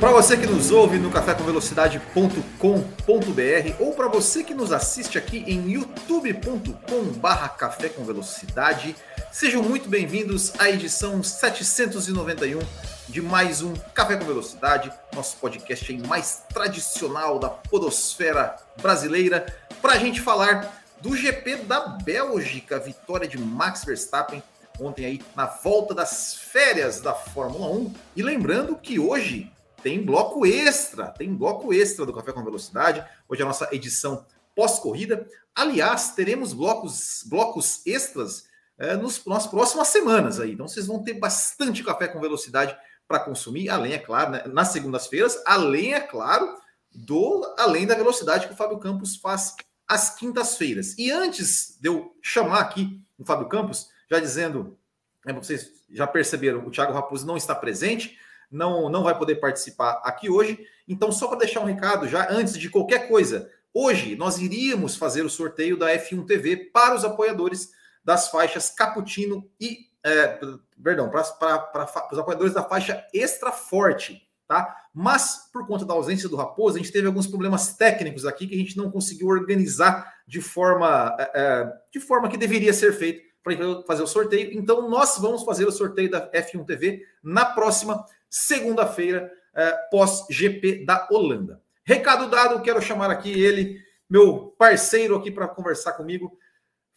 Para você que nos ouve no cafécomvelocidade.com.br ou para você que nos assiste aqui em youtube.com/barra Café com Velocidade, sejam muito bem-vindos à edição 791 de mais um Café com Velocidade, nosso podcast mais tradicional da podosfera brasileira, para a gente falar do GP da Bélgica, vitória de Max Verstappen ontem aí na volta das férias da Fórmula 1. E lembrando que hoje tem bloco extra, tem bloco extra do Café com Velocidade. Hoje é a nossa edição pós-corrida. Aliás, teremos blocos, blocos extras é, nos, nas próximas semanas aí. Então vocês vão ter bastante café com velocidade para consumir, além, é claro, né, nas segundas-feiras, além, é claro, do além da velocidade que o Fábio Campos faz às quintas-feiras. E antes de eu chamar aqui o Fábio Campos, já dizendo, né, vocês já perceberam, o Thiago Raposo não está presente, não, não vai poder participar aqui hoje. Então, só para deixar um recado, já antes de qualquer coisa, hoje nós iríamos fazer o sorteio da F1 TV para os apoiadores das faixas Caputino e é, perdão, para os apoiadores da faixa extra forte, tá? Mas por conta da ausência do Raposo, a gente teve alguns problemas técnicos aqui que a gente não conseguiu organizar de forma, é, é de forma que deveria ser feito para fazer o sorteio. Então nós vamos fazer o sorteio da F1 TV na próxima segunda-feira, é, pós GP da Holanda. Recado dado, quero chamar aqui ele, meu parceiro aqui para conversar comigo.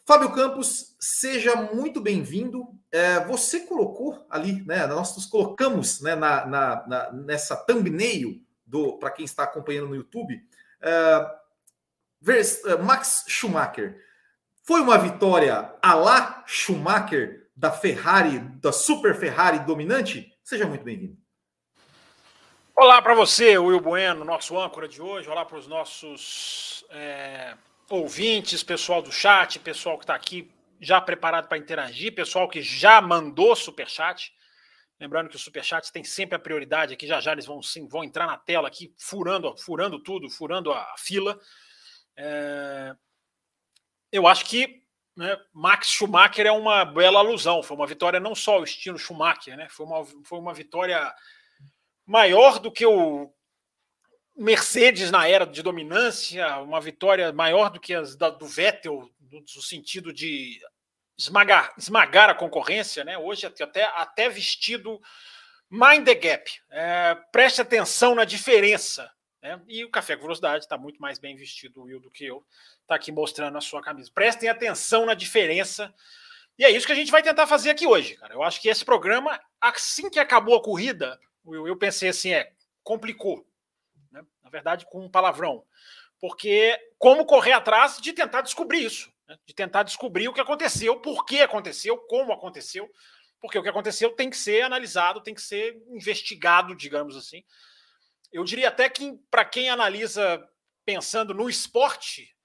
Fábio Campos, seja muito bem-vindo. É, você colocou ali, né? Nós nos colocamos né, na, na, na nessa thumbnail do para quem está acompanhando no YouTube. É, Max Schumacher. Foi uma vitória a lá Schumacher da Ferrari, da Super Ferrari dominante? Seja muito bem-vindo. Olá para você, Will Bueno, nosso âncora de hoje. Olá para os nossos é, ouvintes, pessoal do chat, pessoal que está aqui já preparado para interagir, pessoal que já mandou superchat. Lembrando que os superchats têm sempre a prioridade aqui, já já eles vão sim, vão entrar na tela aqui, furando, furando tudo, furando a fila. É... Eu acho que né, Max Schumacher é uma bela alusão. Foi uma vitória não só o estilo Schumacher, né? Foi uma, foi uma vitória maior do que o Mercedes na era de dominância, uma vitória maior do que as da, do Vettel, no, sentido de esmagar, esmagar a concorrência, né? Hoje até, até vestido mind the gap. É, preste atenção na diferença. Né? E o Café com Velocidade está muito mais bem vestido, Will, do que eu. Está aqui mostrando a sua camisa. Prestem atenção na diferença. E é isso que a gente vai tentar fazer aqui hoje, cara. Eu acho que esse programa, assim que acabou a corrida, eu pensei assim, é, complicou verdade, com um palavrão. Porque como correr atrás de tentar descobrir isso, né? de tentar descobrir o que aconteceu, por que aconteceu, como aconteceu, porque o que aconteceu tem que ser analisado, tem que ser investigado, digamos assim. Eu diria até que para quem analisa pensando no esporte,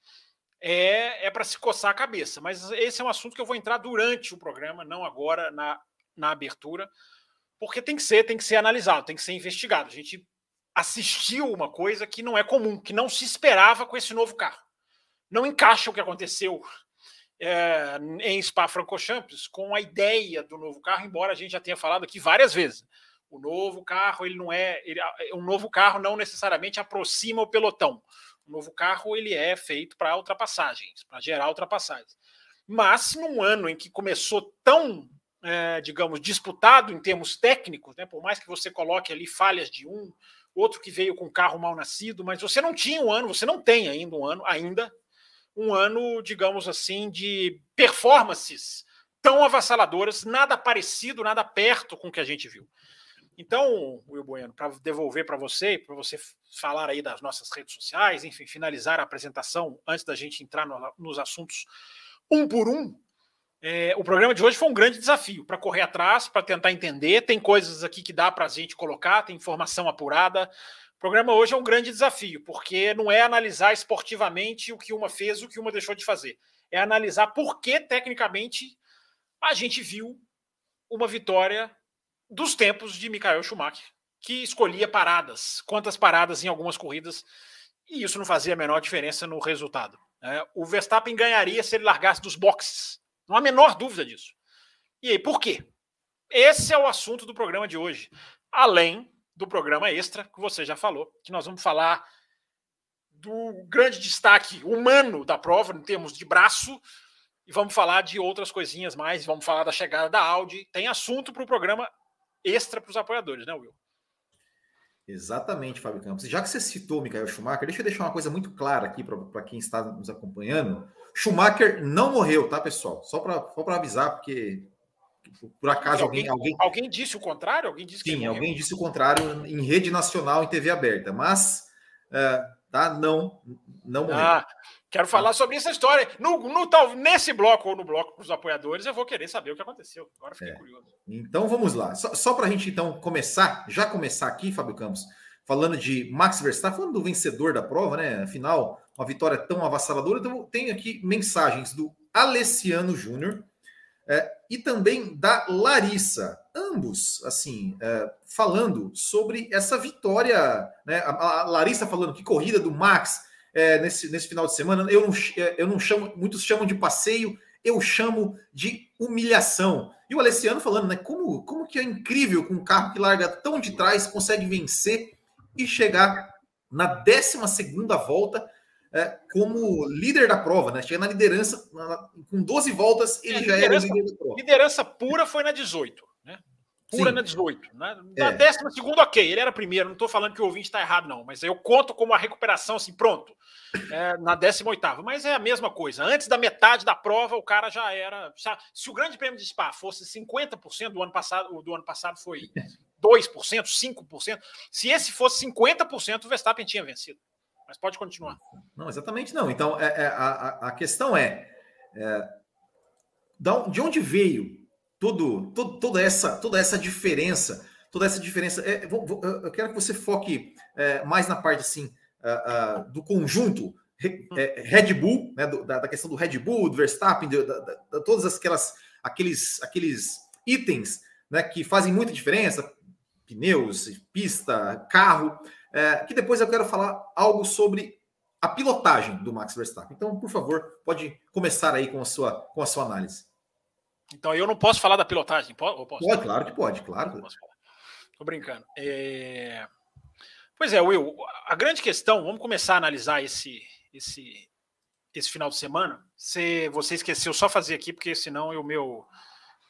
é, é para se coçar a cabeça. Mas esse é um assunto que eu vou entrar durante o programa, não agora na, na abertura, porque tem que ser, tem que ser analisado, tem que ser investigado. A gente assistiu uma coisa que não é comum, que não se esperava com esse novo carro. Não encaixa o que aconteceu é, em Spa-Francorchamps com a ideia do novo carro, embora a gente já tenha falado aqui várias vezes. O novo carro, ele não é, ele, um novo carro não necessariamente aproxima o pelotão. O novo carro ele é feito para ultrapassagens, para gerar ultrapassagens. Mas num ano em que começou tão, é, digamos, disputado em termos técnicos, né, por mais que você coloque ali falhas de um, outro que veio com carro mal nascido, mas você não tinha um ano, você não tem ainda um ano, ainda um ano, digamos assim, de performances tão avassaladoras, nada parecido, nada perto com o que a gente viu. Então, Will Bueno, para devolver para você, para você falar aí das nossas redes sociais, enfim, finalizar a apresentação antes da gente entrar no, nos assuntos um por um, é, o programa de hoje foi um grande desafio para correr atrás, para tentar entender. Tem coisas aqui que dá para a gente colocar, tem informação apurada. O programa hoje é um grande desafio, porque não é analisar esportivamente o que uma fez, o que uma deixou de fazer. é analisar por que, tecnicamente, a gente viu uma vitória dos tempos de Michael Schumacher, que escolhia paradas, quantas paradas em algumas corridas, e isso não fazia a menor diferença no resultado. Né? O Verstappen ganharia se ele largasse dos boxes, não há a menor dúvida disso. E aí, por quê? Esse é o assunto do programa de hoje. Além do programa extra, que você já falou, que nós vamos falar do grande destaque humano da prova, em termos de braço, e vamos falar de outras coisinhas mais, vamos falar da chegada da Audi. Tem assunto para o programa extra para os apoiadores, né, Will? Exatamente, Fábio Campos. Já que você citou Michael Schumacher, deixa eu deixar uma coisa muito clara aqui para quem está nos acompanhando. Schumacher não morreu, tá, pessoal? Só para só avisar, porque por acaso alguém, alguém, alguém. disse o contrário? Alguém disse Sim, alguém disse o contrário em rede nacional, em TV aberta. Mas, uh, tá? Não, não morreu. Ah, quero falar sobre essa história. No, no, tal, nesse bloco ou no bloco dos apoiadores, eu vou querer saber o que aconteceu. Agora fiquei é. curioso. Então vamos lá. Só, só para a gente então começar, já começar aqui, Fábio Campos, falando de Max Verstappen, falando do vencedor da prova, né? Afinal, uma vitória tão avassaladora. Então, tem aqui mensagens do Alessiano Júnior é, e também da Larissa, ambos, assim, é, falando sobre essa vitória, né? A, a, Larissa falando que corrida do Max é, nesse, nesse final de semana, eu não, é, eu não chamo, muitos chamam de passeio, eu chamo de humilhação. E o Alessiano falando, né? Como, como que é incrível com um carro que larga tão de trás, consegue vencer e chegar na 12 segunda volta é, como líder da prova, né? Chega na liderança, na, com 12 voltas, ele é, já era líder da prova. Liderança pura foi na 18, né? Pura Sim. na 18. Né? Na é. décima segunda, ok, ele era primeiro, não estou falando que o ouvinte está errado, não, mas eu conto como a recuperação, assim, pronto, é, na 18 mas é a mesma coisa. Antes da metade da prova, o cara já era. Já, se o Grande Prêmio de Spa fosse 50% do ano passado, do ano passado foi 2%, 5%. Se esse fosse 50%, o Verstappen tinha vencido. Mas pode continuar. Não, exatamente não. Então, é, é a, a questão é, é de onde veio todo, toda, essa, toda essa diferença? Toda essa diferença. É, vou, vou, eu quero que você foque é, mais na parte assim do conjunto é, Red Bull, né, da, da, questão do Red Bull, do Verstappen, de, da, da, todas aquelas aqueles, aqueles itens né, que fazem muita diferença, pneus, pista, carro, é, que depois eu quero falar algo sobre a pilotagem do Max Verstappen. Então, por favor, pode começar aí com a sua, com a sua análise. Então, eu não posso falar da pilotagem? Posso? Pode, claro que pode, claro. Tô brincando. É... Pois é, Will, a grande questão, vamos começar a analisar esse, esse, esse final de semana. Se você esqueceu, só fazer aqui, porque senão o meu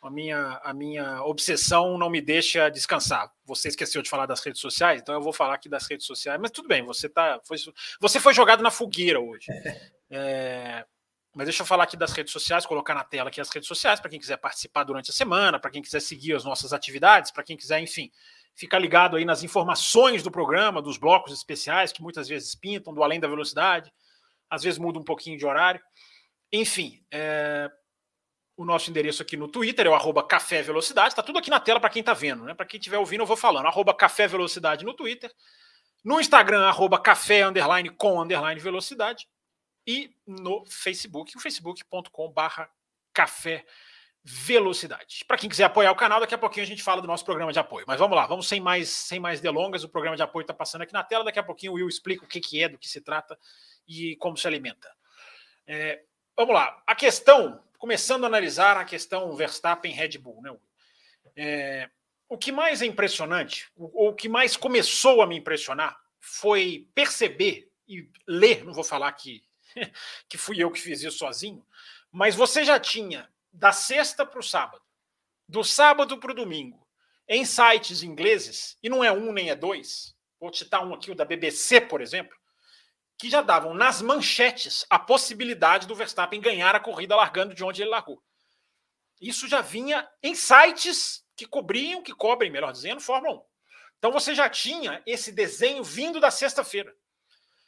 a minha, a minha obsessão não me deixa descansar. Você esqueceu de falar das redes sociais, então eu vou falar aqui das redes sociais. Mas tudo bem, você tá, foi, você foi jogado na fogueira hoje. É, mas deixa eu falar aqui das redes sociais, colocar na tela aqui as redes sociais para quem quiser participar durante a semana, para quem quiser seguir as nossas atividades, para quem quiser, enfim, ficar ligado aí nas informações do programa, dos blocos especiais que muitas vezes pintam, do além da velocidade, às vezes muda um pouquinho de horário. Enfim, é, o nosso endereço aqui no Twitter é o arroba Café Velocidade. Está tudo aqui na tela para quem está vendo, né? Para quem estiver ouvindo, eu vou falando. Arroba Café Velocidade no Twitter. No Instagram, arroba Café underline com underline velocidade. E no Facebook, o facebook.com barra Café Velocidade. Para quem quiser apoiar o canal, daqui a pouquinho a gente fala do nosso programa de apoio. Mas vamos lá, vamos sem mais, sem mais delongas. O programa de apoio está passando aqui na tela. Daqui a pouquinho o Will explica o que, que é, do que se trata e como se alimenta. É, vamos lá. A questão começando a analisar a questão Verstappen-Red Bull. Né? É, o que mais é impressionante, o, o que mais começou a me impressionar, foi perceber e ler, não vou falar que, que fui eu que fiz isso sozinho, mas você já tinha da sexta para o sábado, do sábado para o domingo, em sites ingleses, e não é um nem é dois, vou citar um aqui, o da BBC, por exemplo, que já davam nas manchetes a possibilidade do Verstappen ganhar a corrida largando de onde ele largou. Isso já vinha em sites que cobriam, que cobrem, melhor dizendo, Fórmula 1. Então você já tinha esse desenho vindo da sexta-feira.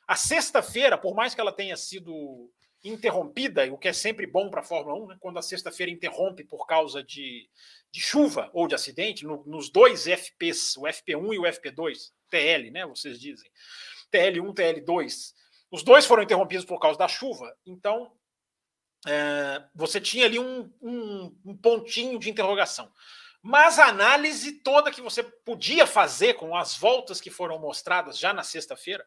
A sexta-feira, por mais que ela tenha sido interrompida, o que é sempre bom para a Fórmula 1, né? quando a sexta-feira interrompe por causa de, de chuva ou de acidente, no, nos dois FPs, o FP1 e o FP2, TL, né? Vocês dizem. TL1, TL2, os dois foram interrompidos por causa da chuva, então é, você tinha ali um, um, um pontinho de interrogação. Mas a análise toda que você podia fazer com as voltas que foram mostradas já na sexta-feira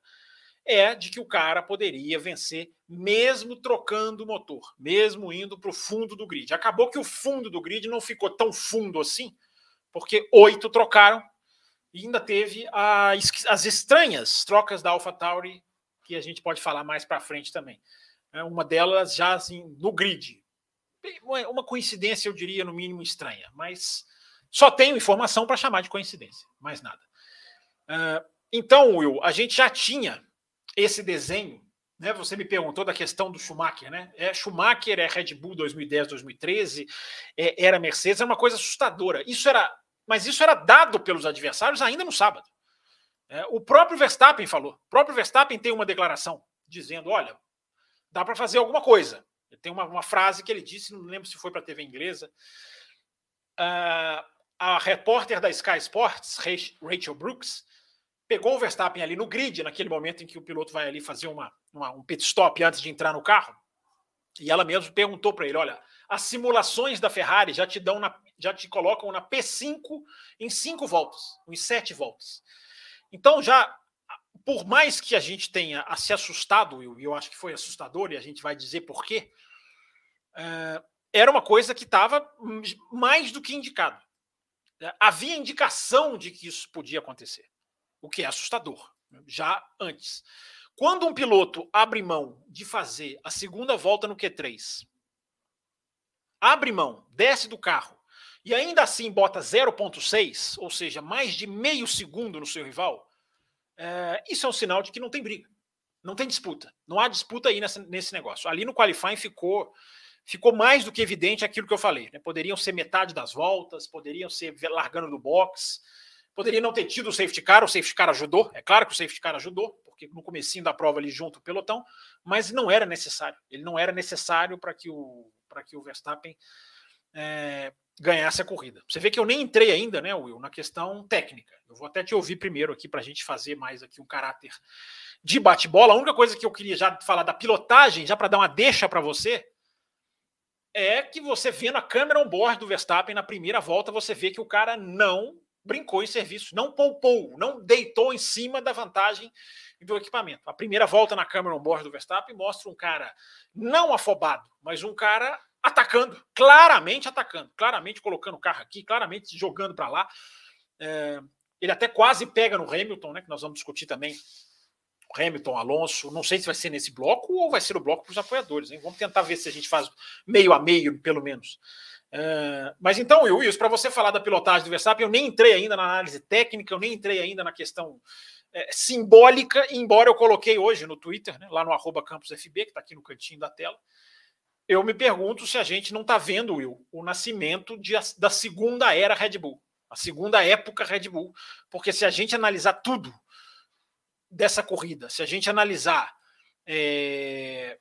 é de que o cara poderia vencer mesmo trocando o motor, mesmo indo para o fundo do grid. Acabou que o fundo do grid não ficou tão fundo assim, porque oito trocaram e ainda teve as, as estranhas trocas da AlphaTauri, que a gente pode falar mais para frente também. É uma delas já assim, no grid. Uma coincidência, eu diria, no mínimo estranha, mas só tenho informação para chamar de coincidência, mais nada. Uh, então, Will, a gente já tinha esse desenho, né? Você me perguntou da questão do Schumacher, né? É Schumacher, é Red Bull 2010, 2013, é, era Mercedes, é uma coisa assustadora. Isso era, mas isso era dado pelos adversários ainda no sábado. É, o próprio Verstappen falou. O próprio Verstappen tem uma declaração dizendo: olha, dá para fazer alguma coisa. Tem uma, uma, frase que ele disse, não lembro se foi para a TV inglesa. Uh, a repórter da Sky Sports, Rachel Brooks, pegou o Verstappen ali no grid, naquele momento em que o piloto vai ali fazer uma, uma um pit stop antes de entrar no carro. E ela mesmo perguntou para ele: olha, as simulações da Ferrari já te dão na, já te colocam na P5 em cinco voltas, em sete voltas. Então já por mais que a gente tenha se assustado, e eu acho que foi assustador, e a gente vai dizer por quê, é, era uma coisa que estava mais do que indicado. É, havia indicação de que isso podia acontecer o que é assustador, já antes. Quando um piloto abre mão de fazer a segunda volta no Q3, abre mão, desce do carro e ainda assim bota 0,6, ou seja, mais de meio segundo no seu rival, é, isso é um sinal de que não tem briga, não tem disputa, não há disputa aí nessa, nesse negócio. Ali no qualifying ficou ficou mais do que evidente aquilo que eu falei. Né? Poderiam ser metade das voltas, poderiam ser largando do box, Poderia não ter tido o safety car, o safety car ajudou, é claro que o safety car ajudou, porque no comecinho da prova ali junto o pelotão, mas não era necessário. Ele não era necessário para que o para que o Verstappen é, ganhasse a corrida. Você vê que eu nem entrei ainda, né, Will, na questão técnica. Eu vou até te ouvir primeiro aqui para a gente fazer mais aqui um caráter de bate-bola. A única coisa que eu queria já falar da pilotagem, já para dar uma deixa para você, é que você vê na câmera on board do Verstappen na primeira volta, você vê que o cara não brincou em serviço, não poupou, não deitou em cima da vantagem do equipamento. A primeira volta na câmera on-board do Verstappen mostra um cara não afobado, mas um cara atacando, claramente atacando, claramente colocando o carro aqui, claramente jogando para lá. É, ele até quase pega no Hamilton, né, que nós vamos discutir também. Hamilton, Alonso, não sei se vai ser nesse bloco ou vai ser o bloco para os apoiadores. Hein? Vamos tentar ver se a gente faz meio a meio, pelo menos. Uh, mas então, Wilson, para você falar da pilotagem do Verstappen, eu nem entrei ainda na análise técnica, eu nem entrei ainda na questão é, simbólica, embora eu coloquei hoje no Twitter, né, lá no arroba campusfb, que está aqui no cantinho da tela, eu me pergunto se a gente não está vendo, Will, o nascimento de, da segunda era Red Bull, a segunda época Red Bull, porque se a gente analisar tudo dessa corrida, se a gente analisar é,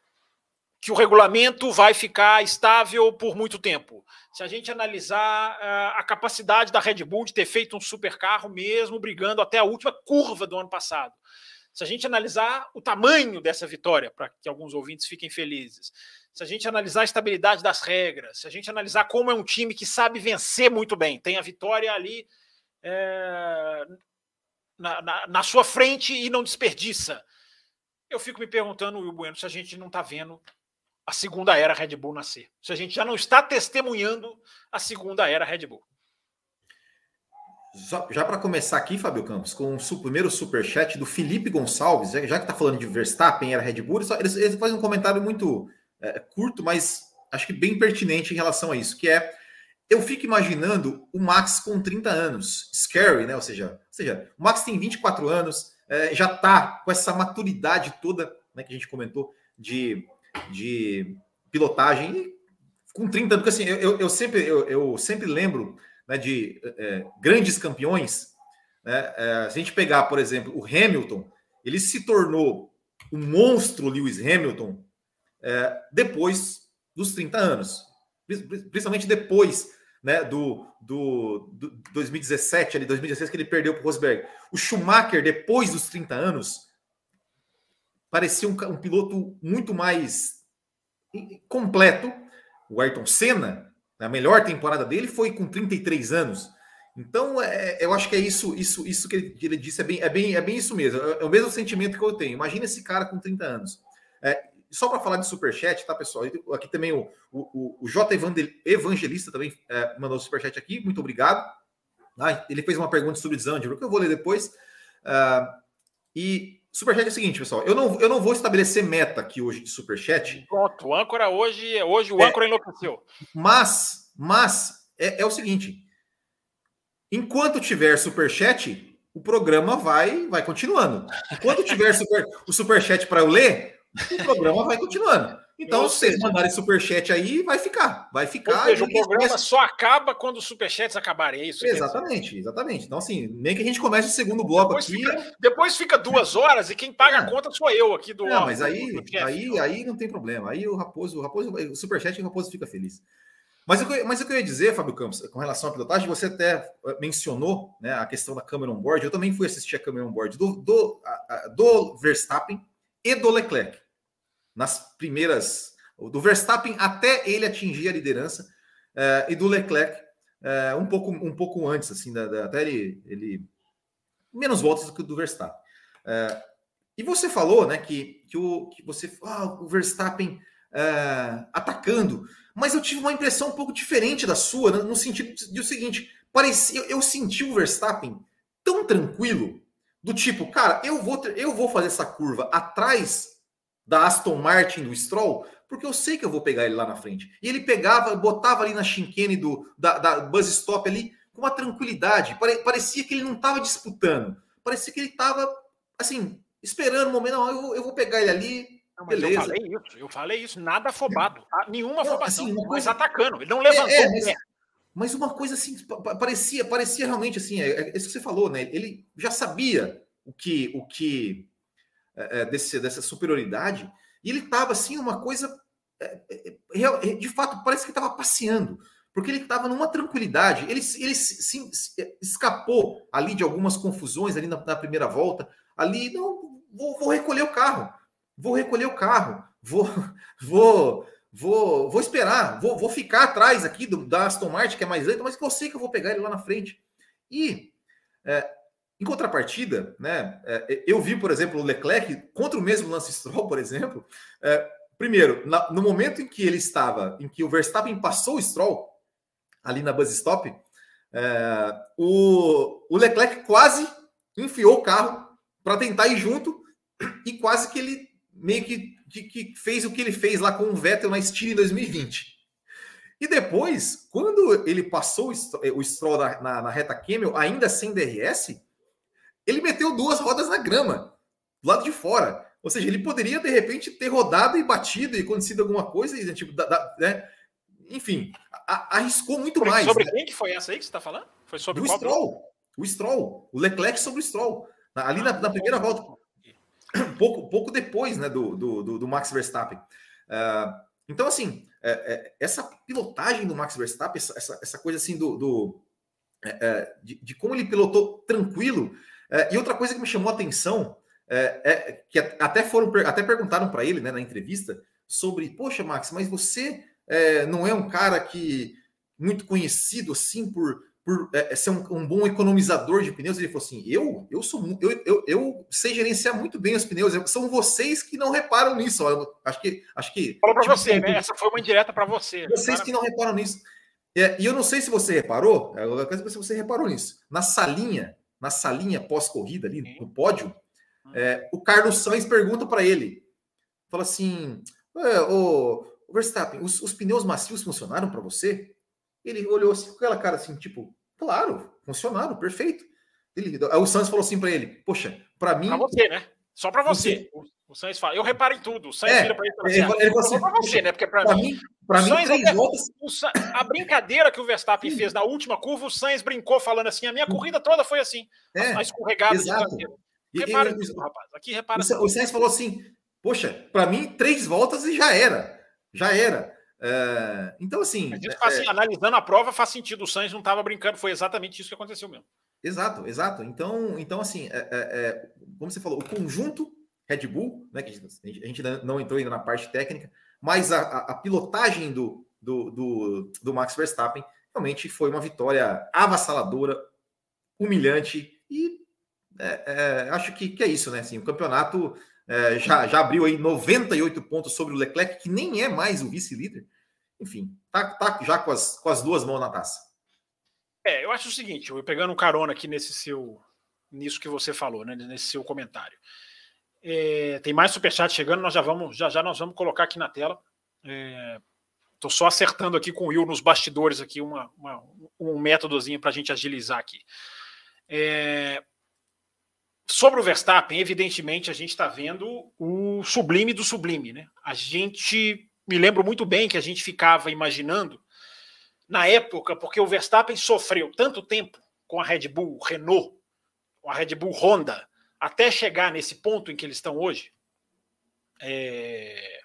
que o regulamento vai ficar estável por muito tempo. Se a gente analisar uh, a capacidade da Red Bull de ter feito um super carro mesmo brigando até a última curva do ano passado. Se a gente analisar o tamanho dessa vitória, para que alguns ouvintes fiquem felizes, se a gente analisar a estabilidade das regras, se a gente analisar como é um time que sabe vencer muito bem, tem a vitória ali é, na, na, na, sua frente e não desperdiça. Eu fico me perguntando, Will Bueno, se a gente não está vendo a segunda era Red Bull nascer. Se a gente já não está testemunhando a segunda era Red Bull. Só, já para começar aqui, Fábio Campos, com o primeiro super chat do Felipe Gonçalves, já, que está falando de Verstappen era Red Bull, ele, ele faz um comentário muito é, curto, mas acho que bem pertinente em relação a isso, que é eu fico imaginando o Max com 30 anos, scary, né? Ou seja, ou seja o Max tem 24 anos, é, já está com essa maturidade toda né, que a gente comentou de de pilotagem com 30 anos, porque assim, eu, eu sempre, eu, eu, sempre lembro né, de é, grandes campeões. Né, é, se a gente pegar, por exemplo, o Hamilton, ele se tornou um monstro Lewis Hamilton é, depois dos 30 anos, principalmente depois né, do, do, do 2017, ali, 2016, que ele perdeu para o Rosberg. O Schumacher, depois dos 30 anos, parecia um, um piloto muito mais completo. O Ayrton Senna, a melhor temporada dele foi com 33 anos. Então, é, eu acho que é isso, isso, isso que ele, que ele disse, é bem, é, bem, é bem isso mesmo. É, é, o mesmo sentimento que eu tenho. Imagina esse cara com 30 anos. É, só para falar de superchat, tá, pessoal? Aqui também o, o, o J. Evangelista também é, mandou superchat aqui. Muito obrigado. Ah, ele fez uma pergunta sobre Zandvoort, que eu vou ler depois. Uh, e superchat é o seguinte, pessoal. Eu não, eu não vou estabelecer meta aqui hoje de superchat. Pronto, o âncora hoje, hoje o é, âncora enlouqueceu. Mas, mas é, é o seguinte: enquanto tiver superchat, o programa vai, vai continuando. Enquanto tiver super, o superchat para eu ler, o programa vai continuando. Então, se vocês mandarem superchat aí, vai ficar. Vai ficar. Ou seja, o programa só acaba quando os superchats acabarem, é isso? Exatamente, exatamente. Então, assim, nem que a gente comece o segundo bloco depois aqui. Fica, depois fica duas horas e quem paga a conta sou eu aqui do. Não, mas aí, aí, aí não tem problema. Aí o Raposo, o Raposo, o superchat o Raposo fica feliz. Mas, eu, mas o que eu ia dizer, Fábio Campos, com relação à pilotagem, você até eh, mencionou né, a questão da câmera on board. Eu também fui assistir a câmera on board do, do, do Verstappen e do Leclerc nas primeiras. Do Verstappen até ele atingir a liderança, uh, e do Leclerc uh, um, pouco, um pouco antes, assim, da, da, até ele, ele. menos voltas do que o do Verstappen. Uh, e você falou, né, que, que, o, que você. Ah, o Verstappen atacando. Mas eu tive uma impressão um pouco diferente da sua, no sentido de o seguinte: parecia, eu, eu senti o Verstappen tão tranquilo, do tipo, cara, eu vou, eu vou fazer essa curva atrás da Aston Martin do Stroll, porque eu sei que eu vou pegar ele lá na frente. E ele pegava, botava ali na chinquene do, da, da Buzz Stop ali com uma tranquilidade. Pare, parecia que ele não estava disputando. Parecia que ele estava, assim, esperando o um momento. Não, eu, eu vou pegar ele ali. Não, beleza. Eu falei isso, eu falei isso, nada afobado. Nenhuma afobação, assim, mas atacando. Ele não levantou é, é, mas, mas, uma coisa assim, parecia, parecia realmente assim, é, é isso que você falou, né? Ele já sabia o que, o que é, é, desse, dessa superioridade, e ele estava assim, uma coisa. É, é, de fato, parece que estava passeando, porque ele estava numa tranquilidade, ele, ele escapou ali de algumas confusões ali na, na primeira volta. Ali, não, vou, vou, recolher o carro, vou recolher o carro, vou, vou, vou, vou esperar, vou, vou ficar atrás aqui do, da Aston Martin, que é mais lento, mas que eu sei que eu vou pegar ele lá na frente. E é, em contrapartida, né, é, eu vi, por exemplo, o Leclerc contra o mesmo Lance Stroll, por exemplo. É, primeiro, na, no momento em que ele estava, em que o Verstappen passou o Stroll ali na buzz stop, é, o, o Leclerc quase enfiou o carro para tentar ir junto e quase que ele meio que, que, que, fez o que ele fez lá com o Vettel na Steam em 2020. E depois, quando ele passou o Stroll na, na, na reta Camel, ainda sem DRS, ele meteu duas rodas na grama, do lado de fora. Ou seja, ele poderia, de repente, ter rodado e batido e acontecido alguma coisa, e, tipo, da, da, né? enfim, a, arriscou muito mais. Sobre né? quem que foi essa aí que você está falando? Foi sobre o Stroll. O Stroll. O Leclerc sobre o Stroll. Ali ah, na, na, primeira volta. Pouco, pouco depois né, do, do, do Max Verstappen. Uh, então, assim, é, é, essa pilotagem do Max Verstappen, essa, essa, essa coisa assim do, do é, é de, de, como ele pilotou tranquilo, é, e outra coisa que me chamou a atenção é, é que até foram até perguntaram para ele né, na entrevista sobre, poxa, Max, mas você não é um cara que muito conhecido assim por, por é, ser um, um, bom economizador de pneus? Ele falou assim: eu eu sou eu, eu, eu sei gerenciar muito bem os pneus. São vocês que não reparam nisso. Ó. Acho que acho que falou para tipo, você, né? Essa foi uma indireta para você. Vocês que não reparam nisso. É, e eu não sei se você reparou, eu quero saber se você reparou nisso. Na salinha na salinha pós-corrida ali, no pódio, hum. é, o Carlos Sainz pergunta para ele, fala assim, o Verstappen, os, os, pneus macios funcionaram para você? Ele olhou assim com aquela cara assim, tipo, claro, funcionaram, perfeito. Ele, o Sainz falou assim para ele, poxa, para mim... Para você, né? Só para você. você. O Sainz fala, eu reparo em tudo. O Sainz é, vira para ele e fala assim, ele, ah, assim, para você, né? Porque para mim, mim, para mim, três até, voltas... a brincadeira que o Verstappen fez na última curva, o Sainz brincou falando assim, a minha corrida toda foi assim, é, a escorregada exato. Repara tudo, rapaz. Aqui repara. O, o Sainz falou assim, poxa, para mim, três voltas e já era. Já era. É, então, assim. Mas, assim é, analisando a prova, faz sentido. O Sainz não estava brincando, foi exatamente isso que aconteceu mesmo. Exato, exato. Então, então assim, é, é, é como você falou, o conjunto Red Bull, né, que a gente não entrou ainda na parte técnica, mas a, a pilotagem do, do, do, do Max Verstappen realmente foi uma vitória avassaladora, humilhante e é, é, acho que, que, é isso, né? Assim, o campeonato é, já, já abriu aí 98 pontos sobre o Leclerc, que nem é mais o vice-líder. Enfim, tá, tá já com as, com as duas mãos na taça. É, eu acho o seguinte, eu pegando um carona aqui nesse seu nisso que você falou, né, nesse seu comentário. É, tem mais superchat chegando, nós já vamos, já já nós vamos colocar aqui na tela. Estou é, só acertando aqui com o Will nos bastidores aqui uma, uma um métodozinho para a gente agilizar aqui. É, sobre o Verstappen, evidentemente a gente está vendo o sublime do sublime, né? A gente me lembro muito bem que a gente ficava imaginando na época, porque o Verstappen sofreu tanto tempo com a Red Bull Renault, com a Red Bull Honda, até chegar nesse ponto em que eles estão hoje. É...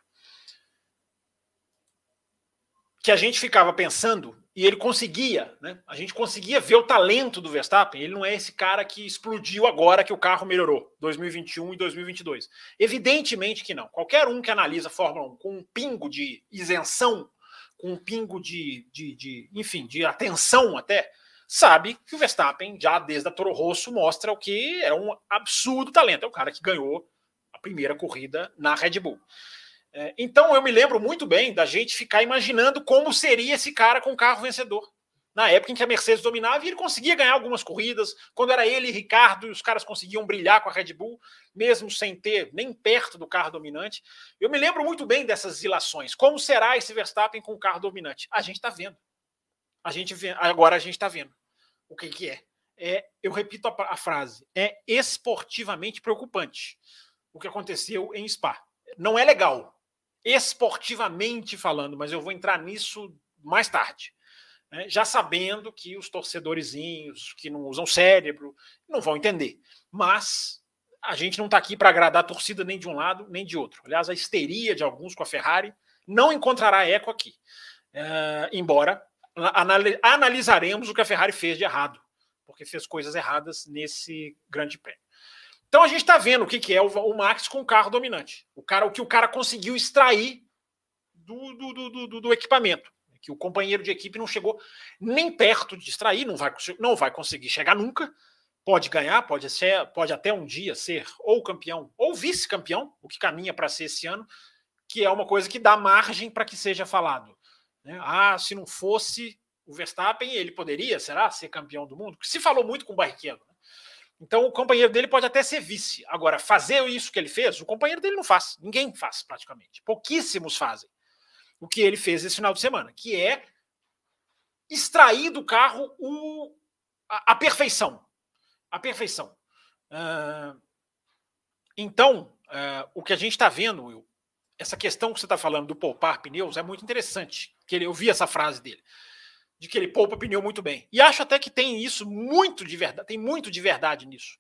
Que a gente ficava pensando e ele conseguia, né? A gente conseguia ver o talento do Verstappen. Ele não é esse cara que explodiu agora que o carro melhorou, 2021 e 2022. Evidentemente que não. Qualquer um que analisa a Fórmula 1 com um pingo de isenção com um pingo de, de, de, enfim, de atenção até, sabe que o Verstappen, já desde a Toro Rosso, mostra o que é um absurdo talento. É o cara que ganhou a primeira corrida na Red Bull. É, então eu me lembro muito bem da gente ficar imaginando como seria esse cara com o carro vencedor na época em que a Mercedes dominava e ele conseguia ganhar algumas corridas, quando era ele e Ricardo, e os caras conseguiam brilhar com a Red Bull, mesmo sem ter nem perto do carro dominante. Eu me lembro muito bem dessas ilações. Como será esse Verstappen com o carro dominante? A gente está vendo. A gente vê, agora a gente está vendo. O que, que é? é? Eu repito a, a frase: é esportivamente preocupante o que aconteceu em Spa. Não é legal, esportivamente falando, mas eu vou entrar nisso mais tarde né, já sabendo que os torcedorzinhos que não usam cérebro não vão entender. Mas a gente não está aqui para agradar a torcida nem de um lado nem de outro. Aliás, a histeria de alguns com a Ferrari não encontrará eco aqui. Uh, embora analisaremos o que a Ferrari fez de errado, porque fez coisas erradas nesse grande prêmio. Então a gente está vendo o que, que é o, o, Max com o carro dominante. O cara, o que o cara conseguiu extrair do, do, do, do equipamento que o companheiro de equipe não chegou nem perto de distrair, não vai, não vai conseguir chegar nunca. Pode ganhar, pode ser, pode até um dia ser ou campeão ou vice-campeão, o que caminha para ser esse ano, que é uma coisa que dá margem para que seja falado. Né? Ah, se não fosse o Verstappen, ele poderia, será, ser campeão do mundo? Se falou muito com o Barrichello. Né? Então o companheiro dele pode até ser vice. Agora, fazer isso que ele fez, o companheiro dele não faz. Ninguém faz, praticamente. Pouquíssimos fazem o que ele fez esse final de semana, que é extrair do carro o, a, a perfeição. A perfeição. Uh, então, uh, o que a gente está vendo, Will, essa questão que você está falando do poupar pneus é muito interessante. Que ele, eu vi essa frase dele, de que ele poupa pneu muito bem. E acho até que tem isso muito de verdade, tem muito de verdade nisso.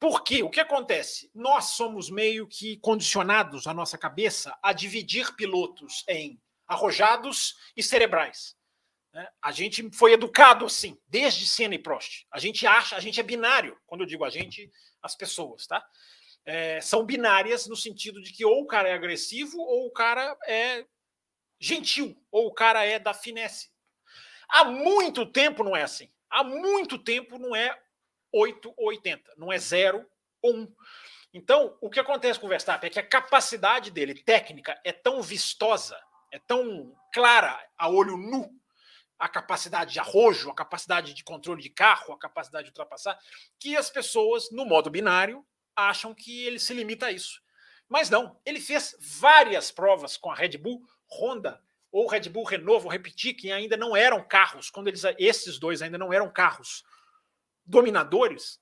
Porque o que acontece? Nós somos meio que condicionados, a nossa cabeça, a dividir pilotos em arrojados e cerebrais. Né? A gente foi educado assim, desde Senna e Prost. A gente acha, a gente é binário. Quando eu digo a gente, as pessoas, tá? É, são binárias no sentido de que ou o cara é agressivo ou o cara é gentil, ou o cara é da finesse. Há muito tempo não é assim. Há muito tempo não é 8 ou 80, não é 0 ou 1. Então, o que acontece com o Verstappen é que a capacidade dele técnica é tão vistosa é tão clara a olho nu a capacidade de arrojo, a capacidade de controle de carro, a capacidade de ultrapassar, que as pessoas, no modo binário, acham que ele se limita a isso. Mas não, ele fez várias provas com a Red Bull, Honda ou Red Bull Renault, vou repetir, que ainda não eram carros, quando eles, esses dois ainda não eram carros dominadores,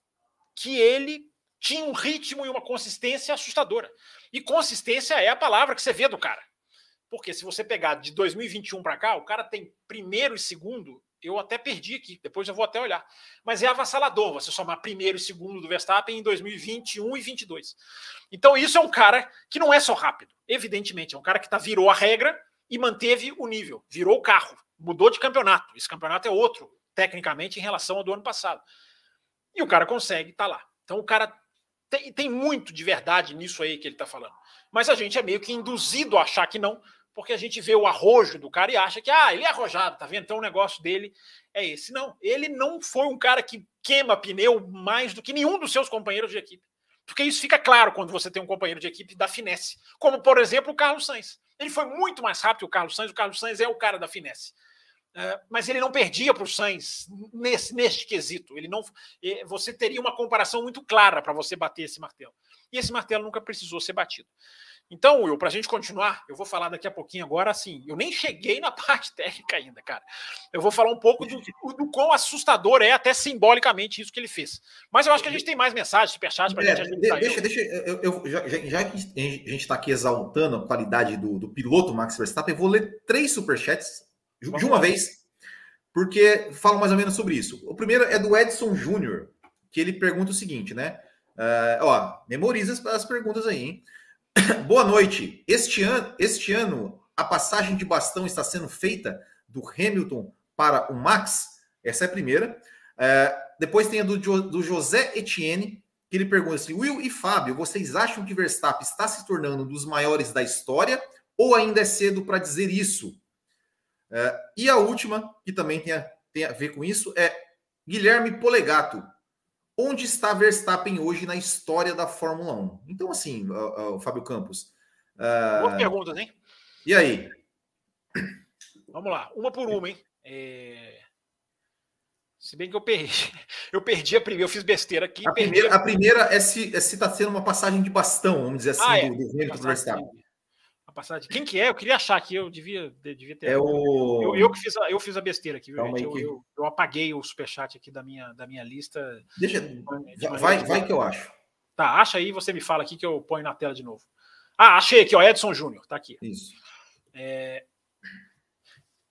que ele tinha um ritmo e uma consistência assustadora. E consistência é a palavra que você vê do cara. Porque se você pegar de 2021 para cá, o cara tem primeiro e segundo, eu até perdi aqui, depois eu vou até olhar. Mas é avassalador você somar primeiro e segundo do Verstappen em 2021 e 22. Então isso é um cara que não é só rápido, evidentemente, é um cara que tá, virou a regra e manteve o nível, virou o carro, mudou de campeonato. Esse campeonato é outro, tecnicamente, em relação ao do ano passado. E o cara consegue estar tá lá. Então o cara tem, tem muito de verdade nisso aí que ele está falando. Mas a gente é meio que induzido a achar que não, porque a gente vê o arrojo do cara e acha que ah, ele é arrojado, tá vendo? Então o negócio dele é esse. Não, ele não foi um cara que queima pneu mais do que nenhum dos seus companheiros de equipe. Porque isso fica claro quando você tem um companheiro de equipe da finesse, como por exemplo o Carlos Sainz. Ele foi muito mais rápido que o Carlos Sainz, o Carlos Sainz é o cara da finesse. Uh, mas ele não perdia para o Sainz nesse, neste quesito. Ele não, você teria uma comparação muito clara para você bater esse martelo. E esse martelo nunca precisou ser batido. Então, Will, para a gente continuar, eu vou falar daqui a pouquinho agora, assim, eu nem cheguei na parte técnica ainda, cara. Eu vou falar um pouco do, do quão assustador é, até simbolicamente, isso que ele fez. Mas eu acho que a gente tem mais mensagens, superchat, para a é, gente ajudar. Deixa, deixa, eu, eu já, já, que a gente está aqui exaltando a qualidade do, do piloto Max Verstappen, eu vou ler três superchats de Vamos uma lá. vez, porque falam mais ou menos sobre isso. O primeiro é do Edson Júnior, que ele pergunta o seguinte, né? Uh, ó, memoriza as, as perguntas aí, hein? Boa noite. Este ano, este ano, a passagem de bastão está sendo feita do Hamilton para o Max? Essa é a primeira. É, depois tem a do, do José Etienne, que ele pergunta assim: Will e Fábio, vocês acham que Verstappen está se tornando um dos maiores da história ou ainda é cedo para dizer isso? É, e a última, que também tem a, tem a ver com isso, é Guilherme Polegato. Onde está Verstappen hoje na história da Fórmula 1? Então, assim, o Fábio Campos. Uh... Boas perguntas, hein? E aí? Vamos lá, uma por uma, hein? É... Se bem que eu perdi. Eu perdi a primeira, eu fiz besteira aqui. A, primeira, a... a primeira é se está é se tá sendo uma passagem de bastão, vamos dizer assim, ah, é. do, do Hamilton Verstappen a passagem. Quem que é? Eu queria achar que eu devia, devia ter. É o... eu, eu, que fiz a, eu fiz a besteira aqui, viu, eu, eu, eu, apaguei o superchat aqui da minha, da minha lista. Deixa. De vai, vai que eu acho. Tá, acha aí você me fala aqui que eu ponho na tela de novo. Ah, achei aqui, ó. Edson Júnior, tá aqui. Isso. É,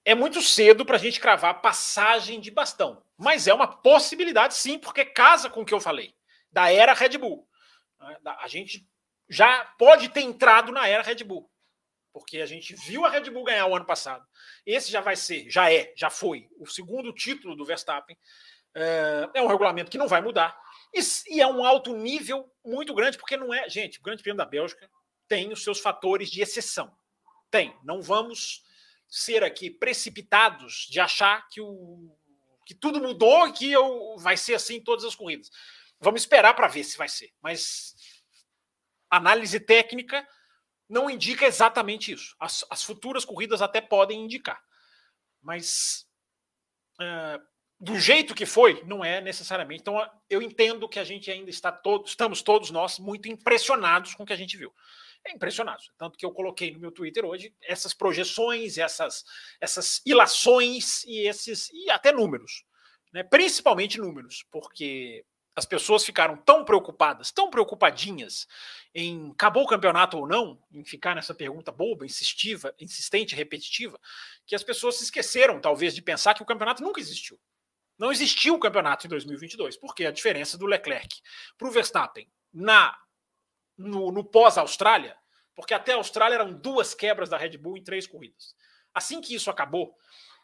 é muito cedo para a gente cravar passagem de bastão, mas é uma possibilidade sim, porque casa com o que eu falei da era Red Bull. A gente já pode ter entrado na era Red Bull porque a gente viu a Red Bull ganhar o ano passado. Esse já vai ser, já é, já foi o segundo título do Verstappen. É, é um regulamento que não vai mudar. E, é um alto nível muito grande, porque não é. Gente, o Grande Prêmio da Bélgica tem os seus fatores de exceção. Tem. Não vamos ser aqui precipitados de achar que, o, que tudo mudou e que eu, vai ser assim em todas as corridas. Vamos esperar para ver se vai ser. Mas análise técnica não indica exatamente isso. As, as futuras corridas até podem indicar. Mas uh, do jeito que foi, não é necessariamente. Então, eu entendo que a gente ainda está todo, estamos todos nós muito impressionados com o que a gente viu. É impressionado. Tanto que eu coloquei no meu Twitter hoje essas projeções, essas, essas ilações e esses e até números. Né? Principalmente números, porque as pessoas ficaram tão preocupadas, tão preocupadinhas em acabou o campeonato ou não, em ficar nessa pergunta boba, insistiva, insistente, repetitiva, que as pessoas se esqueceram, talvez, de pensar que o campeonato nunca existiu. Não existiu o campeonato em 2022, porque a diferença do Leclerc para o Verstappen na no, no pós-Austrália, porque até a Austrália eram duas quebras da Red Bull em três corridas. Assim que isso acabou,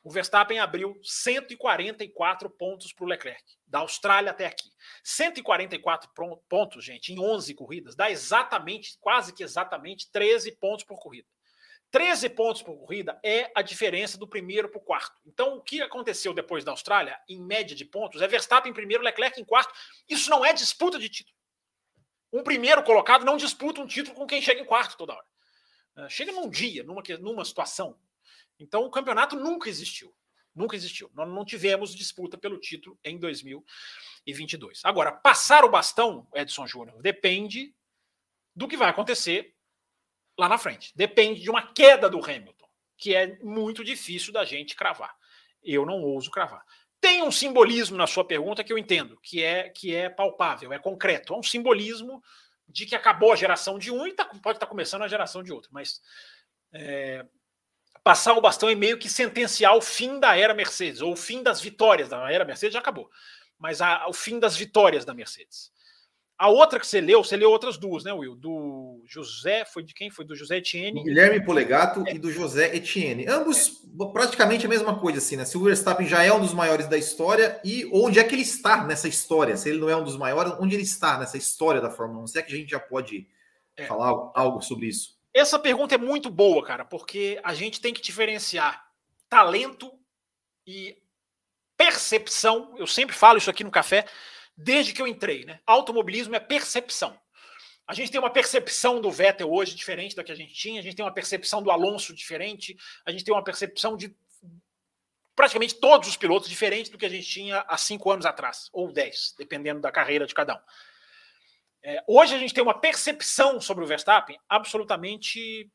o Verstappen abriu 144 pontos para o Leclerc, da Austrália até aqui. 144 pontos, gente, em 11 corridas, dá exatamente, quase que exatamente 13 pontos por corrida. 13 pontos por corrida é a diferença do primeiro para o quarto. Então, o que aconteceu depois da Austrália, em média de pontos, é Verstappen em primeiro, Leclerc em quarto. Isso não é disputa de título. Um primeiro colocado não disputa um título com quem chega em quarto toda hora. Ah, chega num dia, numa, numa situação, então o campeonato nunca existiu. Nunca existiu. Nós não tivemos disputa pelo título em 2022. Agora, passar o bastão, Edson Júnior, depende do que vai acontecer lá na frente. Depende de uma queda do Hamilton, que é muito difícil da gente cravar. Eu não ouso cravar. Tem um simbolismo na sua pergunta que eu entendo, que é que é palpável, é concreto. É um simbolismo de que acabou a geração de um e tá, pode estar tá começando a geração de outro. Mas é, passar o bastão e meio que sentenciar o fim da era Mercedes, ou o fim das vitórias da era Mercedes já acabou, mas a, o fim das vitórias da Mercedes. A outra que você leu, você leu outras duas, né, Will? Do José, foi de quem? Foi do José Etienne. Do Guilherme Polegato é. e do José Etienne. Ambos é. praticamente a mesma coisa, assim, né? Se o Verstappen já é um dos maiores da história e onde é que ele está nessa história? Se ele não é um dos maiores, onde ele está nessa história da Fórmula 1? Se é que a gente já pode é. falar algo sobre isso? Essa pergunta é muito boa, cara, porque a gente tem que diferenciar talento e percepção. Eu sempre falo isso aqui no café, desde que eu entrei, né? Automobilismo é percepção. A gente tem uma percepção do Vettel hoje diferente da que a gente tinha, a gente tem uma percepção do Alonso diferente, a gente tem uma percepção de praticamente todos os pilotos diferente do que a gente tinha há cinco anos atrás, ou dez, dependendo da carreira de cada um. É, hoje a gente tem uma percepção sobre o Verstappen absolutamente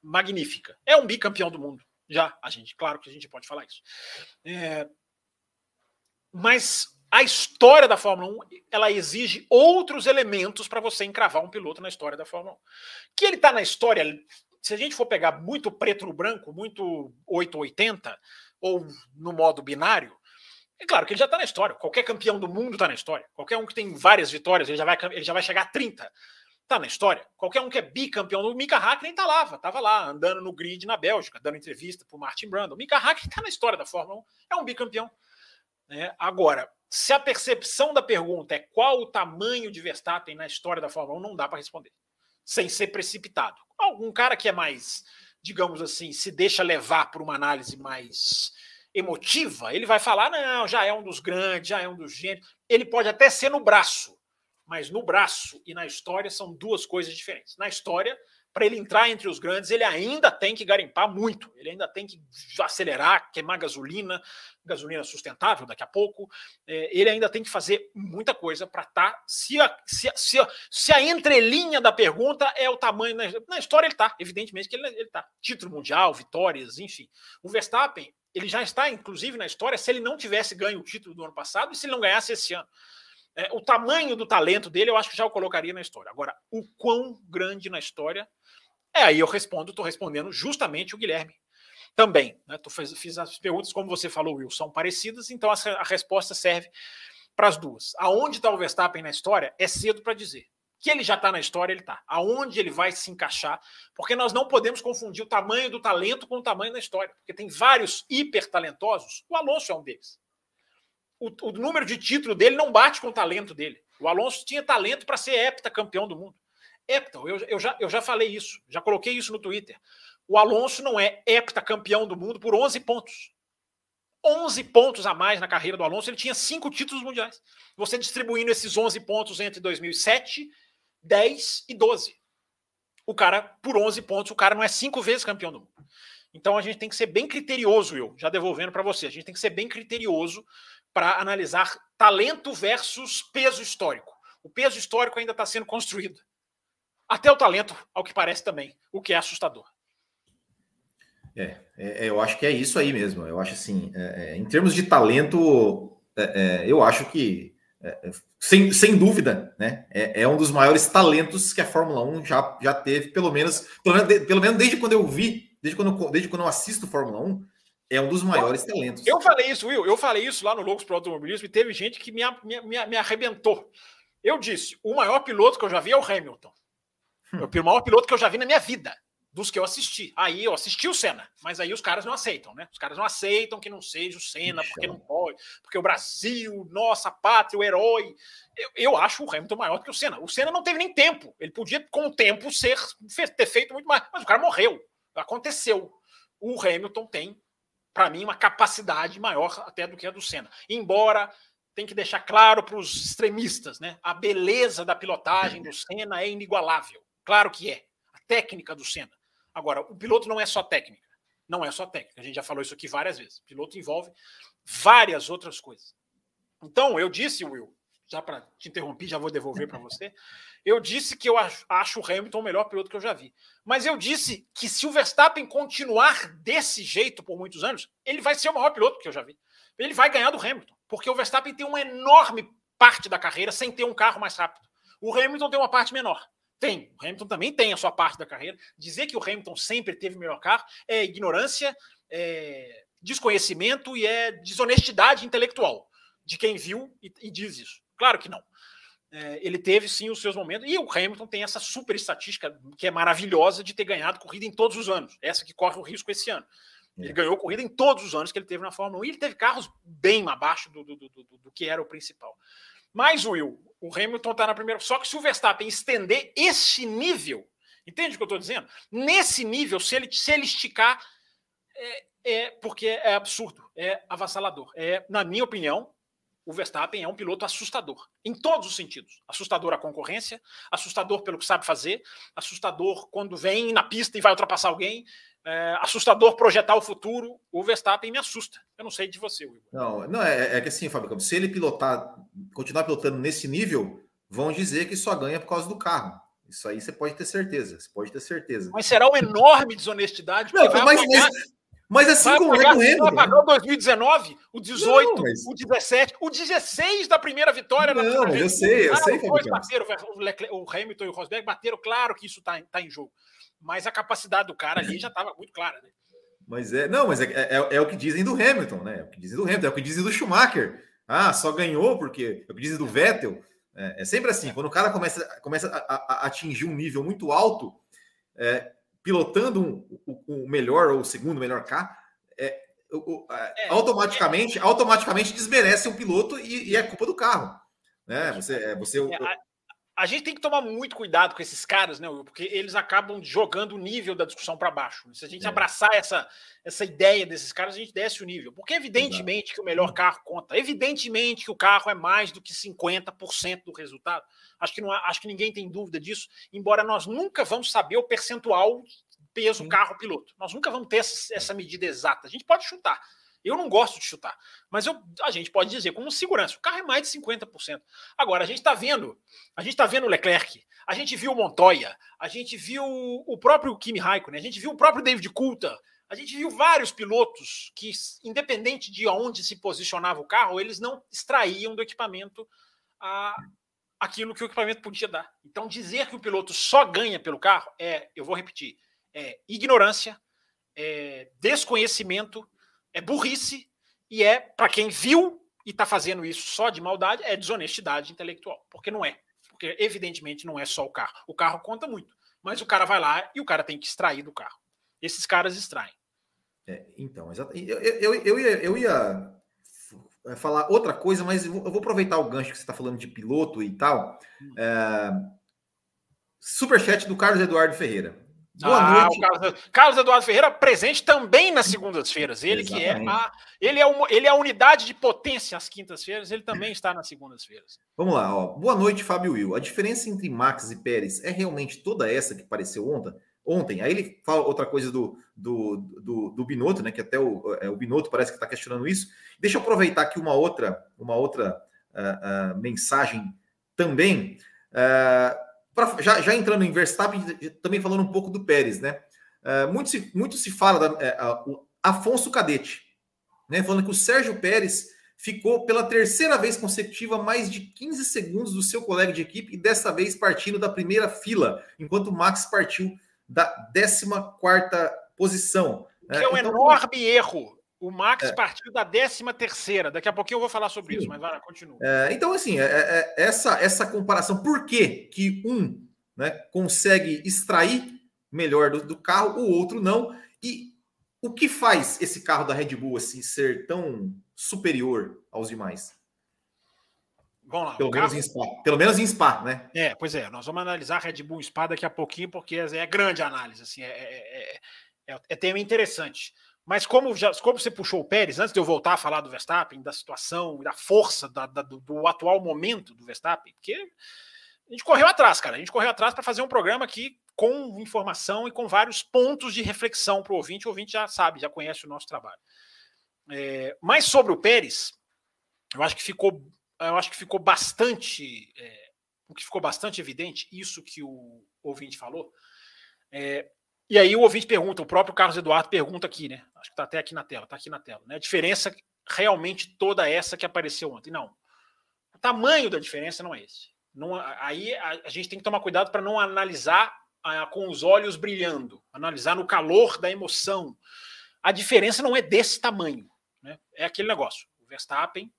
magnífica. É um bicampeão do mundo. Já, a gente, claro que a gente pode falar isso. É, mas a história da Fórmula 1 ela exige outros elementos para você encravar um piloto na história da Fórmula 1. Que ele está na história, se a gente for pegar muito preto no branco, muito 880, ou no modo binário, é claro que ele já está na história. Qualquer campeão do mundo está na história. Qualquer um que tem várias vitórias, ele já vai, ele já vai chegar a 30. Está na história. Qualquer um que é bicampeão do Mika Hakkinen está lá, estava lá, andando no grid na Bélgica, dando entrevista para o Martin Brundle. O Mika Hakkinen está na história da Fórmula 1, é um bicampeão. Né? Agora, se a percepção da pergunta é qual o tamanho de Verstappen na história da Fórmula 1, não dá para responder, sem ser precipitado. Algum cara que é mais, digamos assim, se deixa levar por uma análise mais emotiva, ele vai falar: não, já é um dos grandes, já é um dos gênios. Ele pode até ser no braço, mas no braço e na história são duas coisas diferentes. Na história, para ele entrar entre os grandes, ele ainda tem que garimpar muito, ele ainda tem que acelerar, queimar gasolina, gasolina sustentável daqui a pouco, é, ele ainda tem que fazer muita coisa para estar. Tá, se, a, se, se, a, se a entrelinha da pergunta é o tamanho. Na, na história ele está, evidentemente que ele está. Título mundial, vitórias, enfim. O Verstappen, ele já está, inclusive, na história, se ele não tivesse ganho o título do ano passado e se ele não ganhasse esse ano. É, o tamanho do talento dele, eu acho que já o colocaria na história. Agora, o quão grande na história é, aí eu respondo, estou respondendo justamente o Guilherme também. Né? Tu fez, fiz as perguntas, como você falou, Will, são parecidas, então a, a resposta serve para as duas. Aonde está o Verstappen na história é cedo para dizer. Que ele já está na história, ele está. Aonde ele vai se encaixar, porque nós não podemos confundir o tamanho do talento com o tamanho da história, porque tem vários hiper talentosos, o Alonso é um deles. O, o número de título dele não bate com o talento dele. O Alonso tinha talento para ser heptacampeão do mundo. Hepton, eu, eu, já, eu já falei isso, já coloquei isso no Twitter. O Alonso não é heptacampeão do mundo por 11 pontos. 11 pontos a mais na carreira do Alonso, ele tinha cinco títulos mundiais. Você distribuindo esses 11 pontos entre 2007, 10 e 12. O cara, por 11 pontos, o cara não é cinco vezes campeão do mundo. Então a gente tem que ser bem criterioso, eu já devolvendo para você. A gente tem que ser bem criterioso para analisar talento versus peso histórico. O peso histórico ainda está sendo construído até o talento, ao que parece também, o que é assustador. É, é eu acho que é isso aí mesmo. Eu acho assim, é, é em termos de talento, é, é, eu acho que, é, sem, sem dúvida, né, é, um dos maiores talentos que a Fórmula 1 já, já teve, pelo menos, pelo menos, pelo menos desde quando eu vi, desde quando eu, desde quando eu assisto Fórmula 1, é um dos maiores talentos. Eu falei isso, Will, eu falei isso lá no Loucos para Automobilismo e teve gente que me, me, me, me arrebentou. Eu disse: o maior piloto que eu já vi é o Hamilton. É o maior piloto que eu já vi na minha vida, dos que eu assisti. Aí eu assisti o Senna, mas aí os caras não aceitam, né? Os caras não aceitam que não seja o Senna, porque não pode, porque o Brasil, nossa pátria, o herói. Eu, eu acho o Hamilton maior do que o Senna. O Senna não teve nem tempo. Ele podia, com o tempo, ser, ter feito muito mais, mas o cara morreu. Aconteceu. O Hamilton tem, para mim, uma capacidade maior até do que a do Senna. Embora tem que deixar claro para os extremistas, né? A beleza da pilotagem do Senna é inigualável. Claro que é. A técnica do Senna. Agora, o piloto não é só técnica. Não é só técnica. A gente já falou isso aqui várias vezes. O piloto envolve várias outras coisas. Então, eu disse, Will, já para te interromper, já vou devolver para você. Eu disse que eu acho o Hamilton o melhor piloto que eu já vi. Mas eu disse que se o Verstappen continuar desse jeito por muitos anos, ele vai ser o maior piloto que eu já vi. Ele vai ganhar do Hamilton, porque o Verstappen tem uma enorme parte da carreira sem ter um carro mais rápido. O Hamilton tem uma parte menor. Tem. O Hamilton também tem a sua parte da carreira. Dizer que o Hamilton sempre teve melhor carro é ignorância, é desconhecimento e é desonestidade intelectual de quem viu e, e diz isso. Claro que não. É, ele teve sim os seus momentos. E o Hamilton tem essa super estatística que é maravilhosa de ter ganhado corrida em todos os anos. Essa que corre o risco esse ano. Ele é. ganhou corrida em todos os anos que ele teve na Fórmula 1 e ele teve carros bem abaixo do, do, do, do que era o principal. Mas, Will, o Hamilton está na primeira. Só que se o Verstappen estender esse nível, Entende o que eu estou dizendo? Nesse nível, se ele, se ele esticar, é, é porque é absurdo, é avassalador. É, na minha opinião, o Verstappen é um piloto assustador, em todos os sentidos. Assustador a concorrência, assustador pelo que sabe fazer, assustador quando vem na pista e vai ultrapassar alguém, é, assustador projetar o futuro. O Verstappen me assusta. Eu não sei de você, Will. Não, não é, é que assim, Fábio Campos, se ele pilotar, continuar pilotando nesse nível, vão dizer que só ganha por causa do carro. Isso aí você pode ter certeza. Você pode ter certeza. Mas será uma enorme desonestidade. Não, mas, mas, mas assim vai como é com ele. Vai pagar o 2019, o 18, não, mas... o 17, o 16 da primeira vitória não, na Não, eu sei, eu ah, sei. Dois bateram, o Hamilton e o Rosberg bateram, claro que isso está tá em jogo. Mas a capacidade do cara ali já estava muito clara, né? Mas é, não, mas é, é, é, o que dizem do Hamilton, né? É o que dizem do Hamilton, é o que dizem do Schumacher. Ah, só ganhou porque é o que dizem do Vettel. É, é sempre assim, quando o cara começa, começa a, a, atingir um nível muito alto, é, pilotando um, o, o, melhor ou o segundo melhor carro, é, é, automaticamente, automaticamente desmerece um piloto e, e, é culpa do carro. Né? Você, é, você, a, a gente tem que tomar muito cuidado com esses caras, né, Will? Porque eles acabam jogando o nível da discussão para baixo. Se a gente é. abraçar essa, essa ideia desses caras, a gente desce o nível. Porque evidentemente Exato. que o melhor carro conta. Evidentemente que o carro é mais do que 50% do resultado. Acho que, não, acho que ninguém tem dúvida disso, embora nós nunca vamos saber o percentual peso carro-piloto. Nós nunca vamos ter essa, essa medida exata. A gente pode chutar. Eu não gosto de chutar, mas eu, a gente pode dizer como segurança, o carro é mais de 50%. Agora, a gente está vendo, a gente está vendo o Leclerc, a gente viu o Montoya, a gente viu o próprio Kimi Raikkonen, a gente viu o próprio David Coulter, a gente viu vários pilotos que, independente de onde se posicionava o carro, eles não extraíam do equipamento a, aquilo que o equipamento podia dar. Então, dizer que o piloto só ganha pelo carro é, eu vou repetir, é ignorância, é desconhecimento é burrice e é, para quem viu e está fazendo isso só de maldade, é desonestidade intelectual. Porque não é. Porque, evidentemente, não é só o carro. O carro conta muito. Mas o cara vai lá e o cara tem que extrair do carro. Esses caras extraem. É, então, exatamente. Eu, eu, eu, ia, eu ia falar outra coisa, mas eu vou, aproveitar o gancho que você está falando de piloto e tal. Hum. É, superchat do Carlos Eduardo Ferreira. Boa ah, noite. Carlos, Carlos, Eduardo Ferreira presente também nas segundas-feiras. Ele Exatamente. que é a, ele é, uma, ele é a unidade de potência às quintas-feiras, ele também está nas segundas-feiras. Vamos lá, ó. Boa noite, Fábio Will. A diferença entre Max e Pérez é realmente toda essa que apareceu ontem? Ontem, aí ele fala outra coisa do, do, do, do Binotto, né? Que até o, é, o Binotto parece que está questionando isso. Deixa eu aproveitar aqui uma outra, uma outra uh, uh, mensagem também. Uh, pra, já, já entrando em Verstappen, também falando um pouco do Pérez, né? Uh, muito, se, muito se fala da uh, Afonso Cadete, né? Falando que o Sérgio Pérez ficou pela terceira vez consecutiva mais de 15 segundos do seu colega de equipe e dessa vez partindo da primeira fila, enquanto o Max partiu da 14 quarta posição. Que é um então, enorme erro o Max é. partiu da 13 terceira. Daqui a pouquinho eu vou falar sobre Sim. isso, mas vai lá, continua. É, então, assim, é, é, é, essa, essa comparação, por que, que um né, consegue extrair melhor do, do, carro, o outro não? E o que faz esse carro da Red Bull assim, ser tão superior aos demais? Vamos lá. Pelo menos, carro... em Spa. Pelo menos em Spa, né? É, pois é. Nós vamos analisar Red Bull Spa daqui a pouquinho, porque é grande análise. Assim, é, é, é tema interessante. Mas como, já, como você puxou o Pérez, antes de eu voltar a falar do Verstappen, da situação, da força da, da, do, do, atual momento do Verstappen, porque a gente correu atrás, cara. A gente correu atrás para fazer um programa aqui com informação e com vários pontos de reflexão para o ouvinte. O ouvinte já sabe, já conhece o nosso trabalho. É, mas sobre o Pérez, eu acho que ficou, eu acho que ficou bastante, é, o que ficou bastante evidente, isso que o ouvinte falou. É, e aí o ouvinte pergunta, o próprio Carlos Eduardo pergunta aqui, né? Acho que está até aqui na tela, está aqui na tela, né? A diferença realmente toda essa que apareceu ontem. Não. O tamanho da diferença não é esse. Não, aí a, a gente tem que tomar cuidado para não analisar a, com os olhos brilhando, analisar no calor da emoção. A diferença não é desse tamanho. Né? É aquele negócio. O Verstappen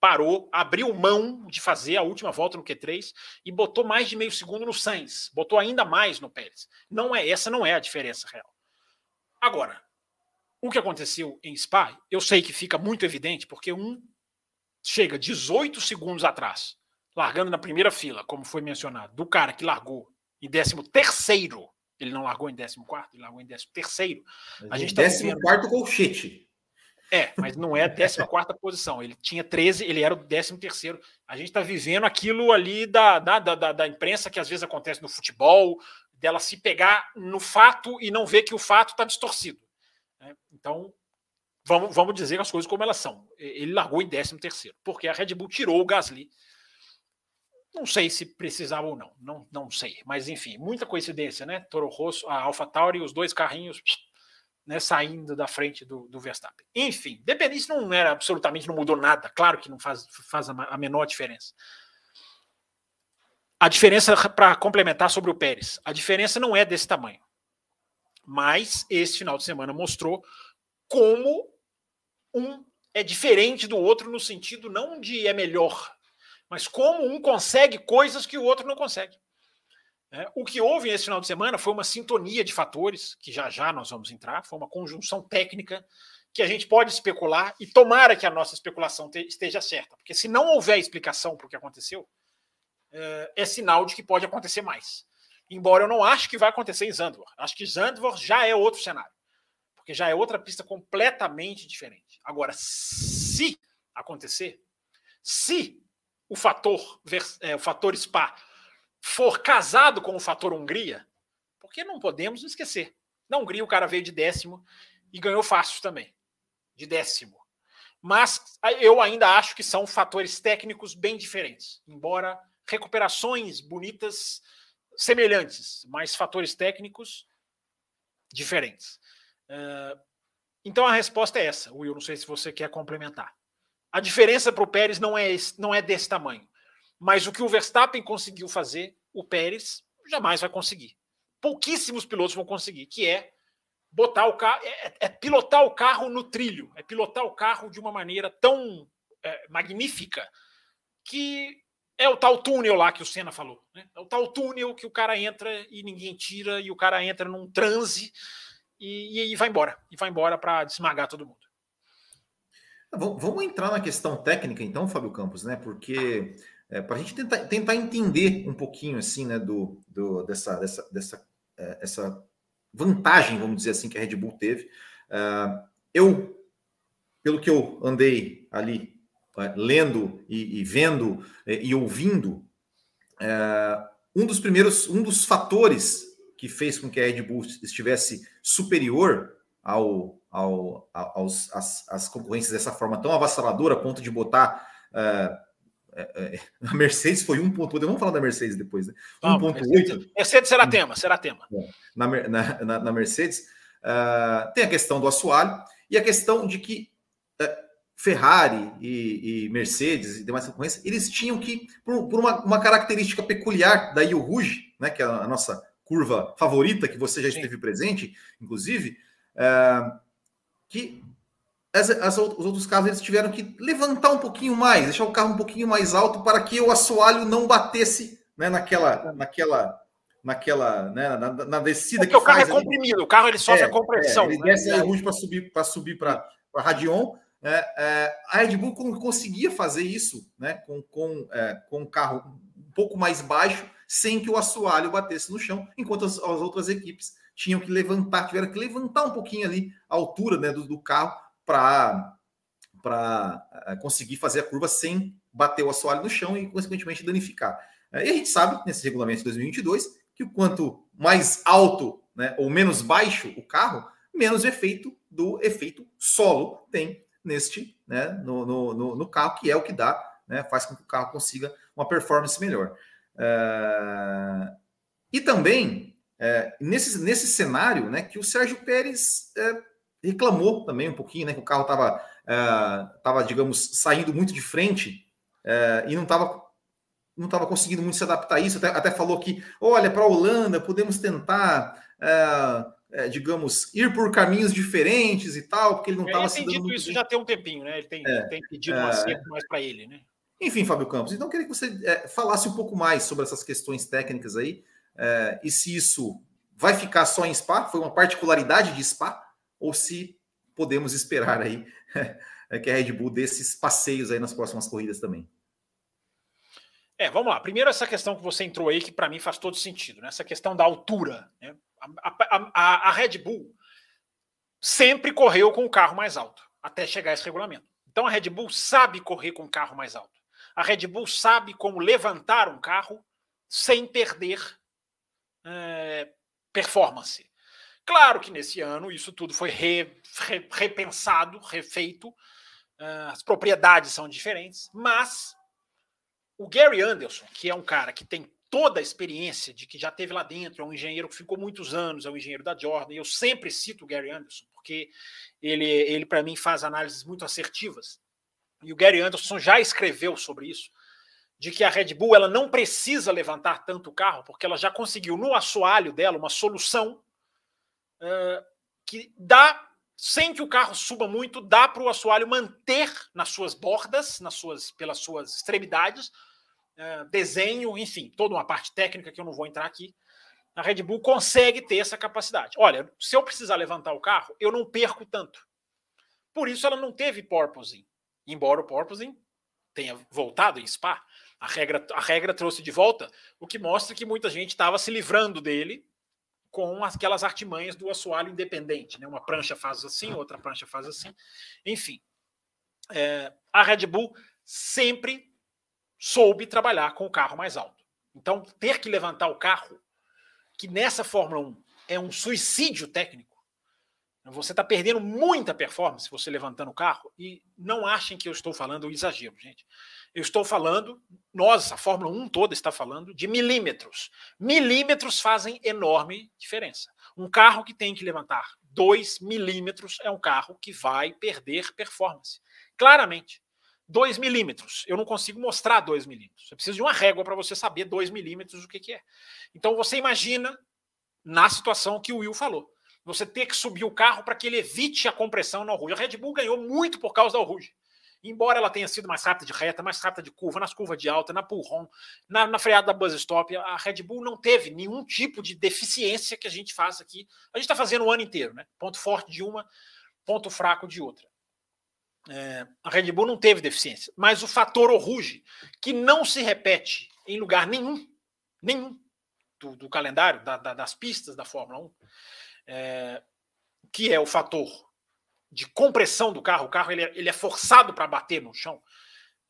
parou, abriu mão de fazer a última volta no Q3 e botou mais de meio segundo no Sainz, botou ainda mais no Pérez. Não é essa não é a diferença real. Agora, o que aconteceu em Spa, eu sei que fica muito evidente porque um chega 18 segundos atrás, largando na primeira fila, como foi mencionado, do cara que largou em 13 terceiro. Ele não largou em 14, ele largou em 13 terceiro. A gente 14 tá vivendo... colchete. É, mas não é a 14 posição. Ele tinha 13, ele era o 13. A gente está vivendo aquilo ali da, da, da, da, imprensa que às vezes acontece no futebol, dela se pegar no fato e não ver que o fato está distorcido. Né? Então, vamos, vamos dizer as coisas como elas são. Ele largou em 13, porque a Red Bull tirou o Gasly. Não sei se precisava ou não, não, não sei. Mas enfim, muita coincidência, né? Toro Rosso, a Alpha Tauri, os dois carrinhos né, saindo da frente do, do Verstappen. Enfim, isso não era absolutamente, não mudou nada. Claro que não faz, faz a menor diferença. A diferença, para complementar sobre o Pérez, a diferença não é desse tamanho. Mas esse final de semana mostrou como um é diferente do outro no sentido não de é melhor, mas como um consegue coisas que o outro não consegue. É, o que houve nesse final de semana foi uma sintonia de fatores, que já já nós vamos entrar, foi uma conjunção técnica que a gente pode especular e tomara que a nossa especulação te, esteja certa, porque se não houver explicação para o que aconteceu, é, é, sinal de que pode acontecer mais. Embora eu não acho que vai acontecer em Zandvoort. Acho que Zandvoort já é outro cenário, porque já é outra pista completamente diferente. Agora, se acontecer, se o fator, é, o fator Spa for casado com o fator Hungria, porque não podemos esquecer. Na Hungria o cara veio de décimo e ganhou fácil também, de décimo. Mas eu ainda acho que são fatores técnicos bem diferentes, embora recuperações bonitas semelhantes, mas fatores técnicos diferentes. Uh, então a resposta é essa, Will. Não sei se você quer complementar. A diferença para o Pérez não é, não é desse tamanho. Mas o que o Verstappen conseguiu fazer, o Pérez jamais vai conseguir. Pouquíssimos pilotos vão conseguir, que é botar o carro, é, é pilotar o carro no trilho, é pilotar o carro de uma maneira tão é, magnífica que é o tal túnel lá que o Senna falou. Né? É o tal túnel que o cara entra e ninguém tira, e o cara entra num transe e, e vai embora. E vai embora para desmagar todo mundo. Vamos entrar na questão técnica, então, Fábio Campos, né? Porque é, para a gente tentar, tentar entender um pouquinho assim, né, do, do dessa, dessa, dessa é, essa vantagem, vamos dizer assim, que a Red Bull teve. Uh, eu, pelo que eu andei ali uh, lendo e, e vendo uh, e ouvindo, é, um dos primeiros, um dos fatores que fez com que a Red Bull estivesse superior ao, ao, aos, as, as concorrências dessa forma tão avassaladora, a ponto de botar é, é, a Mercedes foi 1.8. Vamos falar da Mercedes depois, né? 1.8. Mercedes será tema, será tema. É, na, na, na Mercedes, uh, tem a questão do assoalho e a questão de que uh, Ferrari e, e, Mercedes e demais concorrências, eles tinham que, por, por uma, uma, característica peculiar da Io Rouge, né, que é a, a nossa curva favorita, que você já esteve Sim. presente, inclusive, uh, que as, as, os outros carros eles tiveram que levantar um pouquinho mais, deixar o carro um pouquinho mais alto para que o assoalho não batesse né, naquela, naquela, naquela, né, na, na descida Porque que o carro é comprimido, o carro ele sofre é, a compressão. É, ele né? desce a Rouge para subir para subir para Radion. É, é, a Red Bull conseguia fazer isso, né, com com, é, com um carro um pouco mais baixo, sem que o assoalho batesse no chão, enquanto as, as outras equipes tinham que levantar, tiveram que levantar um pouquinho ali a altura né, do, do carro para eh, conseguir fazer a curva sem bater o assoalho no chão e, consequentemente, danificar. Eh, e a gente sabe, nesse regulamento de 2022, que quanto mais alto né, ou menos baixo o carro, menos efeito do efeito solo tem neste, né, no, no, no, carro, que é o que dá, né, faz com que o carro consiga uma performance melhor. Uh, e também, uh, nesse, nesse cenário, né, que o Sérgio Pérez uh, reclamou também um pouquinho, né? Que o carro estava, uh, tava, digamos, saindo muito de frente uh, e não estava não estava conseguindo muito se adaptar a isso. Até, até falou que, olha, para a Holanda podemos tentar, uh, digamos, ir por caminhos diferentes e tal, porque ele não estava se dando isso já tem um tempinho, né? Ele tem, é, tem pedido um acerto mais para ele, né? Enfim, Fábio Campos, então eu queria que você é, falasse um pouco mais sobre essas questões técnicas aí, é, e se isso vai ficar só em Spa, foi uma particularidade de Spa, ou se podemos esperar aí que a Red Bull dê esses passeios aí nas próximas corridas também. É, vamos lá. Primeiro, essa questão que você entrou aí, que para mim faz todo sentido, né? essa questão da altura. Né? A, a, a, a, Red Bull sempre correu com o carro mais alto, até chegar esse regulamento. Então a Red Bull sabe correr com o carro mais alto. A Red Bull sabe como levantar um carro sem perder é, performance. Claro que nesse ano isso tudo foi re, re, repensado, refeito, uh, as propriedades são diferentes, mas o Gary Anderson, que é um cara que tem toda a experiência de que já teve lá dentro, é um engenheiro que ficou muitos anos, é um engenheiro da Jordan, e eu sempre cito o Gary Anderson, porque ele, ele para mim, faz análises muito assertivas. E o Gary Anderson já escreveu sobre isso, de que a Red Bull ela não precisa levantar tanto o carro, porque ela já conseguiu no assoalho dela uma solução que dá, sem que o carro suba muito, dá para o assoalho manter nas suas bordas, nas suas, pelas suas extremidades, uh, desenho, enfim, toda uma parte técnica que eu não vou entrar aqui. A Red Bull consegue ter essa capacidade. Olha, se eu precisar levantar o carro, eu não perco tanto. Por isso ela não teve porpoising, embora o porpoising tenha voltado em Spa. A regra, a regra trouxe de volta, o que mostra que muita gente estava se livrando dele com aquelas artimanhas do assoalho independente. Né? Uma prancha faz assim, outra prancha faz assim. Enfim, é, a Red Bull sempre soube trabalhar com o carro mais alto. Então, ter que levantar o carro, que nessa Fórmula 1 é um suicídio técnico, você está perdendo muita performance você levantando o carro e não achem que eu estou falando exagero, gente. Eu estou falando, nós, a Fórmula 1 toda está falando de milímetros. Milímetros fazem enorme diferença. Um carro que tem que levantar 2 milímetros é um carro que vai perder performance. Claramente. 2 milímetros. Eu não consigo mostrar 2 milímetros. Eu preciso de uma régua para você saber 2 milímetros o que, que é. Então você imagina na situação que o Will falou você ter que subir o carro para que ele evite a compressão no Rouge. A Red Bull ganhou muito por causa da Rouge. Embora ela tenha sido mais rápida de reta, mais rápida de curva, nas curvas de alta, na pull na, na freada da buzz stop, a Red Bull não teve nenhum tipo de deficiência que a gente faz aqui. A gente está fazendo o ano inteiro, né? Ponto forte de uma, ponto fraco de outra. É, a Red Bull não teve deficiência, mas o fator Rouge, que não se repete em lugar nenhum, nenhum do, do calendário, da, da, das pistas da Fórmula 1, é, que é o fator de compressão do carro, o carro ele é, ele é forçado para bater no chão.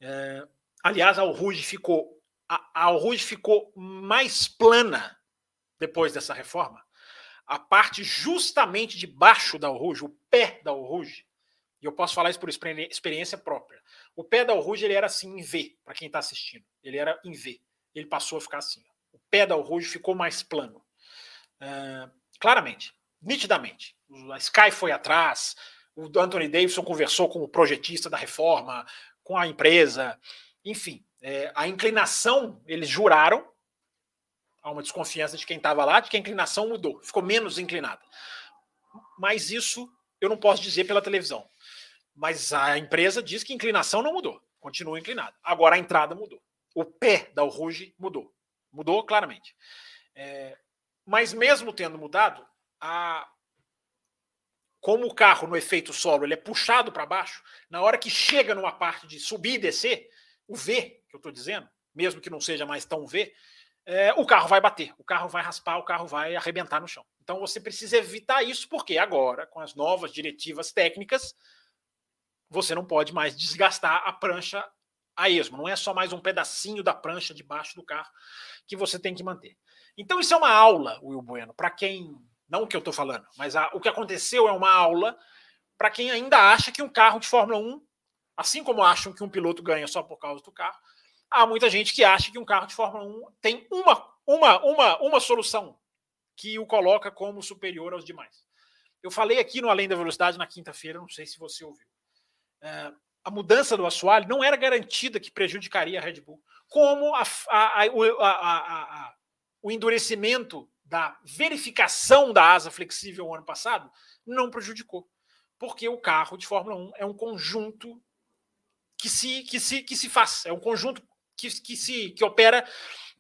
É, aliás, a Rouge ficou a, a ficou mais plana depois dessa reforma. A parte justamente debaixo da Rouge, o pé da Rouge, e eu posso falar isso por experiência própria. O pé da Rouge ele era assim em V, para quem está assistindo. Ele era em V. Ele passou a ficar assim. O pé da Rouge ficou mais plano. Uh, claramente nitidamente. A Sky foi atrás, o Anthony Davidson conversou com o projetista da reforma, com a empresa, enfim, é, a inclinação, eles juraram, há uma desconfiança de quem estava lá, de que a inclinação mudou, ficou menos inclinada. Mas isso eu não posso dizer pela televisão. Mas a empresa diz que a inclinação não mudou, continua inclinada. Agora a entrada mudou. O pé da Ruge mudou. Mudou claramente. É, mas mesmo tendo mudado, a como o carro no efeito solo ele é puxado para baixo, na hora que chega numa parte de subir e descer, o V que eu estou dizendo, mesmo que não seja mais tão V, é, o carro vai bater, o carro vai raspar, o carro vai arrebentar no chão. Então você precisa evitar isso, porque agora, com as novas diretivas técnicas, você não pode mais desgastar a prancha a esmo. Não é só mais um pedacinho da prancha debaixo do carro que você tem que manter. Então, isso é uma aula, Will Bueno, para quem não o que eu estou falando, mas a, o que aconteceu é uma aula para quem ainda acha que um carro de Fórmula 1, assim como acham que um piloto ganha só por causa do carro, há muita gente que acha que um carro de Fórmula 1 tem uma, uma, uma, uma solução que o coloca como superior aos demais. Eu falei aqui no Além da Velocidade na quinta-feira, não sei se você ouviu. É, a mudança do assoalho não era garantida que prejudicaria a Red Bull, como a, a, a, o endurecimento da verificação da asa flexível ano passado não prejudicou. Porque o carro de Fórmula 1 é um conjunto que se, que se, que se faz, é um conjunto que, que, se, que opera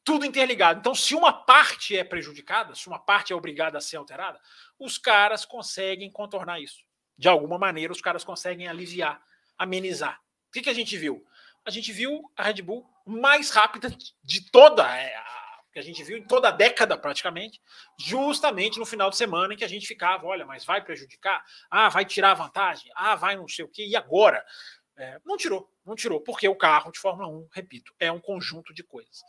tudo interligado. Então, se uma parte é prejudicada, se uma parte é obrigada a ser alterada, os caras conseguem contornar isso. De alguma maneira, os caras conseguem aliviar, amenizar. O que, que a gente viu? A gente viu a Red Bull mais rápida de toda é, a, que a gente viu em toda a década praticamente, justamente no final de semana em que a gente ficava, olha, mas vai prejudicar, ah, vai tirar vantagem, ah, vai não sei o quê, e agora? É, não tirou, não tirou, porque o carro de Fórmula 1, repito, é um conjunto de coisas.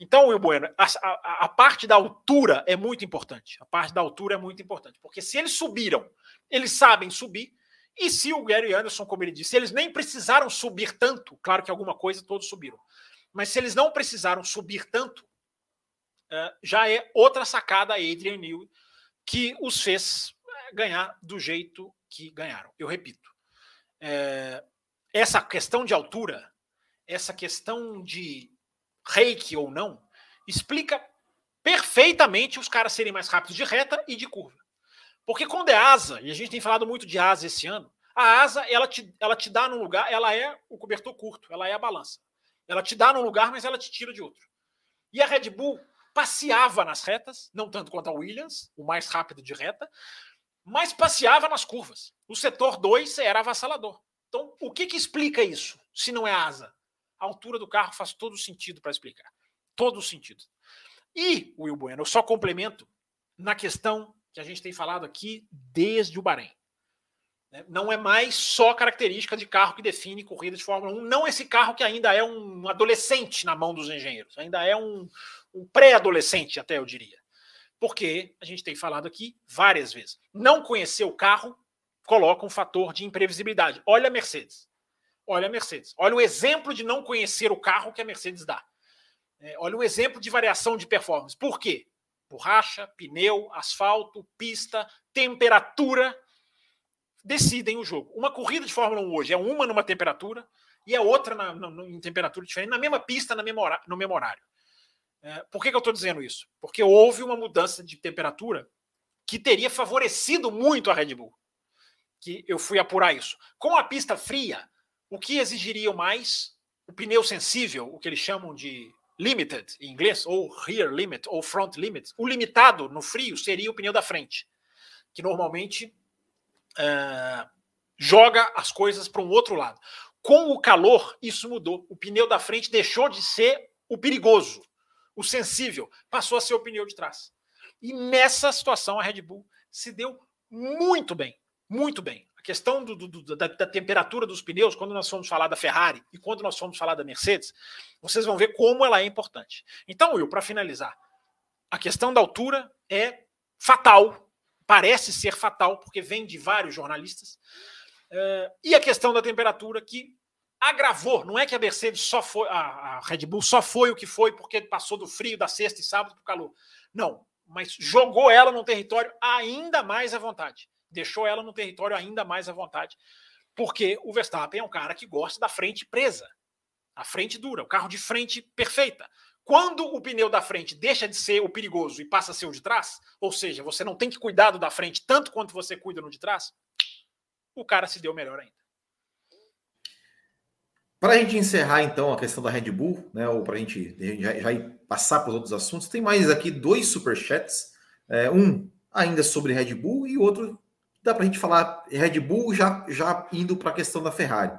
Então, Will Bueno, a, a, a, parte da altura é muito importante. A parte da altura é muito importante, porque se eles subiram, eles sabem subir, e se o Gary Anderson, como ele disse, eles nem precisaram subir tanto, claro que alguma coisa todos subiram, mas se eles não precisaram subir tanto, já é outra sacada Adrian Newey que os fez é, ganhar do jeito que ganharam. Eu repito, é, essa questão de altura, essa questão de reiki ou não, explica perfeitamente os caras serem mais rápidos de reta e de curva. Porque quando é asa, e a gente tem falado muito de asa esse ano, a asa ela te, ela te dá num lugar, ela é o cobertor curto, ela é a balança. Ela te dá num lugar, mas ela te tira de outro. E a Red Bull passeava nas retas, não tanto quanto a Williams, o mais rápido de reta, mas passeava nas curvas. O setor 2 era avassalador. Então, o que, que explica isso, se não é asa? A altura do carro faz todo sentido para explicar. Todo sentido. E, Will Bueno, eu só complemento na questão que a gente tem falado aqui desde o Bahrein. Né? Não é mais só característica de carro que define corrida de Fórmula 1, não esse carro que ainda é um adolescente na mão dos engenheiros, ainda é um, um pré-adolescente, até eu diria. Porque a gente tem falado aqui várias vezes. Não conhecer o carro coloca um fator de imprevisibilidade. Olha a Mercedes. Olha a Mercedes. Olha o exemplo de não conhecer o carro que a Mercedes dá. É, olha o exemplo de variação de performance. Por quê? Borracha, pneu, asfalto, pista, temperatura decidem o jogo. Uma corrida de Fórmula 1 hoje é uma numa temperatura e é outra na, na, em temperatura diferente, na mesma pista, na mesma horário, no mesmo horário. É, por que, que eu estou dizendo isso? Porque houve uma mudança de temperatura que teria favorecido muito a Red Bull. Que eu fui apurar isso. Com a pista fria, o que exigiria mais? O pneu sensível, o que eles chamam de limited em inglês, ou rear limit, ou front limit. O limitado no frio seria o pneu da frente, que normalmente uh, joga as coisas para um outro lado. Com o calor, isso mudou. O pneu da frente deixou de ser o perigoso, o sensível, passou a ser o pneu de trás. E nessa situação, a Red Bull se deu muito bem, muito bem. A questão do, do, da, da, temperatura dos pneus, quando nós formos falar da Ferrari e quando nós formos falar da Mercedes, vocês vão ver como ela é importante. Então, Will, para finalizar, a questão da altura é fatal parece ser fatal, porque vem de vários jornalistas. Uh, e a questão da temperatura, que agravou. Não é que a Mercedes só foi, a, a, Red Bull só foi o que foi porque passou do frio da sexta e sábado para o calor. Não, mas jogou ela no território ainda mais à vontade. Deixou ela no território ainda mais à vontade. Porque o Verstappen é um cara que gosta da frente presa. A frente dura, o carro de frente perfeita. Quando o pneu da frente deixa de ser o perigoso e passa a ser o de trás, ou seja, você não tem que cuidar do da frente tanto quanto você cuida no de trás, o cara se deu melhor ainda. Para a gente encerrar então a questão da Red Bull, né, ou para a gente já, já passar para os outros assuntos, tem mais aqui dois superchats. É, um ainda sobre Red Bull e outro dá para a gente falar Red Bull já, já indo para a questão da Ferrari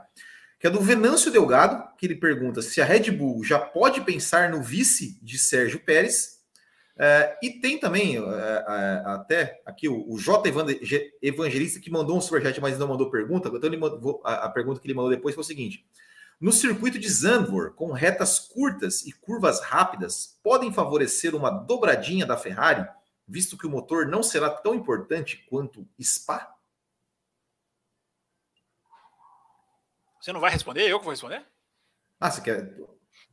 que é do Venâncio Delgado, que ele pergunta se a Red Bull já pode pensar no vice de Sérgio Pérez. É, e tem também, é, é, até aqui, o, o J. Evangelista, que mandou um superchat, mas não mandou pergunta. Então, ele mandou, a, a, pergunta que ele mandou depois foi o seguinte: No circuito de Zandvoort, com retas curtas e curvas rápidas, podem favorecer uma dobradinha da Ferrari, visto que o motor não será tão importante quanto Spa? Você não vai responder? Eu que vou responder? Ah, você quer.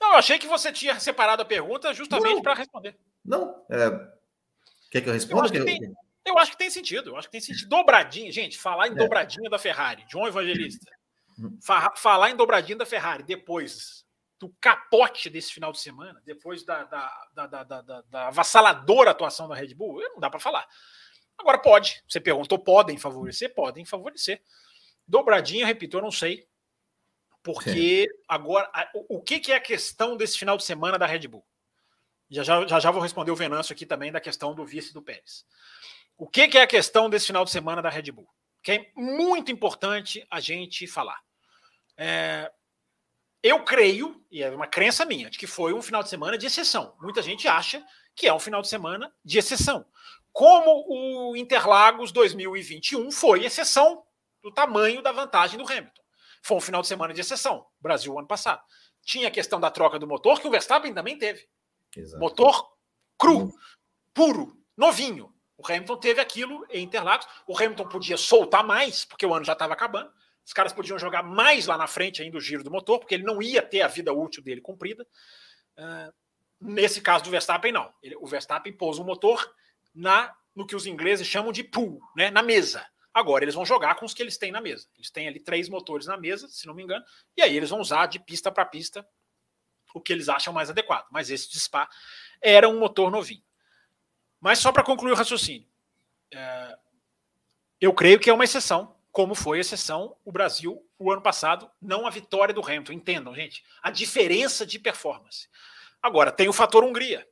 Não, eu achei que você tinha separado a pergunta justamente para responder. Não. É... Quer que eu responda? Eu acho que, tem, eu acho que tem sentido. Eu acho que tem sentido. Dobradinha, gente, falar em é. dobradinha da Ferrari, João Evangelista. Hum. falar em dobradinha da Ferrari depois do capote desse final de semana, depois da, da, da, da, da avassaladora atuação da Red Bull, não dá para falar. Agora pode. Você perguntou, podem favorecer? Podem favorecer. Dobradinha, repito, eu não sei. Porque é. agora, o, o que, que é a questão desse final de semana da Red Bull? Já já, já, já vou responder o Venâncio aqui também da questão do vice do Pérez. O que, que é a questão desse final de semana da Red Bull? Que é muito importante a gente falar. É, eu creio, e é uma crença minha, de que foi um final de semana de exceção. Muita gente acha que é um final de semana de exceção. Como o Interlagos 2021 foi exceção do tamanho da vantagem do Hamilton. Foi um final de semana de exceção. Brasil ano passado. Tinha a questão da troca do motor, que o Verstappen também teve. Exato. Motor cru, puro, novinho. O Hamilton teve aquilo em Interlagos. O Hamilton podia soltar mais, porque o ano já estava acabando. Os caras podiam jogar mais lá na frente ainda o giro do motor, porque ele não ia ter a vida útil dele cumprida. Uh, nesse caso do Verstappen, não. Ele, o Verstappen pôs o motor na no que os ingleses chamam de pool, né, na mesa. Agora eles vão jogar com os que eles têm na mesa. Eles têm ali três motores na mesa, se não me engano, e aí eles vão usar de pista para pista o que eles acham mais adequado. Mas esse de Spa era um motor novinho. Mas só para concluir o raciocínio, é, eu creio que é uma exceção como foi exceção o Brasil o ano passado, não a vitória do Hamilton. Entendam, gente, a diferença de performance. Agora, tem o fator Hungria.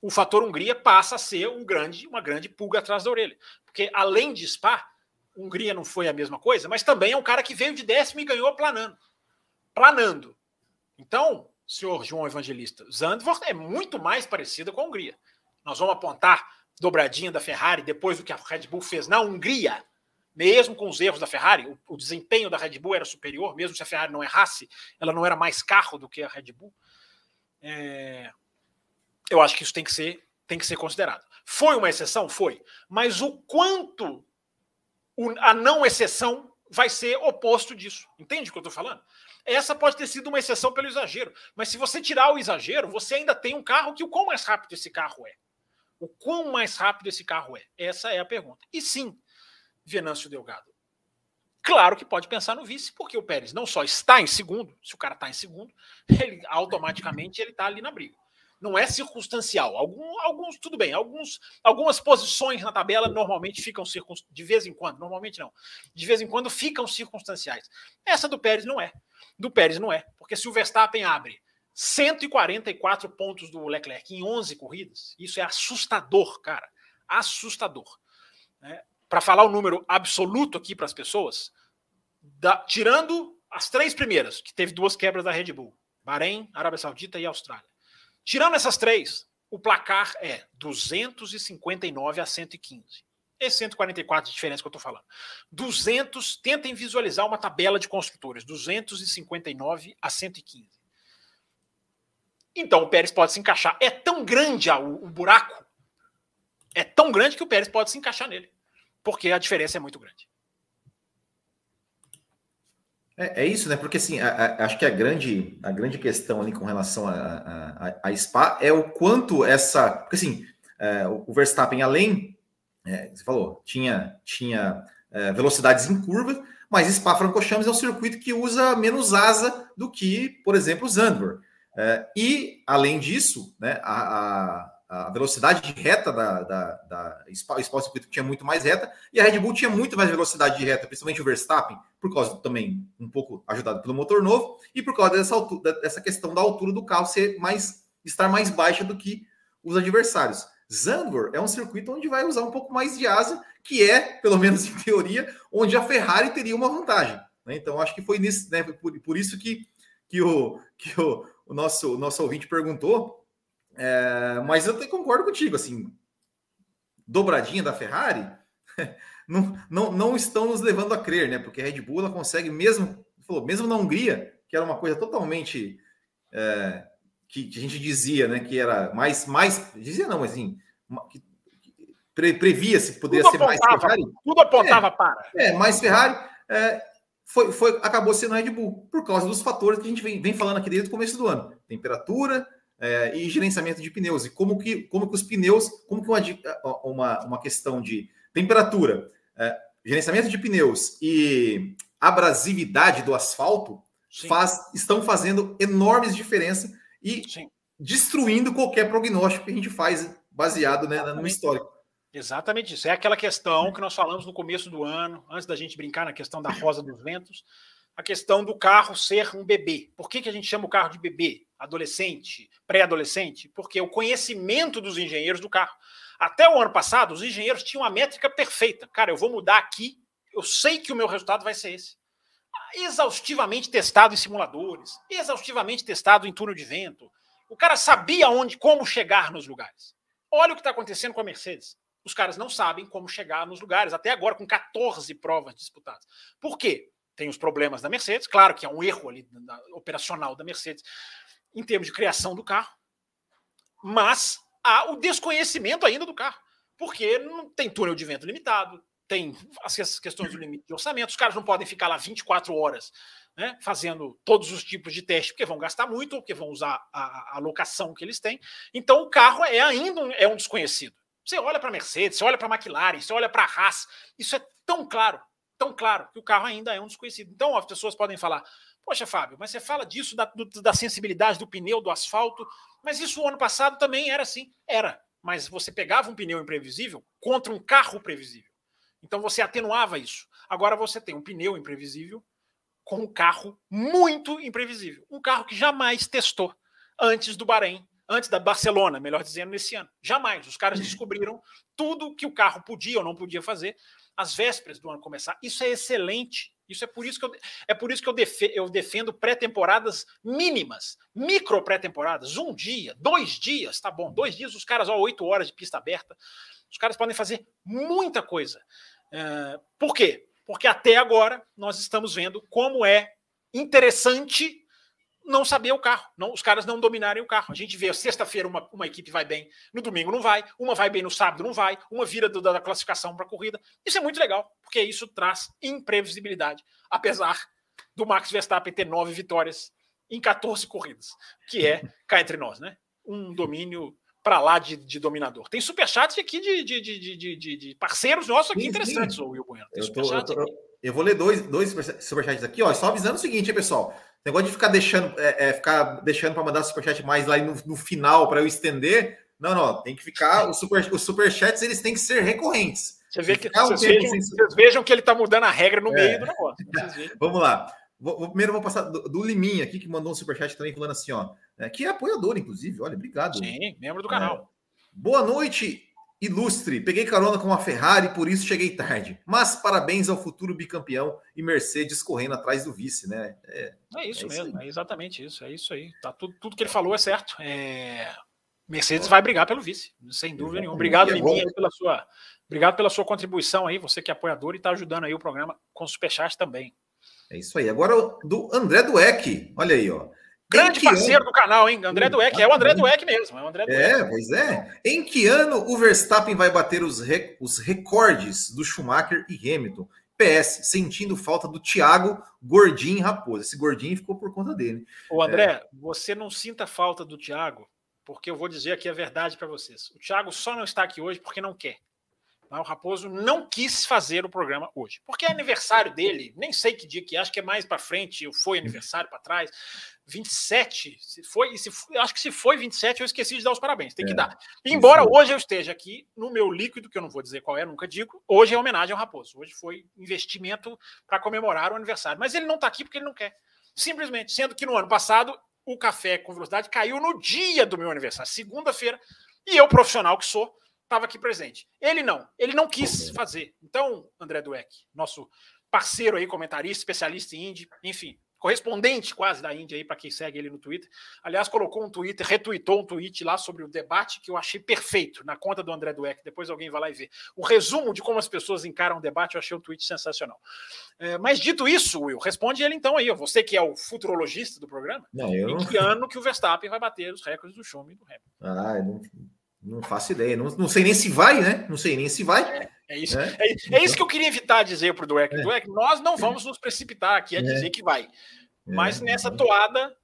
O fator Hungria passa a ser um grande, uma grande pulga atrás da orelha. Porque, além de Spa, Hungria não foi a mesma coisa, mas também é um cara que veio de décimo e ganhou planando. Planando. Então, senhor João Evangelista, Zandvoort é muito mais parecida com a Hungria. Nós vamos apontar dobradinha da Ferrari depois do que a Red Bull fez na Hungria mesmo com os erros da Ferrari, o, o, desempenho da Red Bull era superior, mesmo se a Ferrari não errasse, ela não era mais carro do que a Red Bull. É, eu acho que isso tem que ser tem que ser considerado. Foi uma exceção? Foi. Mas o quanto a não exceção vai ser oposto disso. Entende o que eu estou falando? Essa pode ter sido uma exceção pelo exagero. Mas se você tirar o exagero, você ainda tem um carro que o quão mais rápido esse carro é? O quão mais rápido esse carro é? Essa é a pergunta. E sim, Venâncio Delgado? Claro que pode pensar no vice, porque o Pérez não só está em segundo, se o cara está em segundo, ele automaticamente ele está ali na briga. Não é circunstancial. Algum, alguns, tudo bem, alguns, algumas posições na tabela normalmente ficam de vez em quando, normalmente não. De vez em quando ficam circunstanciais. Essa do Pérez não é. Do Pérez não é. Porque se o Verstappen abre 144 pontos do Leclerc em 11 corridas, isso é assustador, cara. Assustador. Né? para falar o número absoluto aqui para as pessoas, da, tirando as três primeiras, que teve duas quebras da Red Bull, Bahrein, Arábia Saudita e Austrália. Tirando essas três, o placar é 259 a 115. Esse 144 de diferença que eu estou falando. 200, tentem visualizar uma tabela de construtores, 259 a 115. Então o Pérez pode se encaixar. É tão grande o, o buraco, é tão grande que o Pérez pode se encaixar nele porque a diferença é muito grande. É, é isso, né? Porque assim, a, a, acho que a grande, a grande questão ali com relação a, a, a Spa é o quanto essa. Porque assim, é, o Verstappen, além, é, você falou, tinha, tinha é, velocidades em curva, mas Spa-Francorchamps é um circuito que usa menos asa do que, por exemplo, o Zandvoort. É, e, além disso, né, a, a velocidade de reta da, da, da Spa, o Circuito tinha muito mais reta e a Red Bull tinha muito mais velocidade de reta, principalmente o Verstappen, por causa também um pouco ajudado pelo motor novo e por causa dessa, altura, dessa questão da altura do carro ser mais estar mais baixa do que os adversários. Zandvoort é um circuito onde vai usar um pouco mais de asa, que é, pelo menos em teoria, onde a Ferrari teria uma vantagem. Né? Então, acho que foi né, por, por isso que, que, o, que o, o, nosso, o nosso ouvinte perguntou é, mas eu concordo contigo, assim, dobradinha da Ferrari, não, não, não estão nos levando a crer, né? Porque a Red Bull ela consegue, mesmo, falou, mesmo na Hungria, que era uma coisa totalmente é, que, que, a gente dizia, né? Que era mais, mais dizia não, mas assim, que, pre, previa-se que poderia tudo ser apontava, mais Ferrari. Tudo apontava é, para. É, mais Ferrari. É, foi, foi, acabou sendo a Red Bull, por causa dos fatores que a gente vem, vem falando aqui desde o começo do ano. Temperatura, é, e gerenciamento de pneus. E como que, como que os pneus, como que uma, uma, uma questão de temperatura, é, gerenciamento de pneus e abrasividade do asfalto faz, estão fazendo enormes diferenças e Sim. destruindo qualquer prognóstico que a gente faz baseado né, no histórico. Exatamente isso. É aquela questão que nós falamos no começo do ano, antes da gente brincar na questão da rosa dos ventos, a questão do carro ser um bebê. Por que, que a gente chama o carro de bebê? Adolescente, pré-adolescente? Porque o conhecimento dos engenheiros do carro. Até o ano passado, os engenheiros tinham a métrica perfeita. Cara, eu vou mudar aqui, eu sei que o meu resultado vai ser esse. exaustivamente testado em simuladores, exaustivamente testado em túnel de vento. O cara sabia onde, como chegar nos lugares. Olha o que está acontecendo com a Mercedes. Os caras não sabem como chegar nos lugares, até agora com 14 provas disputadas. Por quê? Tem os problemas da Mercedes, claro que é um erro ali da, operacional da Mercedes em termos de criação do carro, mas há o desconhecimento ainda do carro, porque não tem túnel de vento limitado, tem as questões do limite de orçamento, os caras não podem ficar lá 24 horas né, fazendo todos os tipos de teste, porque vão gastar muito, porque vão usar a, a locação que eles têm. Então o carro é ainda um, é um desconhecido. Você olha para a Mercedes, você olha para a McLaren, você olha para a Haas, isso é tão claro, tão claro, que o carro ainda é um desconhecido. Então as pessoas podem falar, poxa, Fábio, mas você fala disso da, do, da sensibilidade do pneu, do asfalto, mas isso o ano passado também era assim. Era, mas você pegava um pneu imprevisível contra um carro previsível. Então você atenuava isso. Agora você tem um pneu imprevisível com um carro muito imprevisível. Um carro que jamais testou antes do Bahrein, antes da Barcelona, melhor dizendo, nesse ano. Jamais. Os caras descobriram tudo que o carro podia ou não podia fazer às vésperas do ano começar. Isso é excelente. Isso é por isso que eu, é por isso que eu, defe, eu defendo pré-temporadas mínimas, micro pré-temporadas, um dia, dois dias, tá bom. Dois dias, os caras, ó, oito horas de pista aberta. Os caras podem fazer muita coisa. Uh, por quê? Porque até agora nós estamos vendo como é interessante não saber o carro, não, os caras não dominarem o carro. A gente vê, sexta-feira uma, uma equipe vai bem, no domingo não vai, uma vai bem no sábado não vai, uma vira do, da classificação para a corrida. Isso é muito legal, porque isso traz imprevisibilidade, apesar do Max Verstappen ter nove vitórias em 14 corridas, que é, cá entre nós, né? Um domínio para lá de, de, dominador. Tem superchats aqui de, de, de, parceiros nossos aqui sim, interessantes, o Will Bueno. Eu, tô, eu, tô, eu, vou ler dois, dois superchats aqui, ó. Só avisando o seguinte, hein, pessoal. Negócio de ficar deixando, é, é ficar deixando para mandar superchat mais lá no, no final para eu estender. Não, não, tem que ficar. Os, super, os superchats eles têm que ser recorrentes. Você vê que, vocês, vejam, vocês vejam que ele está mudando a regra no é. meio do negócio. Vamos lá. Vou, vou, primeiro vou passar do, do, Liminha aqui, que mandou um superchat também falando assim, ó. É, que é apoiador, inclusive. Olha, obrigado. Sim, membro do canal. É, boa noite, ilustre. Peguei carona com a Ferrari, por isso cheguei tarde. Mas parabéns ao futuro bicampeão e Mercedes correndo atrás do vice, né? É, é isso é mesmo, isso é exatamente isso. É isso aí. Tá tudo, tudo que ele falou é certo. É... Mercedes vai brigar pelo vice, sem dúvida nenhuma. Obrigado, Liminha, pela sua, obrigado pela sua contribuição aí, você que é apoiador e está ajudando aí o programa com superchat também. É isso aí. Agora do André Dueck. Olha aí, ó. Grande parceiro ano... do canal, hein? André Dueck. É o André Dueck mesmo. É, o André é, pois é. Em que ano o Verstappen vai bater os, os recordes do Schumacher e Hamilton? PS, sentindo falta do Thiago Gordinho Raposo. Esse gordinho ficou por conta dele. O André, é... você não sinta falta do Thiago, porque eu vou dizer aqui a verdade para vocês. O Thiago só não está aqui hoje porque não quer. O Raposo não quis fazer o programa hoje, porque é aniversário dele, nem sei que dia que é, acho que é mais para frente, foi aniversário para trás, 27, se foi, se acho que se foi 27 eu esqueci de dar os parabéns, tem que é, dar. Embora hoje eu esteja aqui no meu líquido, que eu não vou dizer qual é, nunca digo, hoje é homenagem ao Raposo, hoje foi investimento para comemorar o aniversário, mas ele não está aqui porque ele não quer, simplesmente, sendo que no ano passado o café com velocidade caiu no dia do meu aniversário, segunda-feira, e eu, profissional que sou, estava aqui presente. Ele não, ele não quis fazer. Então, André Dueck, nosso parceiro aí, comentarista, especialista em Indy, enfim, correspondente quase da Índia aí, para quem segue ele no Twitter. Aliás, colocou um Twitter, retweetou um tweet lá sobre o debate que eu achei perfeito na conta do André Dueck. Depois alguém vai lá e vê. O resumo de como as pessoas encaram o debate, eu achei o tweet sensacional. É, mas dito isso, Will, responde ele então aí, você que é o futurologista do programa. Não, eu... Em que ano que o Verstappen vai bater os recordes do Schumacher e do Hamilton? Ah, não, não faço ideia. Não, não sei nem se vai, né? Não sei nem se vai. É, é isso. É, é, é isso que eu queria evitar dizer para o Dueck. É. Dueck, nós não vamos nos precipitar aqui a é. dizer que vai. Mas nessa toada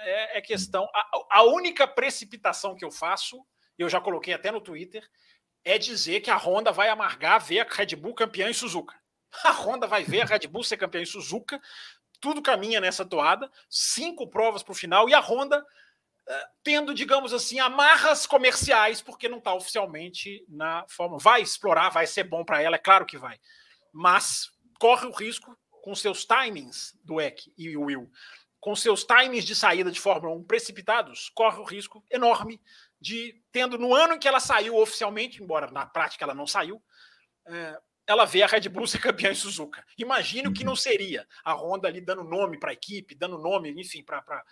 é, é questão. A, a, única precipitação que eu faço, eu já coloquei até no Twitter, é dizer que a Honda vai amargar ver a Red Bull campeã em Suzuka. A Honda vai ver a Red Bull ser campeã em Suzuka. Tudo caminha nessa toada. Cinco provas para o final e a Honda tendo, digamos assim, amarras comerciais, porque não está oficialmente na Fórmula. Vai explorar, vai ser bom para ela, é claro que vai. Mas corre o risco, com seus timings do EC e o Will, com seus timings de saída de Fórmula 1 precipitados, corre o risco enorme de, tendo no ano em que ela saiu oficialmente, embora na prática ela não saiu, é, ela vê a Red Bull ser campeã em Suzuka. Imagine o que não seria a Honda ali dando nome para a equipe, dando nome, enfim, para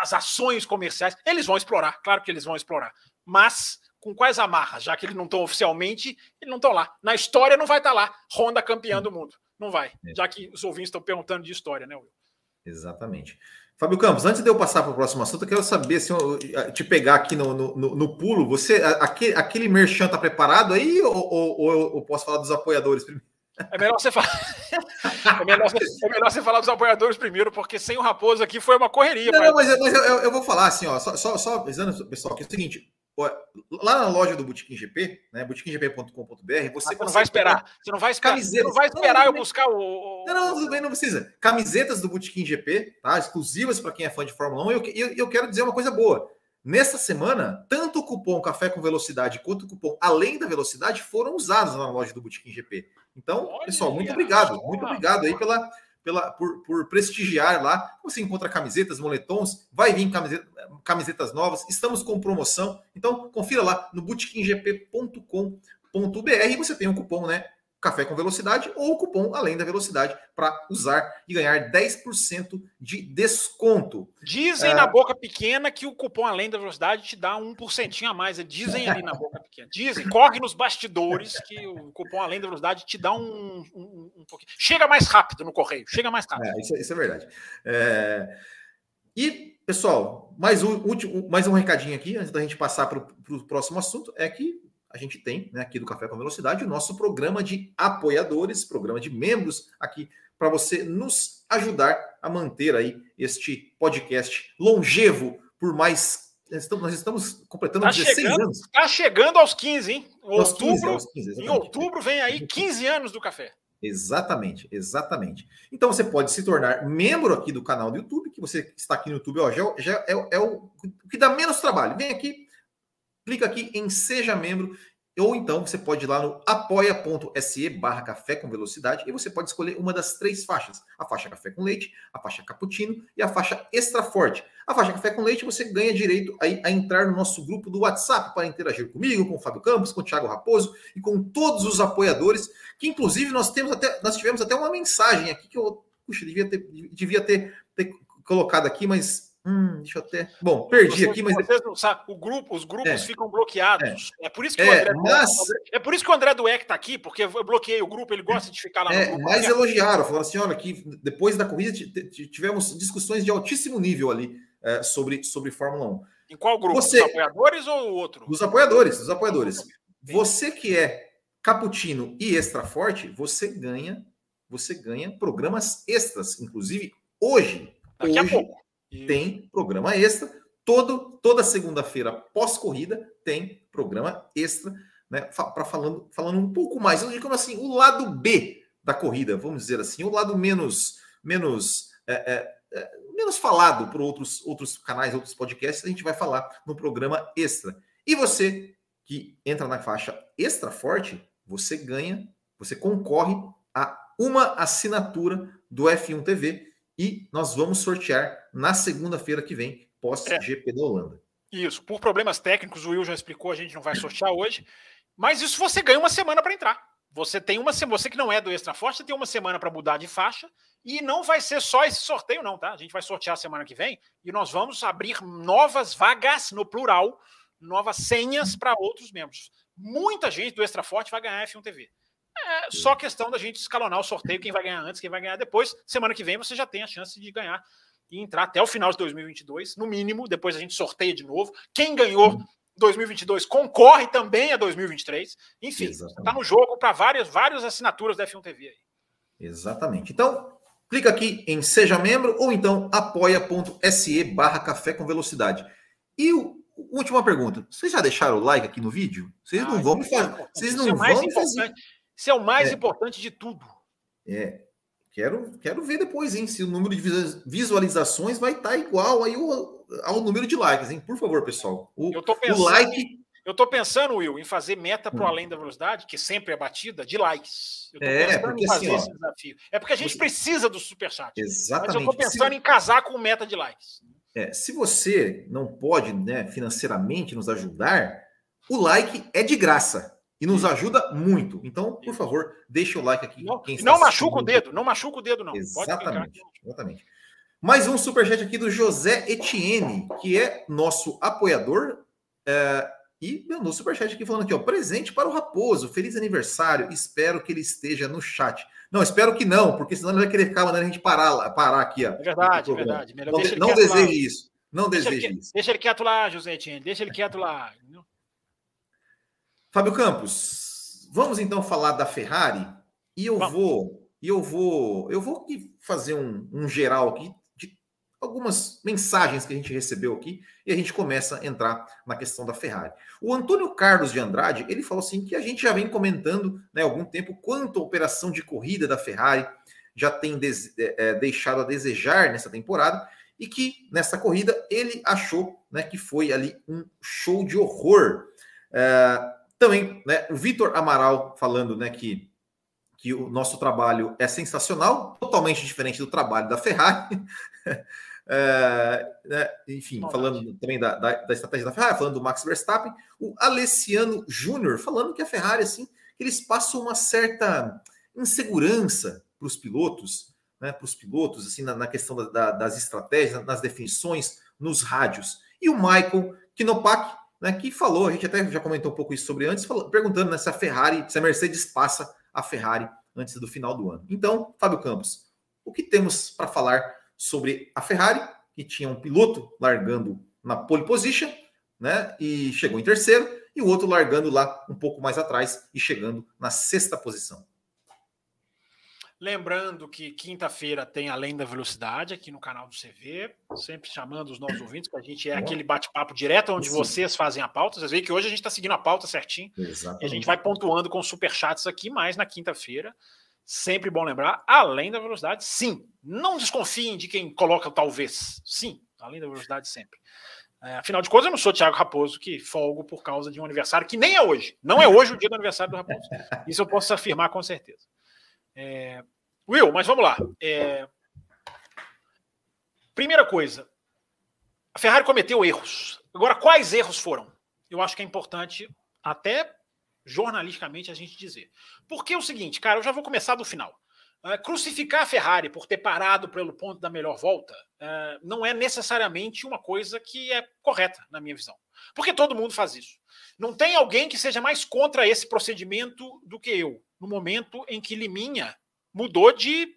as ações comerciais. Eles vão explorar, claro que eles vão explorar. Mas com quais amarras? Já que eles não estão oficialmente, eles não estão lá. Na história não vai estar tá lá. Honda campeã do mundo. Não vai. É. Já que os ouvintes estão perguntando de história, né, Will? Exatamente. Fábio Campos, antes de eu passar para o próximo assunto, eu quero saber se eu te pegar aqui no, no, no pulo, você aquele, aquele merchan está preparado aí ou, ou, ou, eu posso falar dos apoiadores primeiro? É melhor, você falar... é, melhor, é melhor você falar dos apoiadores primeiro, porque sem o Raposo aqui foi uma correria. Não, não mas, mas eu, eu, vou falar assim, ó, só, só, só avisando, pessoal, que é o seguinte: Lá na loja do Botequim GP, né, botequimgp.com.br, você, você não vai esperar. Você não vai esperar. Camisetas. Não vai esperar não, eu buscar o. Não, não, tudo bem, não precisa. Camisetas do Botequim GP, tá? Exclusivas para quem é fã de Fórmula 1. E eu, eu, eu quero dizer uma coisa boa. Nesta semana, tanto o cupom Café com Velocidade quanto o cupom Além da Velocidade foram usados na loja do Botequim GP. Então, Olha, pessoal, muito obrigado. Muito obrigado aí pela, pela, por, por prestigiar lá. Você encontra camisetas, moletons, vai vir camiseta, camisetas novas, estamos com promoção. Então, confira lá no bootkinggp.com.br e você tem um cupom, né? Café com Velocidade ou o cupom Além da Velocidade para usar e ganhar 10% de desconto. Dizem é... na boca pequena que o cupom Além da Velocidade te dá um porcentinho a mais. Dizem ali na boca pequena. Dizem, corre nos bastidores que o cupom Além da Velocidade te dá um, um, um pouquinho. Chega mais rápido no correio, chega mais rápido. É, isso, isso, é verdade. É... E, pessoal, mais um, último, mais um recadinho aqui, antes da gente passar para o próximo assunto, é que a gente tem né, aqui do Café com Velocidade o nosso programa de apoiadores, programa de membros aqui para você nos ajudar a manter aí este podcast longevo por mais. Nós estamos completando tá 16 chegando, anos. Está chegando aos 15, hein? Outubro, 15, 15, em outubro vem aí 15 anos do café. Exatamente, exatamente. Então você pode se tornar membro aqui do canal do YouTube, que você está aqui no YouTube, ó, já, já é, é, o, o que dá menos trabalho. Vem aqui, clica aqui em Seja Membro, ou então você pode ir lá no apoia.se barra café com velocidade e você pode escolher uma das três faixas: a faixa café com leite, a faixa cappuccino e a faixa extra forte. A faixa café com leite você ganha direito a, a entrar no nosso grupo do WhatsApp para interagir comigo, com o Fábio Campos, com o Thiago Raposo e com todos os apoiadores, que inclusive nós temos até nós tivemos até uma mensagem aqui que eu puxa, devia ter, devia ter, ter colocado aqui, mas Hum, deixa eu até. Bom, perdi aqui, mas. Vocês não sabem, o grupo, os grupos é. ficam bloqueados. É. é. por isso que é, o André mas... é por isso que o André Dueck está aqui, porque eu bloqueei o grupo, ele gosta de ficar lá é, no grupo. Mas elogiaram, falaram assim: olha, que depois da corrida tivemos discussões de altíssimo nível ali é, sobre, sobre Fórmula 1. Em qual grupo? Você... Os apoiadores ou o outro? Os apoiadores, os apoiadores. Você que é cappuccino e extra forte, você ganha, você ganha programas extras, inclusive hoje. Daqui hoje, a pouco tem programa extra. Todo, toda segunda-feira pós-corrida tem programa extra, né? Para falando, falando um pouco mais, eu digo assim, o lado B da corrida, vamos dizer assim, o lado menos menos é, é, é, menos falado por outros outros canais, outros podcasts, a gente vai falar no programa extra. E você que entra na faixa extra forte, você ganha, você concorre a uma assinatura do F1 TV e nós vamos sortear na segunda-feira que vem, pós-GP é. da Holanda. Isso, por problemas técnicos, o Will já explicou, a gente não vai sortear hoje, mas isso você ganha uma semana para entrar. Você tem uma semana, você que não é do Extra Forte, você tem uma semana para mudar de faixa e não vai ser só esse sorteio, não, tá? A gente vai sortear semana que vem e nós vamos abrir novas vagas no plural, novas senhas para outros membros. Muita gente do Extra Forte vai ganhar F1 TV. É só questão da gente escalonar o sorteio, quem vai ganhar antes, quem vai ganhar depois. Semana que vem você já tem a chance de ganhar e entrar até o final de 2022, no mínimo. Depois a gente sorteia de novo. Quem ganhou 2022 concorre também a 2023. Enfim, está no jogo para várias, várias assinaturas da F1 TV aí. Exatamente. Então, clica aqui em Seja Membro ou então apoia.se barra café com velocidade. E o, última pergunta. Vocês já deixaram o like aqui no vídeo? Vocês ah, não vão me fazer. Vocês não é vão fazer. Isso é o mais é. importante de tudo. É. Quero, quero ver depois, hein? Se o número de visualizações vai estar tá igual aí ao, ao número de likes, hein? Por favor, pessoal. O, eu tô pensando, o like. Eu tô pensando, Will, em fazer meta para hum. além da velocidade, que sempre é batida, de likes. É, porque, assim, esse desafio. É porque a gente você... precisa do superchat. Exatamente. Mas eu tô pensando se... em casar com meta de likes. É, se você não pode, né, financeiramente nos ajudar, o like é de graça. E nos ajuda muito. Então, por favor, deixe o like aqui. Não, não machuca o dedo, não machuca o dedo, não. Exatamente, exatamente. Mais um superchat aqui do José Etienne, que é nosso apoiador. É, e mandou superchat aqui falando aqui, ó, presente para o Raposo, feliz aniversário, espero que ele esteja no chat. Não, espero que não, porque senão ele vai querer ficar mandando a gente parar, parar aqui, ó. É verdade, é verdade. Melhor não, não deseje lá. isso, não deixa deseje ele, isso. Deixa ele quieto lá, José Etienne, deixa ele quieto lá. Fábio Campos, vamos então falar da Ferrari, e eu vamos. vou, eu vou, eu vou fazer um, um geral aqui, algumas mensagens que a gente recebeu aqui e a gente começa a entrar na questão da Ferrari. O Antônio Carlos de Andrade, ele falou assim que a gente já vem comentando né, há algum tempo quanto a operação de corrida da Ferrari já tem des, é, deixado a desejar nessa temporada e que nessa corrida ele achou né, que foi ali um show de horror. É, também né, o Vitor Amaral falando né, que que o nosso trabalho é sensacional, totalmente diferente do trabalho da Ferrari. É, né, enfim, falando também da, da, da, estratégia da Ferrari, falando do Max Verstappen, o Alessiano Júnior falando que a Ferrari, assim, eles passam uma certa insegurança para os pilotos, né, para os pilotos, assim, na, na questão da, das estratégias, nas definições, nos rádios. E o Michael Knopak, né, que falou, a gente até já comentou um pouco isso sobre antes, falou, perguntando né, se a Ferrari, se a Mercedes passa a Ferrari antes do final do ano. Então, Fábio Campos, o que temos para falar sobre a Ferrari, que tinha um piloto largando na pole position, né? E chegou em terceiro, e o outro largando lá um pouco mais atrás e chegando na sexta posição. Lembrando que quinta-feira tem Além da Velocidade aqui no canal do CV, sempre chamando os nossos ouvintes, que a gente é aquele bate-papo direto onde Sim. vocês fazem a pauta. Vocês veem que hoje a gente está seguindo a pauta certinho. Exatamente. E a gente vai pontuando com superchats aqui, mas na quinta-feira Sempre bom lembrar, além da velocidade, sim. Não desconfiem de quem coloca talvez. Sim, além da velocidade, sempre. É, afinal de contas, eu não sou Thiago Raposo que folgo por causa de um aniversário que nem é hoje. Não é hoje o dia do aniversário do Raposo. Isso eu posso afirmar com certeza. É... Will, mas vamos lá. É... Primeira coisa, a Ferrari cometeu erros. Agora, quais erros foram? Eu acho que é importante até jornalisticamente a gente dizer. Porque é o seguinte, cara, eu já vou começar do final. Uh, crucificar a Ferrari por ter parado pelo ponto da melhor volta uh, não é necessariamente uma coisa que é correta, na minha visão. Porque todo mundo faz isso. Não tem alguém que seja mais contra esse procedimento do que eu, no momento em que Liminha mudou de.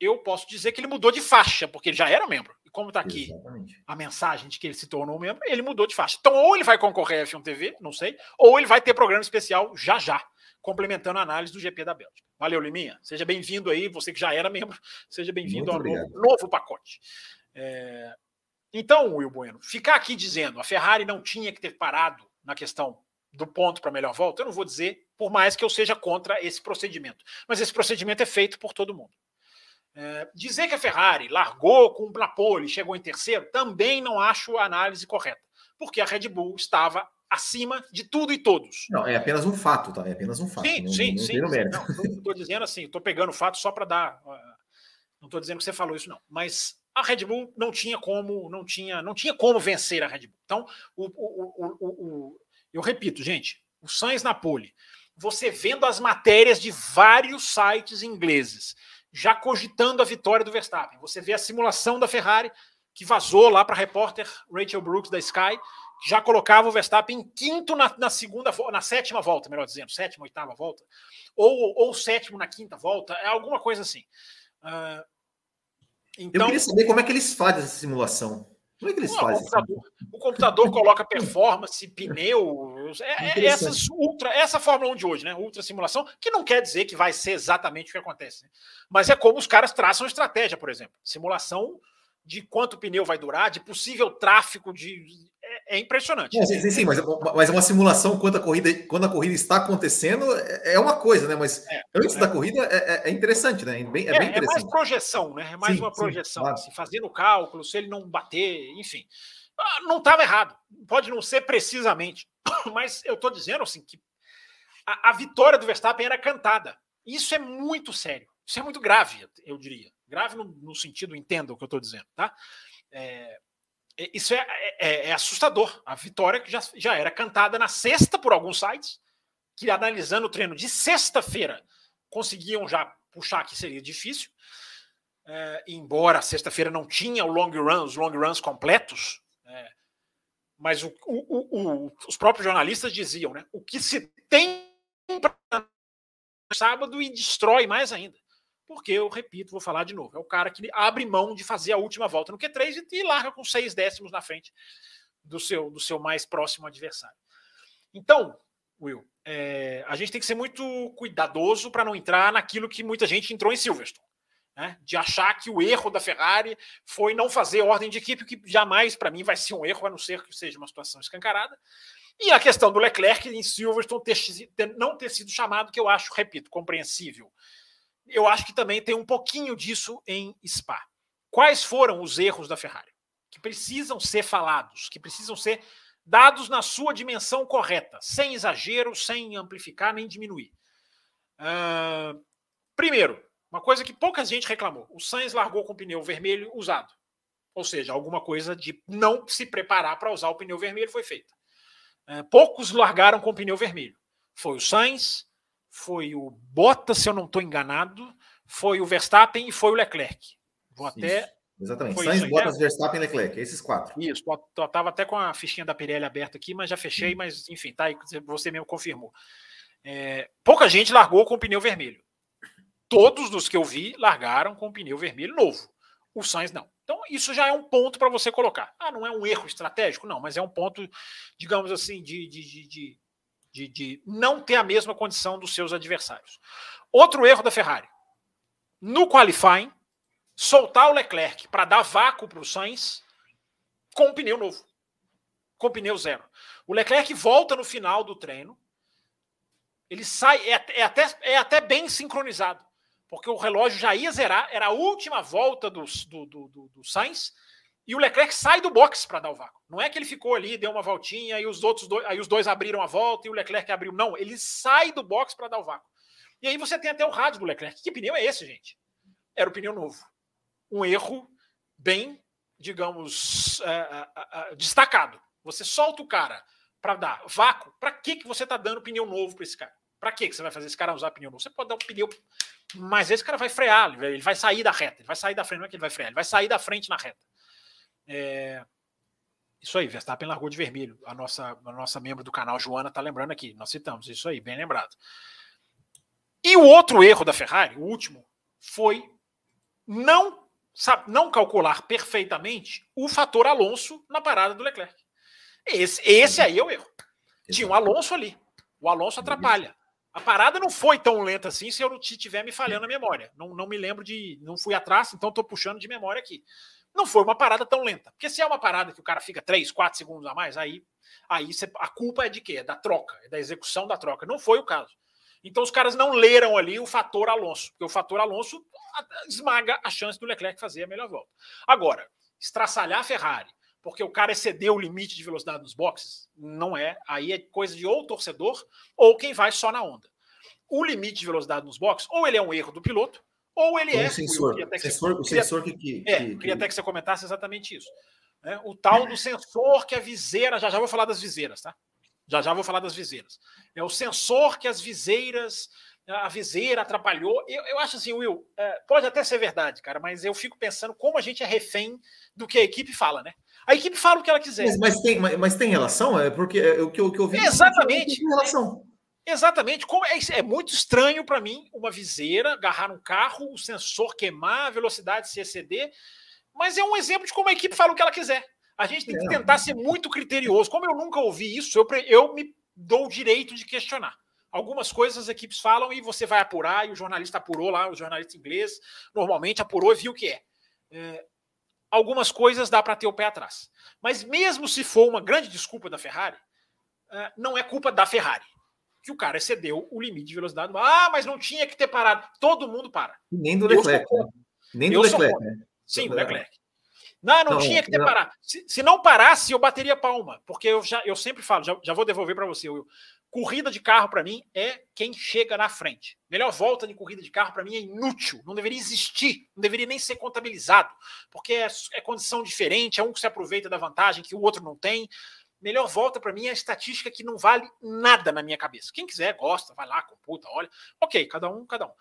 Eu posso dizer que ele mudou de faixa, porque ele já era membro como está aqui Exatamente. a mensagem de que ele se tornou membro, ele mudou de faixa. Então, ou ele vai concorrer à F1 TV, não sei, ou ele vai ter programa especial já já, complementando a análise do GP da Bélgica. Valeu, Liminha. Seja bem-vindo aí, você que já era membro, seja bem-vindo ao novo, novo, pacote. É... Então, Will Bueno, ficar aqui dizendo a Ferrari não tinha que ter parado na questão do ponto para a melhor volta, eu não vou dizer, por mais que eu seja contra esse procedimento. Mas esse procedimento é feito por todo mundo. É, dizer que a Ferrari largou com o pole, chegou em terceiro, também não acho a análise correta, porque a Red Bull estava acima de tudo e todos. Não, é apenas um fato, tá? É apenas um fato. Sim, não, sim, não sim. Estou dizendo assim, estou pegando o fato só para dar. Não estou dizendo que você falou isso, não. Mas a Red Bull não tinha como, não tinha, não tinha como vencer a Red Bull. Então, o, o, o, o eu repito, gente, o Sainz na pole, você vendo as matérias de vários sites ingleses já cogitando a vitória do Verstappen. Você vê a simulação da Ferrari, que vazou lá para a repórter Rachel Brooks da Sky, que já colocava o Verstappen em quinto na, na, segunda, na sétima volta, melhor dizendo, sétima, oitava volta, ou, ou sétimo na quinta volta, é alguma coisa assim. Uh, então, Eu queria saber como é que eles fazem essa simulação. Como é que eles fazem? O computador, o computador coloca performance, pneu, é, é essas ultra, essa Fórmula 1 de hoje, né? Ultra simulação, que não quer dizer que vai ser exatamente o que acontece. Né? Mas é como os caras traçam estratégia, por exemplo. Simulação de quanto pneu vai durar, de possível tráfego de é, impressionante. sim, sim, sim, mas, mas é uma simulação quando a corrida, quando a corrida está acontecendo, é, é uma coisa, né? Mas é, antes é. da corrida é, é, interessante, né? Bem, é, bem interessante. É mais projeção, né? É mais sim, uma projeção. Claro. assim, fazendo cálculo, se ele não bater, enfim. Ah, não estava errado. Pode não ser precisamente. Mas eu estou dizendo assim que a, a vitória do Verstappen era cantada. Isso é muito sério. Isso é muito grave, eu diria. Grave no, no sentido, entenda o que eu estou dizendo, tá? É, é, isso é, é, é, assustador. A vitória que já, já era cantada na sexta por alguns sites, que analisando o treino de sexta-feira conseguiam já puxar que seria difícil, é, embora sexta-feira não tinha o long run, os long runs completos, é, mas o, o, o, os próprios jornalistas diziam, né? O que se tem para sábado e destrói mais ainda. Porque, eu repito, vou falar de novo, é o cara que abre mão de fazer a última volta no Q3 e, e larga com seis décimos na frente do seu, do seu mais próximo adversário. Então, Will, é, a gente tem que ser muito cuidadoso para não entrar naquilo que muita gente entrou em Silverstone. Né, de achar que o erro da Ferrari foi não fazer ordem de equipe, que jamais para mim vai ser um erro, a não ser que seja uma situação escancarada. E a questão do Leclerc em Silverstone ter, ter, não ter sido chamado, que eu acho, repito, compreensível. Eu acho que também tem um pouquinho disso em Spa. Quais foram os erros da Ferrari? Que precisam ser falados, que precisam ser dados na sua dimensão correta, sem exagero, sem amplificar nem diminuir. Uh, primeiro, uma coisa que pouca gente reclamou: o Sainz largou com o pneu vermelho usado. Ou seja, alguma coisa de não se preparar para usar o pneu vermelho foi feita. Uh, poucos largaram com o pneu vermelho. Foi o Sainz, foi o Bottas, se eu não estou enganado, foi o Verstappen e foi o Leclerc. Vou até Exatamente. Foi Sainz, Bottas, Verstappen e Leclerc, esses quatro. Isso, eu estava até com a fichinha da Pirelli aberta aqui, mas já fechei, hum. mas enfim, tá aí, você mesmo confirmou. É, pouca gente largou com o pneu vermelho. Todos dos que eu vi largaram com o pneu vermelho novo. O Sainz não. Então, isso já é um ponto para você colocar. Ah, não é um erro estratégico? Não, mas é um ponto, digamos assim, de, de, de, de, de não ter a mesma condição dos seus adversários. Outro erro da Ferrari. No qualifying, soltar o Leclerc para dar vácuo para o Sainz com um pneu novo, com pneu zero. O Leclerc volta no final do treino, ele sai, é, é, até, é até bem sincronizado, porque o relógio já ia zerar, era a última volta do, do, do, do Sainz, e o Leclerc sai do box para dar o vácuo. Não é que ele ficou ali, deu uma voltinha, e os outros dois, aí os dois abriram a volta e o Leclerc abriu. Não, ele sai do box para dar o vácuo. E aí você tem até o rádio do Leclerc. Que pneu é esse, gente? Era o pneu novo um erro bem, digamos, uh, uh, uh, destacado. Você solta o cara para dar vácuo, para que, que você está dando pneu novo para esse cara? Para que, que você vai fazer esse cara usar pneu novo? Você pode dar um pneu, mas esse cara vai frear, ele vai sair da reta, ele vai sair da frente, não é que ele vai frear, ele vai sair da frente na reta. É... Isso aí, Verstappen largou de vermelho. A nossa, a nossa membro do canal, Joana, está lembrando aqui. Nós citamos isso aí, bem lembrado. E o outro erro da Ferrari, o último, foi não sabe, não calcular perfeitamente o fator Alonso na parada do Leclerc. Esse, esse aí é o erro. Tinha um Alonso ali. O Alonso atrapalha. A parada não foi tão lenta assim se eu não tiver me falhando a memória. Não, não me lembro de. Não fui atrás, então estou puxando de memória aqui. Não foi uma parada tão lenta. Porque se é uma parada que o cara fica 3, 4 segundos a mais, aí, aí a culpa é de quê? É da troca, é da execução da troca. Não foi o caso. Então os caras não leram ali o fator Alonso, porque o fator Alonso esmaga a chance do Leclerc fazer a melhor volta. Agora, estraçalhar a Ferrari, porque o cara excedeu o limite de velocidade nos boxes, não é. Aí é coisa de ou torcedor ou quem vai só na onda. O limite de velocidade nos boxes, ou ele é um erro do piloto, ou ele é. O sensor, o sensor, o sensor que, que, é, que, queria até que você comentasse exatamente isso. É, o tal do sensor que a viseira, já já vou falar das viseiras, tá? Já já vou falar das viseiras. É o sensor que as viseiras, a viseira atrapalhou. Eu, eu acho assim, Will, é, pode até ser verdade, cara, mas eu fico pensando como a gente é refém do que a equipe fala, né? A equipe fala o que ela quiser. Mas, mas tem, mas, mas, tem relação? É porque é, o que, eu, o que eu vi. Exatamente. Tem relação. Exatamente. Como é, é muito estranho para mim uma viseira agarrar um carro, o sensor queimar, a velocidade se exceder. Mas é um exemplo de como a equipe fala o que ela quiser. A gente tem que é. tentar ser muito criterioso. Como eu nunca ouvi isso, eu, eu me dou o direito de questionar. Algumas coisas as equipes falam e você vai apurar, e o jornalista apurou lá, o jornalista inglês normalmente apurou e viu o que é. é algumas coisas dá para ter o pé atrás. Mas mesmo se for uma grande desculpa da Ferrari, é, não é culpa da Ferrari. Que o cara excedeu o limite de velocidade. Ah, mas não tinha que ter parado. Todo mundo para. Nem do Leclerc. Né? Nem do Leclerc. Né? Sim, do Leclerc. Não, não, não tinha que ter não. parado. Se, se, não parasse, eu bateria palma, porque eu já eu sempre falo, já, já vou devolver para você, Will. Corrida de carro para mim é quem chega na frente. Melhor volta de corrida de carro para mim é inútil, não deveria existir, não deveria nem ser contabilizado, porque é, é condição diferente, é um que se aproveita da vantagem que o outro não tem. Melhor volta para mim é a estatística que não vale nada na minha cabeça. Quem quiser, gosta, vai lá, computa, olha. Ok, cada um, cada um.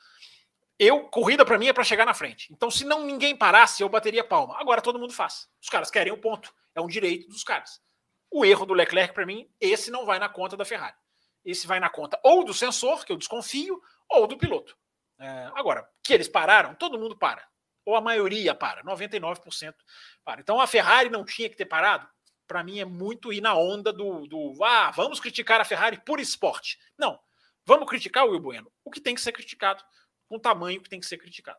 Eu, corrida para mim é para chegar na frente. Então, se não ninguém parasse, eu bateria palma. Agora todo mundo faz. Os caras querem o um ponto. É um direito dos caras. O erro do Leclerc, para mim, esse não vai na conta da Ferrari. Esse vai na conta ou do sensor, que eu desconfio, ou do piloto. É, agora, que eles pararam, todo mundo para. Ou a maioria para, 99% para. Então a Ferrari não tinha que ter parado para mim é muito ir na onda do, do ah, vamos criticar a Ferrari por esporte. Não, vamos criticar o Will Bueno. O que tem que ser criticado, com o tamanho que tem que ser criticado.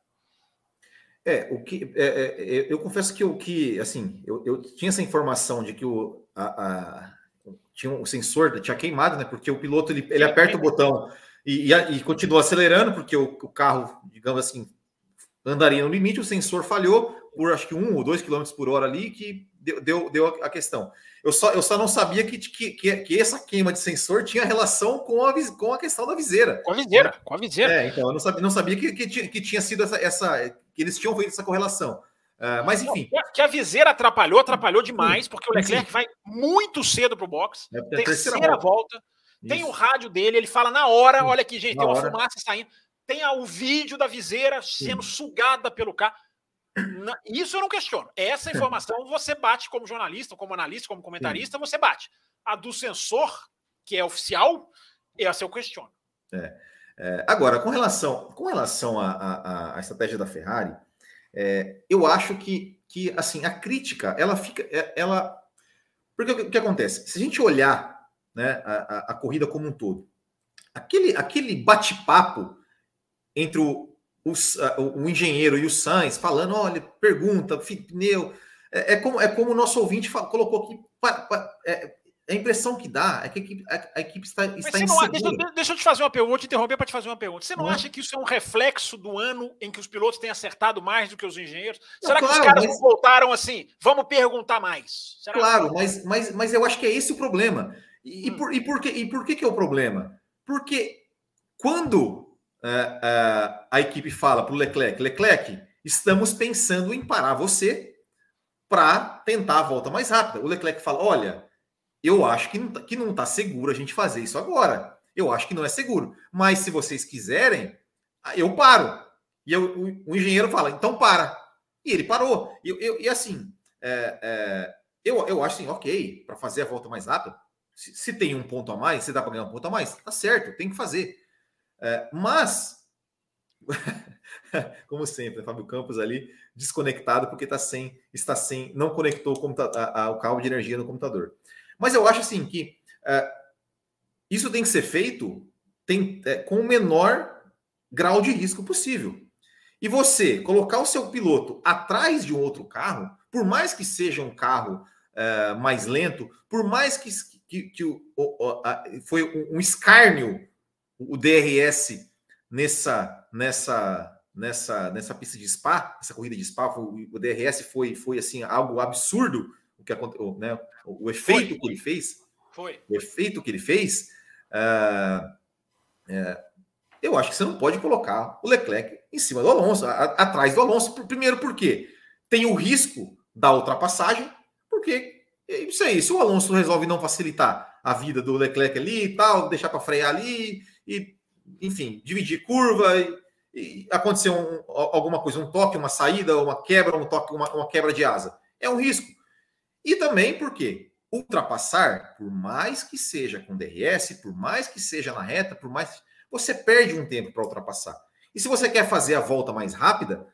É, o que é, é, é eu confesso que o que assim, eu, eu, tinha essa informação de que o, a, a, tinha um sensor tinha queimado, né? Porque o piloto ele, ele aperta o botão e, e, e continua acelerando, porque o, o, carro, digamos assim, andaria no limite, o sensor falhou por acho que um ou dois quilômetros por hora ali, que deu, deu, deu a questão. Eu só, eu só não sabia que, que, que, essa queima de sensor tinha relação com a, com a questão da viseira. Com a viseira, né? com a viseira. É, então eu não sabia, não sabia que, que, que tinha sido essa, essa. que eles tinham feito essa correlação. Uh, mas enfim. Que a viseira atrapalhou, atrapalhou demais, porque o Leclerc sim. vai muito cedo para o box. É, terceira, terceira volta. volta tem o rádio dele, ele fala na hora: olha aqui, gente, na tem uma hora. fumaça saindo. Tem o vídeo da viseira sendo sim. sugada pelo carro. Isso eu não questiono. Essa informação você bate como jornalista, como analista, como comentarista, você bate. A do sensor, que é oficial, essa eu questiono. É. É, agora, com relação, com relação à, estratégia da Ferrari, é, eu acho que, que assim a crítica ela fica, é, ela porque o que, acontece? Se a gente olhar né, a, a, a corrida como um todo, aquele, aquele bate-papo entre o, os, o engenheiro e o Sainz falando, olha, pergunta, pneu. É, é, como, é como o nosso ouvinte colocou aqui. Pa, pa, é, a impressão que dá é que a equipe, a, a equipe está, está insegura. Deixa, deixa, eu te fazer uma pergunta, vou te interromper para te fazer uma pergunta. Você não, não, acha que isso é um reflexo do ano em que os pilotos têm acertado mais do que os engenheiros? Não, Será claro, que os caras mas... voltaram assim? Vamos perguntar mais. Será claro, que... mas, mas, mas eu acho que é esse o problema. E, hum. e, por, e, por, que, e por que, que é o problema? Porque quando é, é, a equipe fala para o Leclerc: Leclerc, estamos pensando em parar você para tentar a volta mais rápida. O Leclerc fala: olha, eu acho que não, tá, está seguro a gente fazer isso agora. Eu acho que não é seguro. Mas se vocês quiserem, eu paro. E eu, o, o, engenheiro fala: então para. E ele parou. E, eu, e assim, é, é, eu, eu acho assim, ok, para fazer a volta mais rápida, se, se, tem um ponto a mais, se dá para ganhar um ponto a mais, tá certo, tem que fazer. É, mas, como sempre, né, Fábio Campos ali desconectado porque tá sem, está sem, não conectou o, a, a, o cabo de energia no computador. Mas eu acho assim que é, isso tem que ser feito tem, é, com o menor grau de risco possível. E você colocar o seu piloto atrás de um outro carro, por mais que seja um carro é, mais lento, por mais que, que, que o, o, a, foi um escárnio o DRS nessa nessa nessa nessa pista de Spa, essa corrida de Spa, foi, o DRS foi foi assim algo absurdo o que aconteceu, né? O, o efeito foi, que ele fez, foi o efeito que ele fez. Uh, é, eu acho que você não pode colocar o Leclerc em cima do Alonso, a, atrás do Alonso. Primeiro, porque tem o risco da ultrapassagem, porque isso aí. Se o Alonso resolve não facilitar a vida do Leclerc ali e tal, deixar para frear ali, e, enfim, dividir curva e, e acontecer um, alguma coisa, um toque, uma saída, uma quebra, um toque, uma, uma quebra de asa. É um risco. E também porque ultrapassar, por mais que seja com DRS, por mais que seja na reta, por mais você perde um tempo para ultrapassar. E se você quer fazer a volta mais rápida,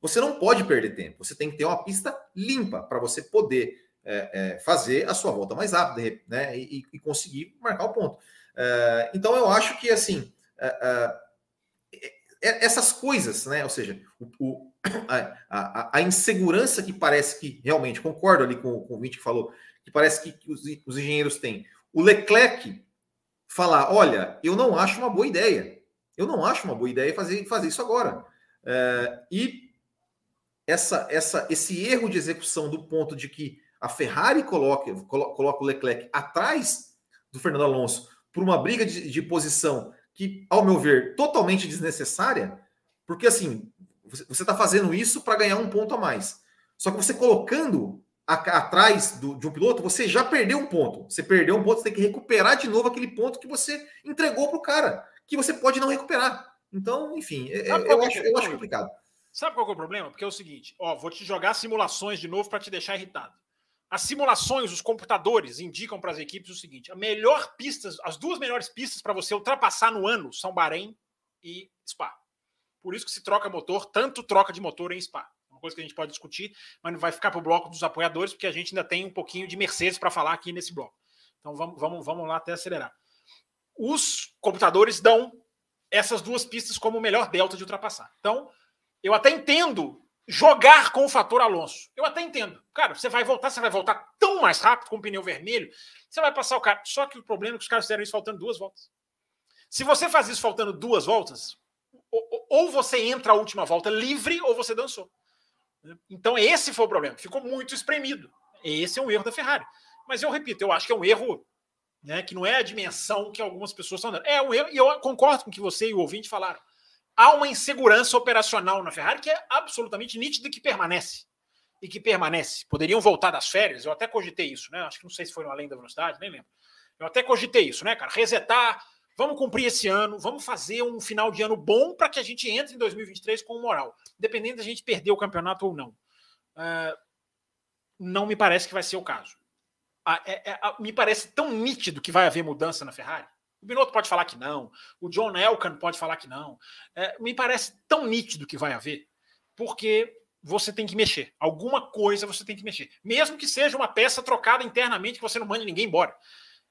você não pode perder tempo. Você tem que ter uma pista limpa para você poder é, é, fazer a sua volta mais rápida né, e, e conseguir marcar o ponto. Uh, então eu acho que assim uh, uh, essas coisas, né? Ou seja, o, o, a, a, insegurança que parece que realmente concordo ali com, com o Vinte que falou, que parece que, que os, os, engenheiros têm. O Leclerc falar, olha, eu não acho uma boa ideia. Eu não acho uma boa ideia fazer, fazer isso agora. e essa, essa, esse erro de execução do ponto de que a Ferrari coloca, coloca o Leclerc atrás do Fernando Alonso por uma briga de, de posição que, ao meu ver, totalmente desnecessária, porque assim, você está fazendo isso para ganhar um ponto a mais. Só que você colocando atrás do, de um piloto, você já perdeu um ponto. Você perdeu um ponto, você tem que recuperar de novo aquele ponto que você entregou para o cara, que você pode não recuperar. Então, enfim, é, é, eu, acho, eu acho complicado. Sabe qual é o problema? Porque é o seguinte, ó, vou te jogar simulações de novo para te deixar irritado. As simulações, os computadores indicam para as equipes o seguinte: a melhor as duas melhores pistas para você ultrapassar no ano são Bahrein e Spa. Por isso que se troca motor, tanto troca de motor em Spa. Uma coisa que a gente pode discutir, mas não vai ficar para o bloco dos apoiadores, porque a gente ainda tem um pouquinho de Mercedes para falar aqui nesse bloco. Então vamos, vamos, vamos lá até acelerar. Os computadores dão essas duas pistas como o melhor delta de ultrapassar. Então, eu até entendo jogar com o fator Alonso. Eu até entendo. Cara, você vai voltar, você vai voltar tão mais rápido com o pneu vermelho, você vai passar o cara. Só que o problema é que os caras fizeram isso faltando duas voltas. Se você faz isso faltando duas voltas, ou você entra a última volta livre ou você dançou. Então esse foi o problema. Ficou muito espremido. Esse é um erro da Ferrari. Mas eu repito, eu acho que é um erro né, que não é a dimensão que algumas pessoas estão dando. É um erro, e eu concordo com o que você e o ouvinte falaram há uma insegurança operacional na Ferrari que é absolutamente nítida e que permanece. E que permanece. Poderiam voltar das férias, eu até cogitei isso, né? Acho que não sei se foi no Além da Velocidade, nem lembro. Eu até cogitei isso, né, cara? Resetar, vamos cumprir esse ano, vamos fazer um final de ano bom para que a gente entre em 2023 com moral, dependendo da gente perder o campeonato ou não. Uh, não me parece que vai ser o caso. Uh, é, é, me parece tão nítido que vai haver mudança na Ferrari o Binotto pode falar que não, o John Elkan pode falar que não. É, me parece tão nítido que vai haver, porque você tem que mexer. Alguma coisa você tem que mexer. Mesmo que seja uma peça trocada internamente que você não mande ninguém embora.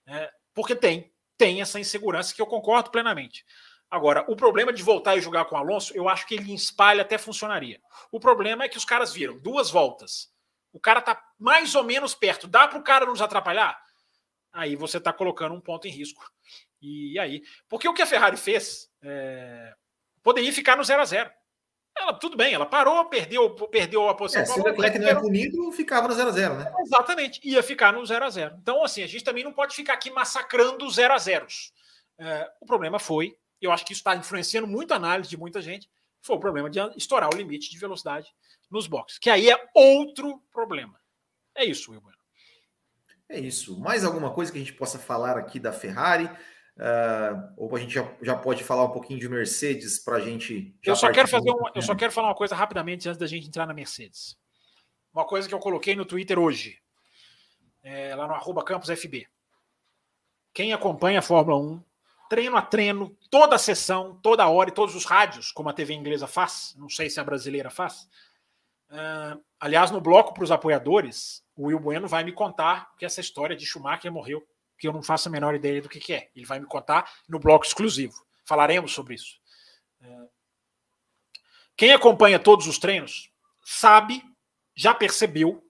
É, porque tem, tem essa insegurança que eu concordo plenamente. Agora, o problema de voltar e jogar com o Alonso, eu acho que ele espalha até funcionaria. O problema é que os caras viram duas voltas. O cara tá mais ou menos perto. Dá para o cara nos atrapalhar? Aí você está colocando um ponto em risco. E aí? Porque o que a Ferrari fez é, poderia ficar no 0 a 0 ela, tudo bem, ela parou, perdeu, perdeu a posição. É, se o Leclerc não é punido, ficava no 0x0, né? Exatamente, ia ficar no 0x0. Então, assim, a gente também não pode ficar aqui massacrando os 0x0. É, o problema foi, eu acho que isso está influenciando muito a análise de muita gente, foi o problema de estourar o limite de velocidade nos boxes, que aí é outro problema. É isso, Will É isso. Mais alguma coisa que a gente possa falar aqui da Ferrari? Uh, ou a gente já, já pode falar um pouquinho de Mercedes para a gente. Eu só, quero fazer um, eu só quero falar uma coisa rapidamente antes da gente entrar na Mercedes. Uma coisa que eu coloquei no Twitter hoje, é, lá no arroba FB. Quem acompanha a Fórmula 1, treino a treino, toda a sessão, toda hora e todos os rádios, como a TV inglesa faz, não sei se a brasileira faz. Uh, aliás, no bloco para os apoiadores, o Will Bueno vai me contar que essa história de Schumacher morreu que eu não faço a menor ideia do que, que é. Ele vai me contar no bloco exclusivo. Falaremos sobre isso. É. Quem acompanha todos os treinos sabe, já percebeu,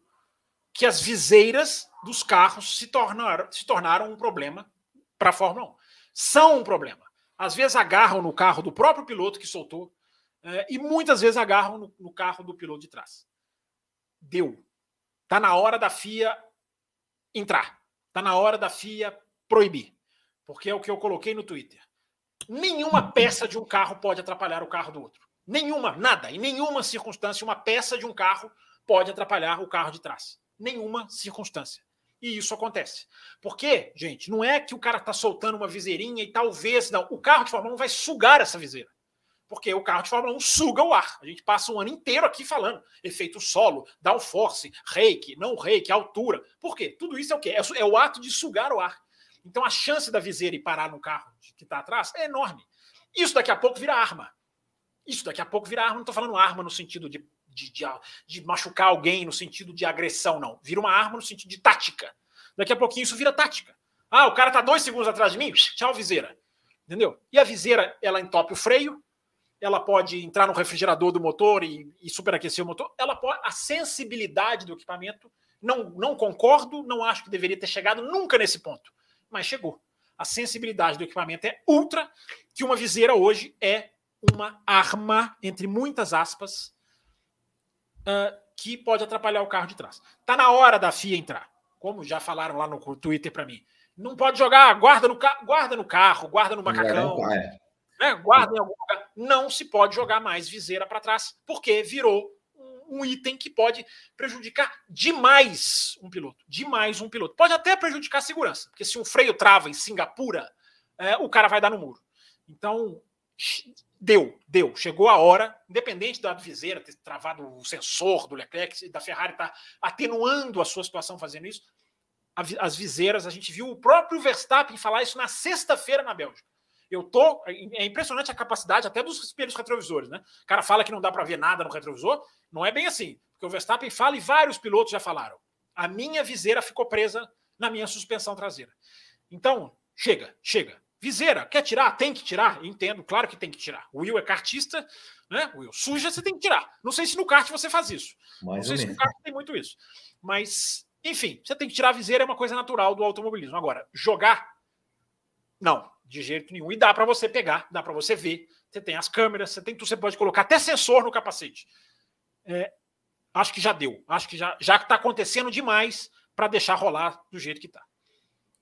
que as viseiras dos carros se tornaram, se tornaram um problema para a Fórmula 1. São um problema. Às vezes agarram no carro do próprio piloto que soltou, é, e muitas vezes agarram no, no carro do piloto de trás. Deu. Está na hora da FIA entrar. Está na hora da FIA proibir. Porque é o que eu coloquei no Twitter. Nenhuma peça de um carro pode atrapalhar o carro do outro. Nenhuma, nada. Em nenhuma circunstância, uma peça de um carro pode atrapalhar o carro de trás. Nenhuma circunstância. E isso acontece. Porque, gente, não é que o cara está soltando uma viseirinha e talvez. Não. O carro de Fórmula 1 vai sugar essa viseira porque o carro de Fórmula 1 suga o ar. A gente passa um ano inteiro aqui falando efeito solo, downforce, reiki, não reiki, altura. Por quê? Tudo isso é o quê? É, é o ato de sugar o ar. Então a chance da viseira ir parar no carro que está atrás é enorme. Isso daqui a pouco vira arma. Isso daqui a pouco vira arma. Não estou falando arma no sentido de, de, de, de machucar alguém, no sentido de agressão, não. Vira uma arma no sentido de tática. Daqui a pouquinho isso vira tática. Ah, o cara está dois segundos atrás de mim, tchau, viseira. Entendeu? E a viseira, ela entope o freio, ela pode entrar no refrigerador do motor e, e superaquecer o motor. Ela pode, a sensibilidade do equipamento, não, não concordo, não acho que deveria ter chegado nunca nesse ponto, mas chegou. A sensibilidade do equipamento é ultra, que uma viseira hoje é uma arma, entre muitas aspas, uh, que pode atrapalhar o carro de trás. Tá na hora da FIA entrar, como já falaram lá no Twitter para mim. Não pode jogar, guarda no, guarda no carro, guarda no macacão. É né, guarda em algum lugar. Não se pode jogar mais viseira para trás, porque virou um, item que pode prejudicar demais um piloto. Demais um piloto. Pode até prejudicar a segurança, porque se um freio trava em Singapura, é, o cara vai dar no muro. Então, deu, deu. Chegou a hora, independente da viseira ter travado o sensor do Leclerc, da Ferrari estar tá atenuando a sua situação fazendo isso. As viseiras, a gente viu o próprio Verstappen falar isso na sexta-feira na Bélgica. Eu tô. É impressionante a capacidade até dos espelhos retrovisores, né? O cara fala que não dá para ver nada no retrovisor. Não é bem assim. Porque o Verstappen fala e vários pilotos já falaram. A minha viseira ficou presa na minha suspensão traseira. Então, chega, chega. Viseira, quer tirar? Tem que tirar? Entendo, claro que tem que tirar. O Will é cartista, né? O Will suja, você tem que tirar. Não sei se no kart você faz isso. Mais não sei se no kart tem muito isso. Mas, enfim, você tem que tirar a viseira, é uma coisa natural do automobilismo. Agora, jogar, não, de jeito nenhum. E dá para você pegar, dá para você ver. Você tem as câmeras, você tem você pode colocar até sensor no capacete. É, acho que já deu. Acho que já já está acontecendo demais para deixar rolar do jeito que está.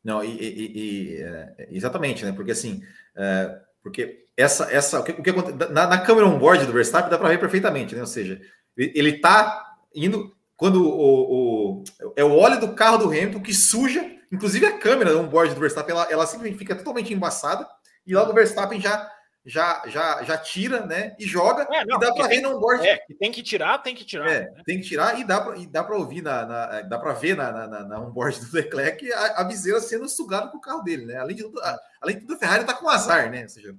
Não, e, e, e é, exatamente, né? Porque assim, é, porque essa, essa, o que, o que na, na câmera on-board do Verstappen dá para ver perfeitamente, né? Ou seja, ele está indo quando o, o, é o óleo do carro do Hamilton que suja, inclusive a câmera on-board do Verstappen, ela, ela simplesmente fica totalmente embaçada e logo o Verstappen já já, já, já tira, né? E joga. É, não, e dá para ver no onboard. É, tem que tirar, tem que tirar. É, né? tem que tirar e dá para e dá para ouvir na, na dá para ver na, na, na onboard do Leclerc a, a viseira sendo sugada com o carro dele, né? Além de tudo, a, além de tudo, a Ferrari está com azar, né? Ou seja,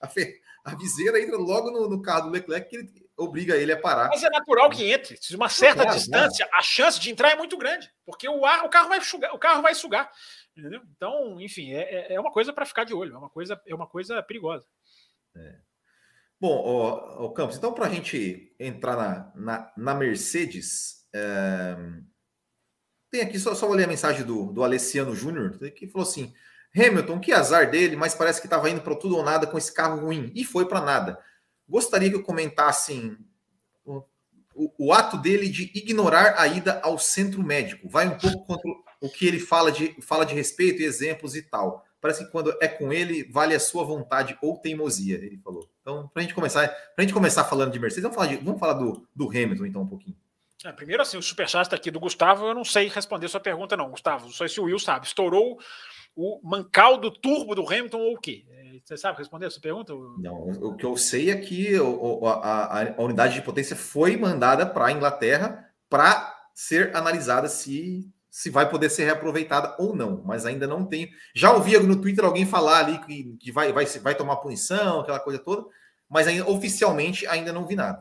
a, fe, a viseira entra logo no, no, carro do Leclerc que ele obriga ele a parar. Mas é natural que entre. Se uma certa claro, distância, claro. a chance de entrar é muito grande, porque o ar, o carro vai sugar, o carro vai sugar. Entendeu? Então, enfim, é, é, é uma coisa para ficar de olho, é uma coisa, é uma coisa perigosa. É. Bom, o, o Campos, então para a gente entrar na, na, na Mercedes, é... tem aqui, só, só vou ler a mensagem do, do Alessiano Júnior, que falou assim: Hamilton, que azar dele, mas parece que estava indo para tudo ou nada com esse carro ruim, e foi para nada. Gostaria que eu comentassem o, o, o, ato dele de ignorar a ida ao centro médico. Vai um pouco contra o que ele fala de, fala de respeito e exemplos e tal parece que quando é com ele, vale a sua vontade ou teimosia, ele falou. Então, para gente começar, pra gente começar falando de Mercedes, vamos falar, de, vamos falar do, do Hamilton, então, um pouquinho. É, primeiro, assim, o superchat está aqui do Gustavo, eu não sei responder sua pergunta, não, Gustavo. Sei se o Will sabe. Estourou o mancal do turbo do Hamilton ou o quê? É, você sabe responder essa pergunta? Não, o que eu sei é que a, a, a unidade de potência foi mandada para a Inglaterra para ser analisada se se vai poder ser reaproveitada ou não, mas ainda não tem. Já ouvi no Twitter alguém falar ali que, que vai, vai, vai tomar punição, aquela coisa toda, mas ainda, oficialmente ainda não vi nada.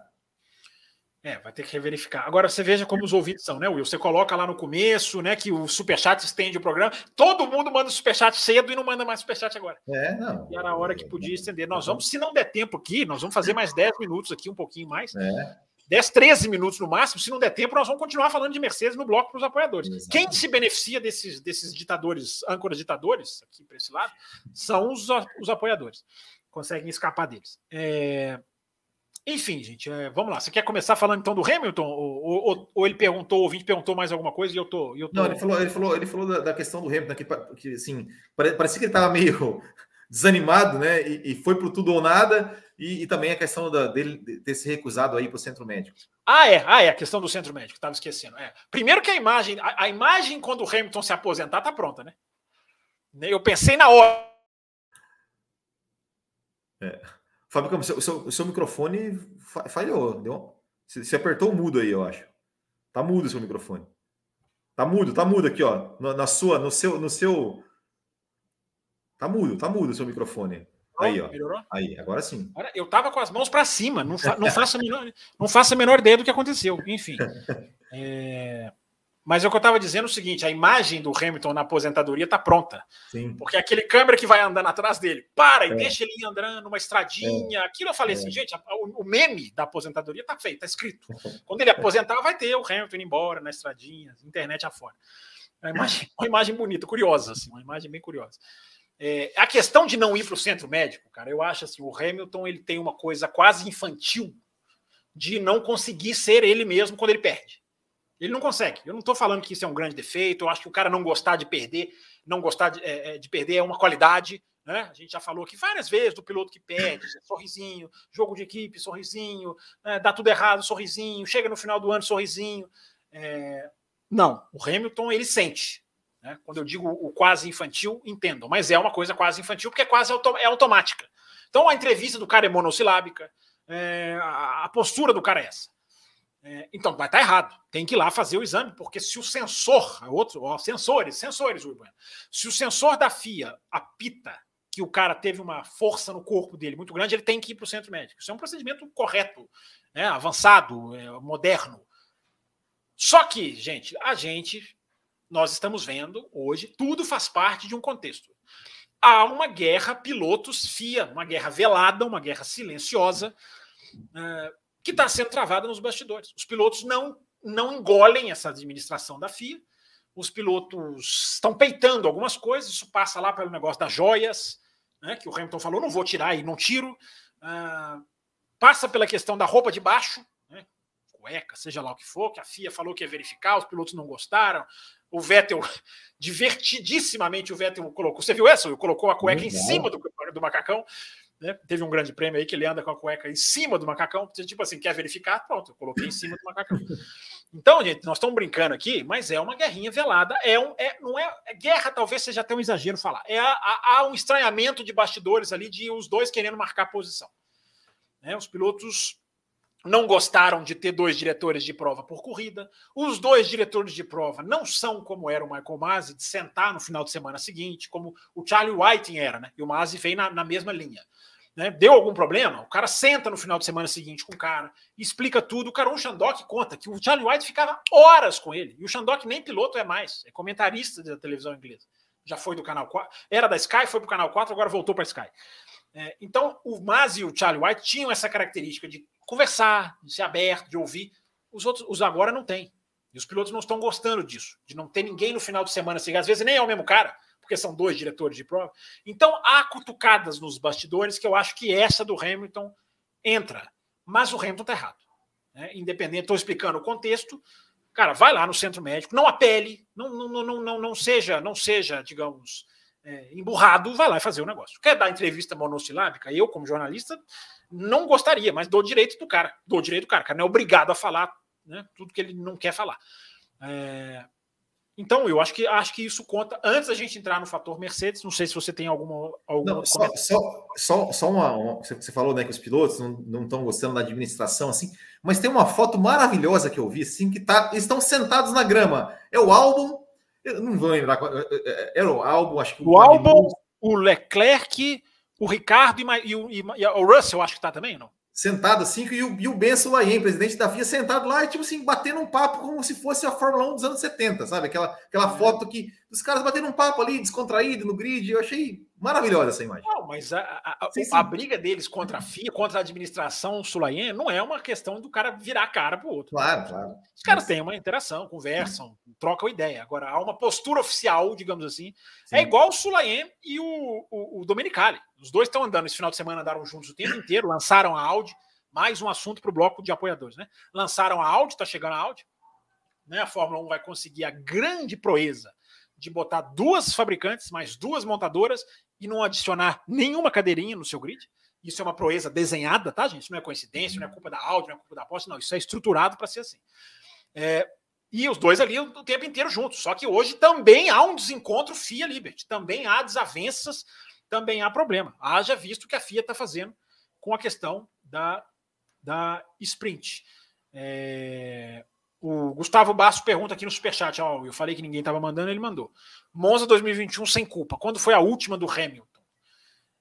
É, vai ter que reverificar. Agora você veja como os ouvintes são, né, Will? Você coloca lá no começo, né, que o superchat estende o programa. Todo mundo manda superchat cedo e não manda mais superchat agora. É, não. E era a hora que podia estender. Nós vamos, se não der tempo aqui, nós vamos fazer mais 10 minutos aqui, um pouquinho mais. É. 10, 13 minutos no máximo. Se não der tempo, nós vamos continuar falando de Mercedes no bloco para os apoiadores. Exatamente. Quem se beneficia desses, desses ditadores, âncoras ditadores, aqui para esse lado, são os, os apoiadores. Conseguem escapar deles. É... Enfim, gente, é, vamos lá. Você quer começar falando então do Hamilton? Ou, ou, ou ele perguntou, o ouvinte perguntou mais alguma coisa e eu tô. Eu tô... Não, ele falou, ele falou, ele falou da, da questão do Hamilton, que, que assim, parecia que ele estava meio desanimado, né? E, e foi para tudo ou nada. E, e, também a questão da, dele ter se recusado aí para o centro médico. Ah, é, ah, é, a questão do centro médico, estava esquecendo. É. Primeiro que a imagem, a, a, imagem quando o Hamilton se aposentar tá pronta, né? Eu pensei na hora. É. Fábio Campos, o seu, o seu microfone falhou. Deu, você, você apertou o mudo aí, eu acho. Tá mudo o seu microfone. Tá mudo, tá mudo aqui, ó. Na, na sua, no seu, no seu. Tá mudo, tá mudo o seu microfone. Aí, ó. Melhorou? Aí, agora sim. Eu tava com as mãos para cima, não, fa não, faço a menor, não faço a menor ideia do que aconteceu. Enfim. É... Mas é o que eu estava dizendo o seguinte: a imagem do Hamilton na aposentadoria está pronta. Sim. Porque aquele câmera que vai andando atrás dele, para e é. deixa ele andando numa estradinha. É. Aquilo eu falei é. assim, gente, o meme da aposentadoria está feito, está escrito. Quando ele aposentar, vai ter o Hamilton indo embora na estradinha, internet afora. É uma imagem, uma imagem bonita, curiosa, assim, uma imagem bem curiosa. É, a questão de não ir para o centro médico, cara, eu acho assim, o Hamilton ele tem uma coisa quase infantil de não conseguir ser ele mesmo quando ele perde. Ele não consegue. Eu não estou falando que isso é um grande defeito. Eu acho que o cara não gostar de perder, não gostar de, é, é, de perder é uma qualidade. Né? A gente já falou aqui várias vezes do piloto que perde, sorrisinho, jogo de equipe, sorrisinho, né? dá tudo errado, sorrisinho, chega no final do ano, sorrisinho. É... Não, o Hamilton ele sente. Né? Quando eu digo o quase infantil, entendam, mas é uma coisa quase infantil porque é quase auto é automática. Então a entrevista do cara é monossilábica, é... a postura do cara é essa. É, então vai estar errado. Tem que ir lá fazer o exame, porque se o sensor, outro, ó, sensores, sensores, Urbano, se o sensor da FIA apita que o cara teve uma força no corpo dele muito grande, ele tem que ir para o centro médico. Isso é um procedimento correto, né, avançado, é, moderno. Só que, gente, a gente, nós estamos vendo hoje, tudo faz parte de um contexto. Há uma guerra pilotos FIA, uma guerra velada, uma guerra silenciosa, uh, que está sendo travada nos bastidores. Os pilotos não, não engolem essa administração da FIA, os pilotos estão peitando algumas coisas, isso passa lá pelo negócio das joias, né, que o Hamilton falou, não vou tirar e não tiro. Uh, passa pela questão da roupa de baixo, né, cueca, seja lá o que for, que a FIA falou que ia verificar, os pilotos não gostaram. O Vettel, divertidissimamente, o Vettel colocou. Você viu essa? Colocou a cueca em cima do, do macacão. Né? Teve um grande prêmio aí que ele anda com a cueca em cima do macacão. Tipo assim, quer verificar? Pronto, eu coloquei em cima do macacão. Então, gente, nós estamos brincando aqui, mas é uma guerrinha velada. É um, é, não é, é guerra, talvez seja até um exagero falar. É há um estranhamento de bastidores ali de os dois querendo marcar posição. Né? Os pilotos não gostaram de ter dois diretores de prova por corrida. Os dois diretores de prova não são como era o Michael Masi, de sentar no final de semana seguinte, como o Charlie Whiting era, né? E o Masi veio na, na mesma linha. Né? Deu algum problema? O cara senta no final de semana seguinte com o cara, explica tudo. O cara, um Shandok conta que o Charlie White ficava horas com ele. E o Shandok nem piloto é mais, é comentarista da televisão inglesa. Já foi do canal 4, era da Sky, foi para o canal 4, agora voltou para Sky. É, então, o Maz e o Charlie White tinham essa característica de conversar, de ser aberto, de ouvir. Os outros, os agora não têm. E os pilotos não estão gostando disso, de não ter ninguém no final de semana. Assim, às vezes nem é o mesmo cara porque são dois diretores de prova. Então há cutucadas nos bastidores que eu acho que essa do Hamilton entra. Mas o Hamilton está errado. Né? Independente, estou explicando o contexto. Cara, vai lá no centro médico, não apele, não, não, não, não, não seja, não seja, digamos, é, emburrado, vai lá e fazer o negócio. Quer dar entrevista monossilábica? Eu, como jornalista, não gostaria, mas dou direito do cara. Dou direito do cara. O cara não é obrigado a falar né, tudo que ele não quer falar. É, então, eu acho que acho que isso conta. Antes da gente entrar no fator Mercedes, não sei se você tem alguma. alguma não, só, só, só, só uma, uma, Você falou né, que os pilotos não estão gostando da administração, assim, mas tem uma foto maravilhosa que eu vi, assim, que tá, estão sentados na grama. É o álbum. Eu não vou lembrar. Era é, é, é o álbum, acho que o, o álbum, o Leclerc, o Ricardo e, e, o, e, o Russell, acho que está também, não? Sentado assim, e o, e o Benson Laien, presidente da FIA, sentado lá, e tipo assim, batendo um papo como se fosse a Fórmula 1 dos anos 70, sabe? Aquela, aquela é. foto que os caras batendo um papo ali, descontraído no grid, eu achei maravilhosa essa imagem. Não, mas a, a, sim, sim. a briga deles contra a FIA, contra a administração Sulayen, não é uma questão do cara virar a cara pro outro. Claro, claro. Os caras têm uma interação, conversam, trocam ideia. Agora, há uma postura oficial, digamos assim. Sim. É igual o Sulayen e o, o, o Domenicali. Os dois estão andando esse final de semana, andaram juntos o tempo inteiro, lançaram a Audi mais um assunto para o bloco de apoiadores. Né? Lançaram a Audi, está chegando a Audi. Né? A Fórmula 1 vai conseguir a grande proeza de botar duas fabricantes, mais duas montadoras e não adicionar nenhuma cadeirinha no seu grid. Isso é uma proeza desenhada, tá, gente? Isso não é coincidência, não é culpa da Audi, não é culpa da Porsche, não. Isso é estruturado para ser assim. É, e os dois ali o tempo inteiro juntos. Só que hoje também há um desencontro FIA Liberty, também há desavenças, também há problema. Haja visto o que a FIA está fazendo com a questão da da Sprint. É... O Gustavo Basso pergunta aqui no Superchat. Ó, eu falei que ninguém estava mandando, ele mandou. Monza 2021 sem culpa. Quando foi a última do Hamilton?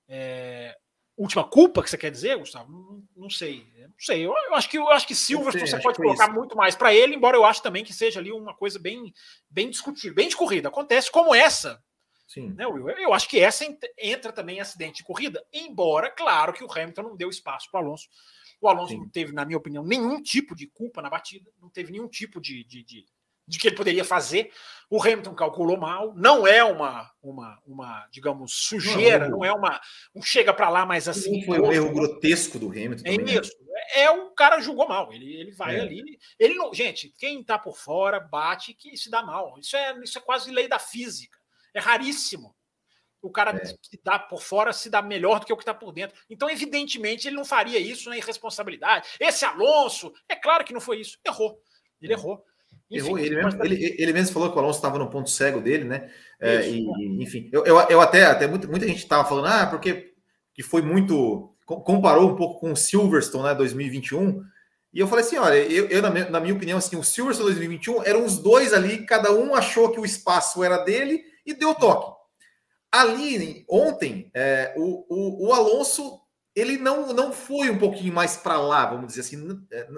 É... Última culpa que você quer dizer, Gustavo? Não, não sei. Não sei. Eu, eu, acho que eu acho que Silverstone você pode colocar isso. muito mais para ele, embora eu acho também que seja ali uma coisa bem, bem discutível, bem de corrida. Acontece como essa. Sim. Né? Eu acho que essa entra também em acidente de corrida, embora, claro, que o Hamilton não deu espaço para o Alonso o Alonso Sim. não teve, na minha opinião, nenhum tipo de culpa na batida, não teve nenhum tipo de, de, de, de que ele poderia fazer. O Hamilton calculou mal, não é uma, uma, uma digamos, sujeira, não, não é uma um chega para lá, mas assim. Não foi um erro grotesco do Hamilton. É também, né? isso. Né? É o cara julgou mal. Ele, ele vai é. ali. Ele não, gente, quem está por fora bate que se dá mal. Isso é, isso é quase lei da física. É raríssimo. O cara é. que dá por fora se dá melhor do que o que está por dentro. Então, evidentemente, ele não faria isso na irresponsabilidade. Esse Alonso, é claro que não foi isso. Errou. Ele é. errou. Enfim, errou. Ele mesmo, ele, ele mesmo falou que o Alonso estava no ponto cego dele, né? É, e, enfim, eu, eu, eu, até, até muita, muita gente estava falando, ah, porque que foi muito. Comparou um pouco com o Silverstone, né? 2021. E eu falei assim: olha, eu, eu na, minha, na minha opinião, assim, o Silverstone 2021 eram os dois ali, cada um achou que o espaço era dele e deu toque. Ali, ontem, é, o, o, o, Alonso, ele não, não foi um pouquinho mais para lá, vamos dizer assim. Não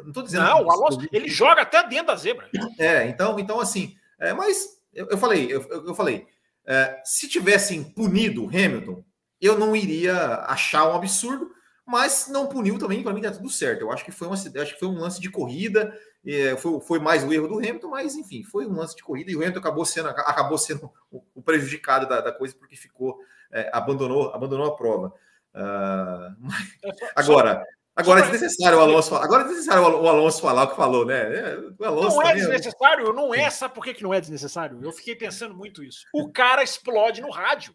estou é, dizendo. Não, o Alonso, ele joga até dentro da zebra. É, então, então assim, é, mas eu, eu, falei, eu, eu falei, é, se tivessem punido o Hamilton, eu não iria achar um absurdo, mas não puniu também, para mim tá tudo certo. Eu acho que foi, uma, acho que foi um lance de corrida, é, foi, foi mais o erro do Hamilton, mas enfim, foi um lance de corrida e o Hamilton acabou sendo, acabou sendo o, o prejudicado da, da, coisa porque ficou, é, abandonou, abandonou a prova. Uh, agora, agora é desnecessário o Alonso falar. Agora é desnecessário o Alonso falar o que falou, né? É, o Alonso não é desnecessário, não é. Sabe por que, que não é desnecessário? Eu fiquei pensando muito isso. O cara explode no rádio.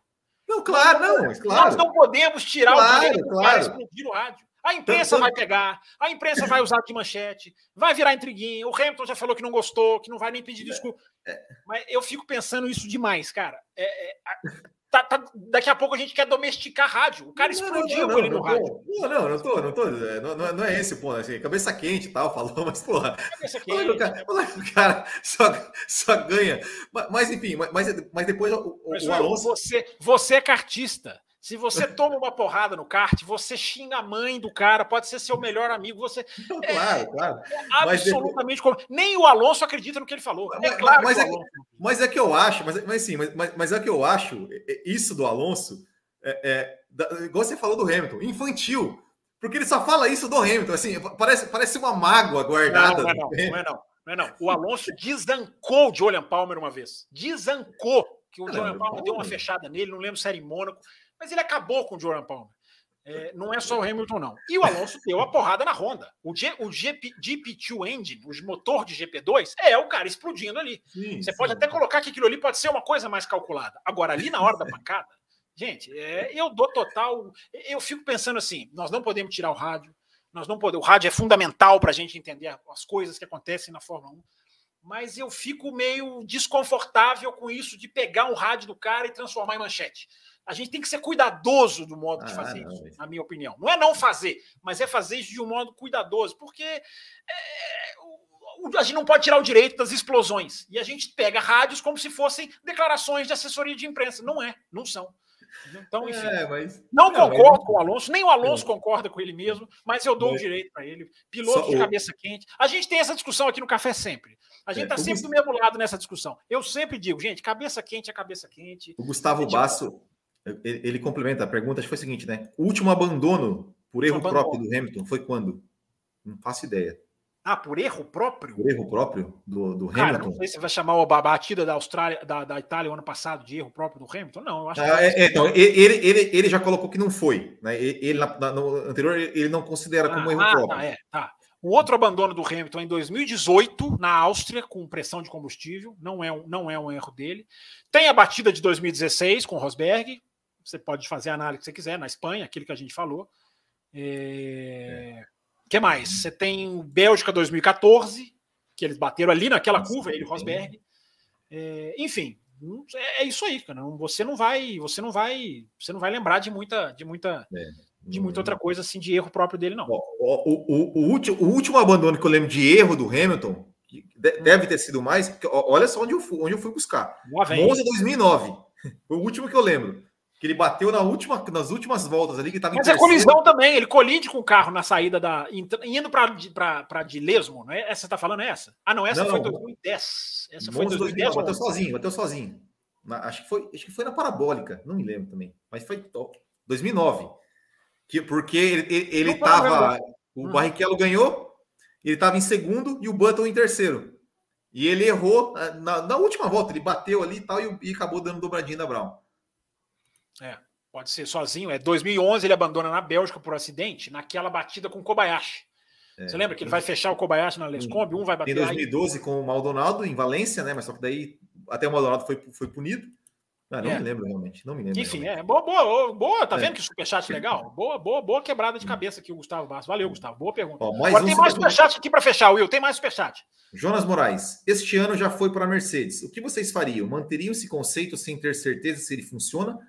Não, claro, não, claro. Nós não podemos tirar claro, o direito claro. cara explodir no rádio. A imprensa vai pegar, a imprensa vai usar de manchete, vai virar intriguinha. O Hamilton já falou que não gostou, que não vai nem pedir desculpa. É, é. Mas eu fico pensando isso demais, cara. É, é, tá, tá, daqui a pouco a gente quer domesticar rádio. O cara não, explodiu não, não, no rádio. Não, não, não tô, não tô. É, não, não é esse ponto. Assim, cabeça quente e tal, falou, mas, porra. Cabeça quente. O cara, o cara só, só ganha. Mas, enfim, mas, mas depois o, o Alonso. Você, você é cartista. Se você toma uma porrada no kart, você xinga a mãe do cara, pode ser seu melhor amigo, você. Claro, é, claro. É absolutamente. Como... Nem o Alonso acredita no que ele falou. É mas, claro mas, é, que, mas é que eu acho, mas, mas sim, mas, mas, é que eu acho isso do Alonso, é, é, da, igual você falou do Hamilton, infantil. Porque ele só fala isso do Hamilton, assim, parece, parece uma mágoa guardada. Não, não é não, não é não, não é não. O Alonso desancou o Julian Palmer uma vez. Desancou. Que o Julian Palmer deu uma fechada nele, não lembro se era em Mônaco mas ele acabou com o Jordan Palmer. É, não é só o Hamilton, não. E o Alonso deu a porrada na Honda. O, G, o GP, GP2 Engine, o motor de GP2, é o cara explodindo ali. Sim, Você sim. pode até colocar que aquilo ali pode ser uma coisa mais calculada. Agora, ali na hora da pancada, gente, é, eu dou total. Eu fico pensando assim: nós não podemos tirar o rádio, nós não podemos. O rádio é fundamental para a gente entender as coisas que acontecem na Fórmula 1 mas eu fico meio desconfortável com isso de pegar um rádio do cara e transformar em manchete. A gente tem que ser cuidadoso do modo de ah, fazer não, isso, na minha opinião. Não é não fazer, mas é fazer isso de um modo cuidadoso, porque é, a gente não pode tirar o direito das explosões. E a gente pega rádios como se fossem declarações de assessoria de imprensa. Não é, não são. Então, enfim, é, mas... não, não concordo mas... com o Alonso, nem o Alonso concorda com ele mesmo, mas eu dou o direito para ele. Piloto Só de cabeça o... quente. A gente tem essa discussão aqui no Café sempre. A gente está é, sempre do mesmo lado nessa discussão. Eu sempre digo, gente, cabeça quente é cabeça quente. O Gustavo Basso, ele, complementa a pergunta, acho que foi o seguinte, né? O último abandono por erro próprio do Hamilton foi quando? Não faço ideia. Ah, por erro próprio? Por erro próprio do, do Cara, Hamilton? Não sei se vai chamar a batida da Austrália, da, da Itália o ano passado de erro próprio do Hamilton. Não, eu acho ah, que. É, então, ele, ele, ele já colocou que não foi. Né? Ele, na, no anterior, ele não considera como ah, erro ah, próprio. Tá, é, tá. O outro abandono do Hamilton é em 2018, na Áustria, com pressão de combustível. Não é um, não é um erro dele. Tem a batida de 2016 com Rosberg, você pode fazer a análise que você quiser, na Espanha, aquilo que a gente falou. É... é. que mais? Você tem Bélgica 2014, que eles bateram ali naquela Nossa, curva, ele e Rosberg. É... enfim, é, é isso aí, cara. Você não vai, você não vai, você não vai lembrar de muita, de muita, é. de muita outra coisa assim de erro próprio dele, não. O, o, o, o, último, o último abandono que eu lembro de erro do Hamilton deve ter sido mais. Olha só onde eu fui, onde eu fui buscar. Monza 2009. Foi o último que eu lembro que ele bateu na última, nas últimas voltas ali, que estava Mas é colisão também, ele colide com o carro na saída da. indo para de Lesmo, não é? Essa você está falando é essa? Ah, não, essa não, foi 2010. Essa foi 2010. Bateu sozinho, bateu sozinho. Acho que, foi, acho que foi na parabólica, não me lembro também. Mas foi 2009. Que, porque ele estava. O hum. Barrichello ganhou, ele estava em segundo e o Button em terceiro. E ele errou eh, na, na última volta, ele bateu ali e tal e, e acabou dando dobradinha da Brown. É, pode ser sozinho. É 2011 ele abandona na Bélgica por acidente, naquela batida com o Kobayashi. É, Você lembra que ele vai fechar o Kobayashi na Lescombe, um vai bater Em 2012 aí. com o Maldonado em Valência, né? Mas só que daí até o Maldonado foi, foi punido. Ah, não é. me lembro realmente. Não me lembro. Enfim, realmente. é boa, boa, boa. Tá é. vendo que superchat legal? Boa, boa, boa quebrada de cabeça aqui o Gustavo Bastos. Valeu, Gustavo. Boa pergunta. Ó, Agora um tem mais superchat aqui para fechar, Will. Tem mais superchat. Jonas Moraes, este ano já foi para a Mercedes. O que vocês fariam? Manteriam esse conceito sem ter certeza se ele funciona?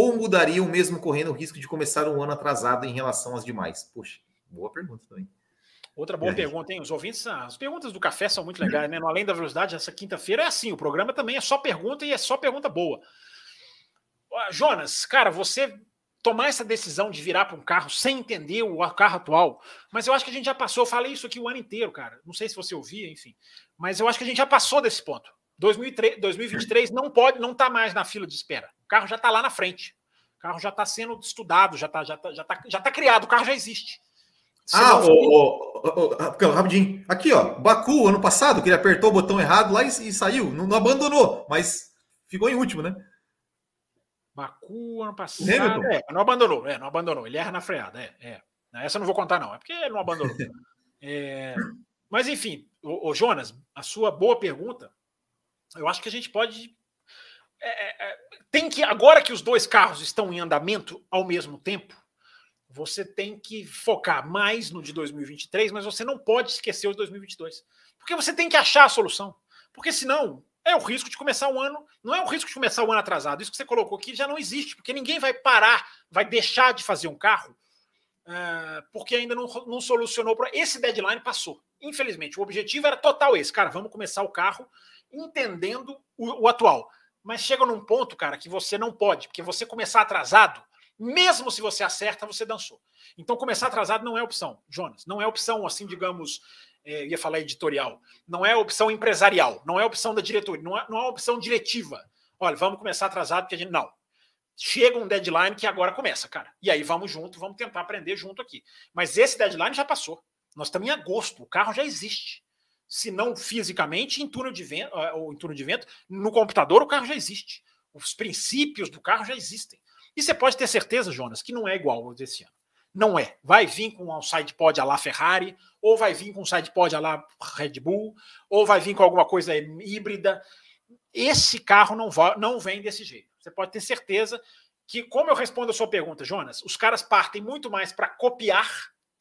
Ou mudariam mesmo correndo o risco de começar um ano atrasado em relação às demais? Poxa, boa pergunta também. Outra boa pergunta, hein? Os ouvintes, as perguntas do café são muito legais, né? No Além da Velocidade, essa quinta-feira é assim: o programa também é só pergunta e é só pergunta boa. Jonas, cara, você tomar essa decisão de virar para um carro sem entender o carro atual, mas eu acho que a gente já passou, eu falei isso aqui o ano inteiro, cara. Não sei se você ouvia, enfim, mas eu acho que a gente já passou desse ponto. 2003, 2023 não pode, não está mais na fila de espera. O carro já está lá na frente. O carro já está sendo estudado, já está já tá, já tá, já tá criado, o carro já existe. Se ah, for... o, o, o, rapidinho. Aqui, ó. Baku, ano passado, que ele apertou o botão errado lá e, e saiu. Não, não abandonou, mas ficou em último, né? Baku, ano passado. É, não abandonou, é, não abandonou. Ele erra na freada, é, é. Essa eu não vou contar, não. É porque ele não abandonou. é, mas, enfim, o, Jonas, a sua boa pergunta, eu acho que a gente pode. É, é, é, tem que, agora que os dois carros estão em andamento ao mesmo tempo, você tem que focar mais no de 2023, mas você não pode esquecer o de 2022. Porque você tem que achar a solução. Porque senão é o risco de começar um ano, não é o risco de começar o ano atrasado. Isso que você colocou aqui já não existe, porque ninguém vai parar, vai deixar de fazer um carro, uh, porque ainda não, não solucionou. Esse deadline passou. Infelizmente, o objetivo era total esse, cara. Vamos começar o carro entendendo o, o atual. Mas chega num ponto, cara, que você não pode, porque você começar atrasado, mesmo se você acerta, você dançou. Então, começar atrasado não é opção, Jonas. Não é opção, assim, digamos, é, ia falar editorial, não é opção empresarial, não é opção da diretoria, não é, não é opção diretiva. Olha, vamos começar atrasado porque a gente. Não. Chega um deadline que agora começa, cara. E aí vamos junto, vamos tentar aprender junto aqui. Mas esse deadline já passou. Nós estamos em agosto, o carro já existe. Se não fisicamente, em túnel de vento, eh, ou em túnel de vento, no computador o carro já existe. Os princípios do carro já existem. E você pode ter certeza, Jonas, que não é igual ao desse ano. Não é. Vai vir com um sidepod a lá Ferrari, ou vai vir com um sidepod a lá Red Bull, ou vai vir com alguma coisa híbrida. Esse carro não, não vem desse jeito. Você pode ter certeza que, como eu respondo a sua pergunta, Jonas, os caras partem muito mais para copiar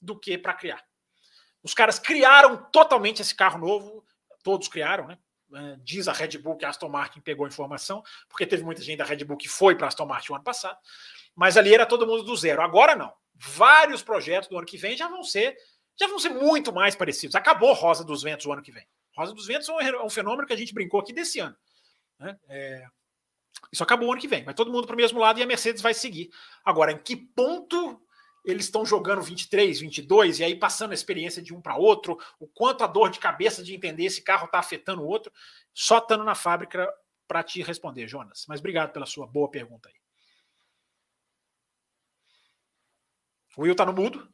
do que para criar. Os caras criaram totalmente esse carro novo, todos criaram, né? É, diz a Red Bull que a Aston Martin pegou informação, porque teve muita gente da Red Bull que foi para a Aston Martin o ano passado, mas ali era todo mundo do zero. Agora não vários projetos do ano que vem já vão ser já vão ser muito mais parecidos. Acabou Rosa dos Ventos o ano que vem. Rosa dos Ventos é um é fenômeno que a gente brincou aqui desse ano. Né? É... Isso acabou o ano que vem. Vai todo mundo para o mesmo lado e a Mercedes vai seguir. Agora, em que ponto eles estão jogando 23, 22 e aí passando a experiência de um para outro, o quanto a dor de cabeça de entender esse carro está afetando o outro, só estando na fábrica para te responder, Jonas. Mas obrigado pela sua boa pergunta aí. O Will tá no mudo.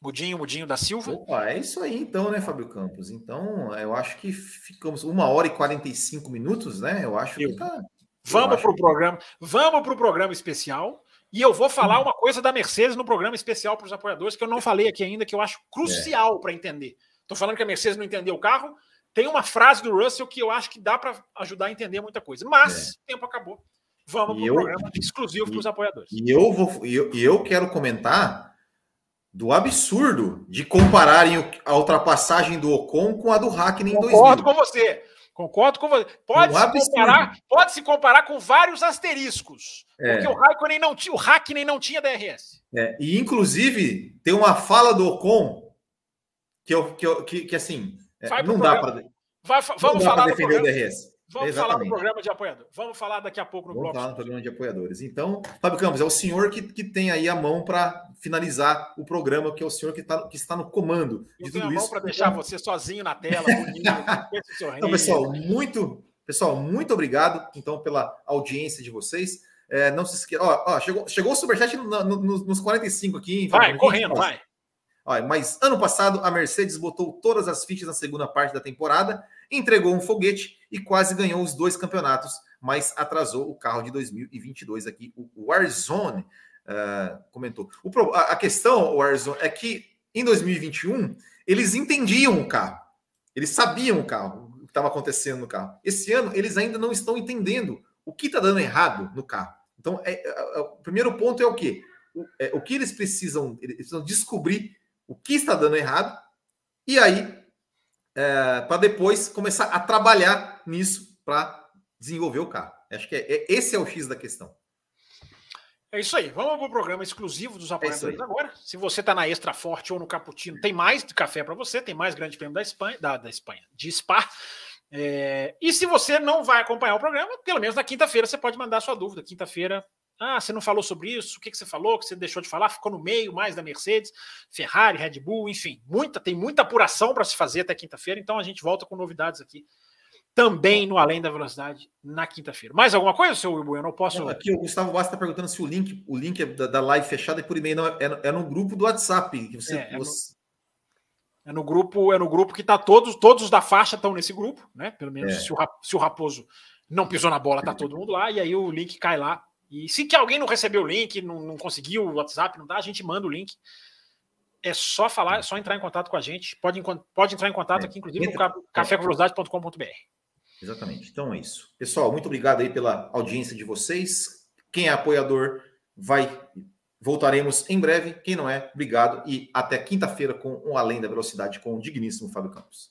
Mudinho, mudinho da Silva. Opa, é isso aí então, né, Fábio Campos? Então, eu acho que ficamos uma hora e 45 minutos, né? Eu acho eu. que tá. Vamos para o programa. Vamos para o programa especial. E eu vou falar hum. uma coisa da Mercedes no programa especial para os apoiadores que eu não falei aqui ainda, que eu acho crucial é. para entender. Estou falando que a Mercedes não entendeu o carro. Tem uma frase do Russell que eu acho que dá para ajudar a entender muita coisa. Mas é. o tempo acabou. Vamos para o programa exclusivo para os apoiadores. E eu vou e eu, eu quero comentar do absurdo de compararem a ultrapassagem do Ocon com a do Hackney em 2000. Concordo com você. Concordo com você. Pode, um se comparar, pode se comparar com vários asteriscos. É. Porque o Raikkonen não tinha, o Hackney não tinha DRS. É. E inclusive tem uma fala do Ocon que eu, que, eu, que, que assim, é, não dá para vamos falar defender o DRS. Vamos Exatamente. falar do programa de apoiador. Vamos falar daqui a pouco no Vamos bloco. falar no programa de apoiadores. Então, Fábio Campos, é o senhor que, que tem aí a mão para finalizar o programa, que é o senhor que, tá, que está no comando Eu de tudo a mão para deixar você sozinho na tela, bonito, então, pessoal, muito, pessoal, muito obrigado então pela audiência de vocês. É, não se esqueça. Ó, ó, chegou, chegou o superchat no, no, nos 45 aqui. Vai, correndo, vai. Ó, mas ano passado a Mercedes botou todas as fichas na segunda parte da temporada entregou um foguete e quase ganhou os dois campeonatos, mas atrasou o carro de 2022 aqui. O Warzone uh, comentou. O, a questão, Warzone, é que em 2021 eles entendiam o carro, eles sabiam o carro, estava acontecendo no carro. Esse ano, eles ainda não estão entendendo o que está dando errado no carro. Então, é, é, é, o primeiro ponto é o quê? O, é, o que eles precisam, eles precisam descobrir o que está dando errado e aí, é, para depois começar a trabalhar nisso para desenvolver o carro. Acho que é, é, esse é o X da questão. É isso aí. Vamos para o programa exclusivo dos apoiadores é agora. Se você está na Extra Forte ou no Caputino, tem mais de café para você, tem mais Grande Prêmio da Espanha, da, da Espanha, de Spa. É, e se você não vai acompanhar o programa, pelo menos na quinta-feira você pode mandar sua dúvida. Quinta-feira, ah, você não falou sobre isso, o que, que você falou, o que você deixou de falar, ficou no meio mais da Mercedes, Ferrari, Red Bull, enfim, muita, tem muita apuração para se fazer até quinta-feira, então a gente volta com novidades aqui também no Além da Velocidade na quinta-feira. Mais alguma coisa, seu Will Eu não posso. Aqui o Gustavo Basta está perguntando se o link, o link é da, da live fechada e por e-mail, não, é, é, no grupo do WhatsApp. Que você, é, é, você... No, é, no, grupo, é no grupo que está todos, todos da faixa estão nesse grupo, né? Pelo menos é. se, o, se o Raposo não pisou na bola, tá todo mundo lá, e aí o link cai lá. E se que alguém não recebeu o link, não, não conseguiu o WhatsApp, não dá, a gente manda o link. É só falar, é só entrar em contato com a gente. Pode, pode entrar em contato aqui, inclusive, no cafécomvelocidade.com.br. Exatamente. Então é isso. Pessoal, muito obrigado aí pela audiência de vocês. Quem é apoiador, vai. Voltaremos em breve. Quem não é, obrigado. E até quinta-feira com um Além da Velocidade com o digníssimo Fábio Campos.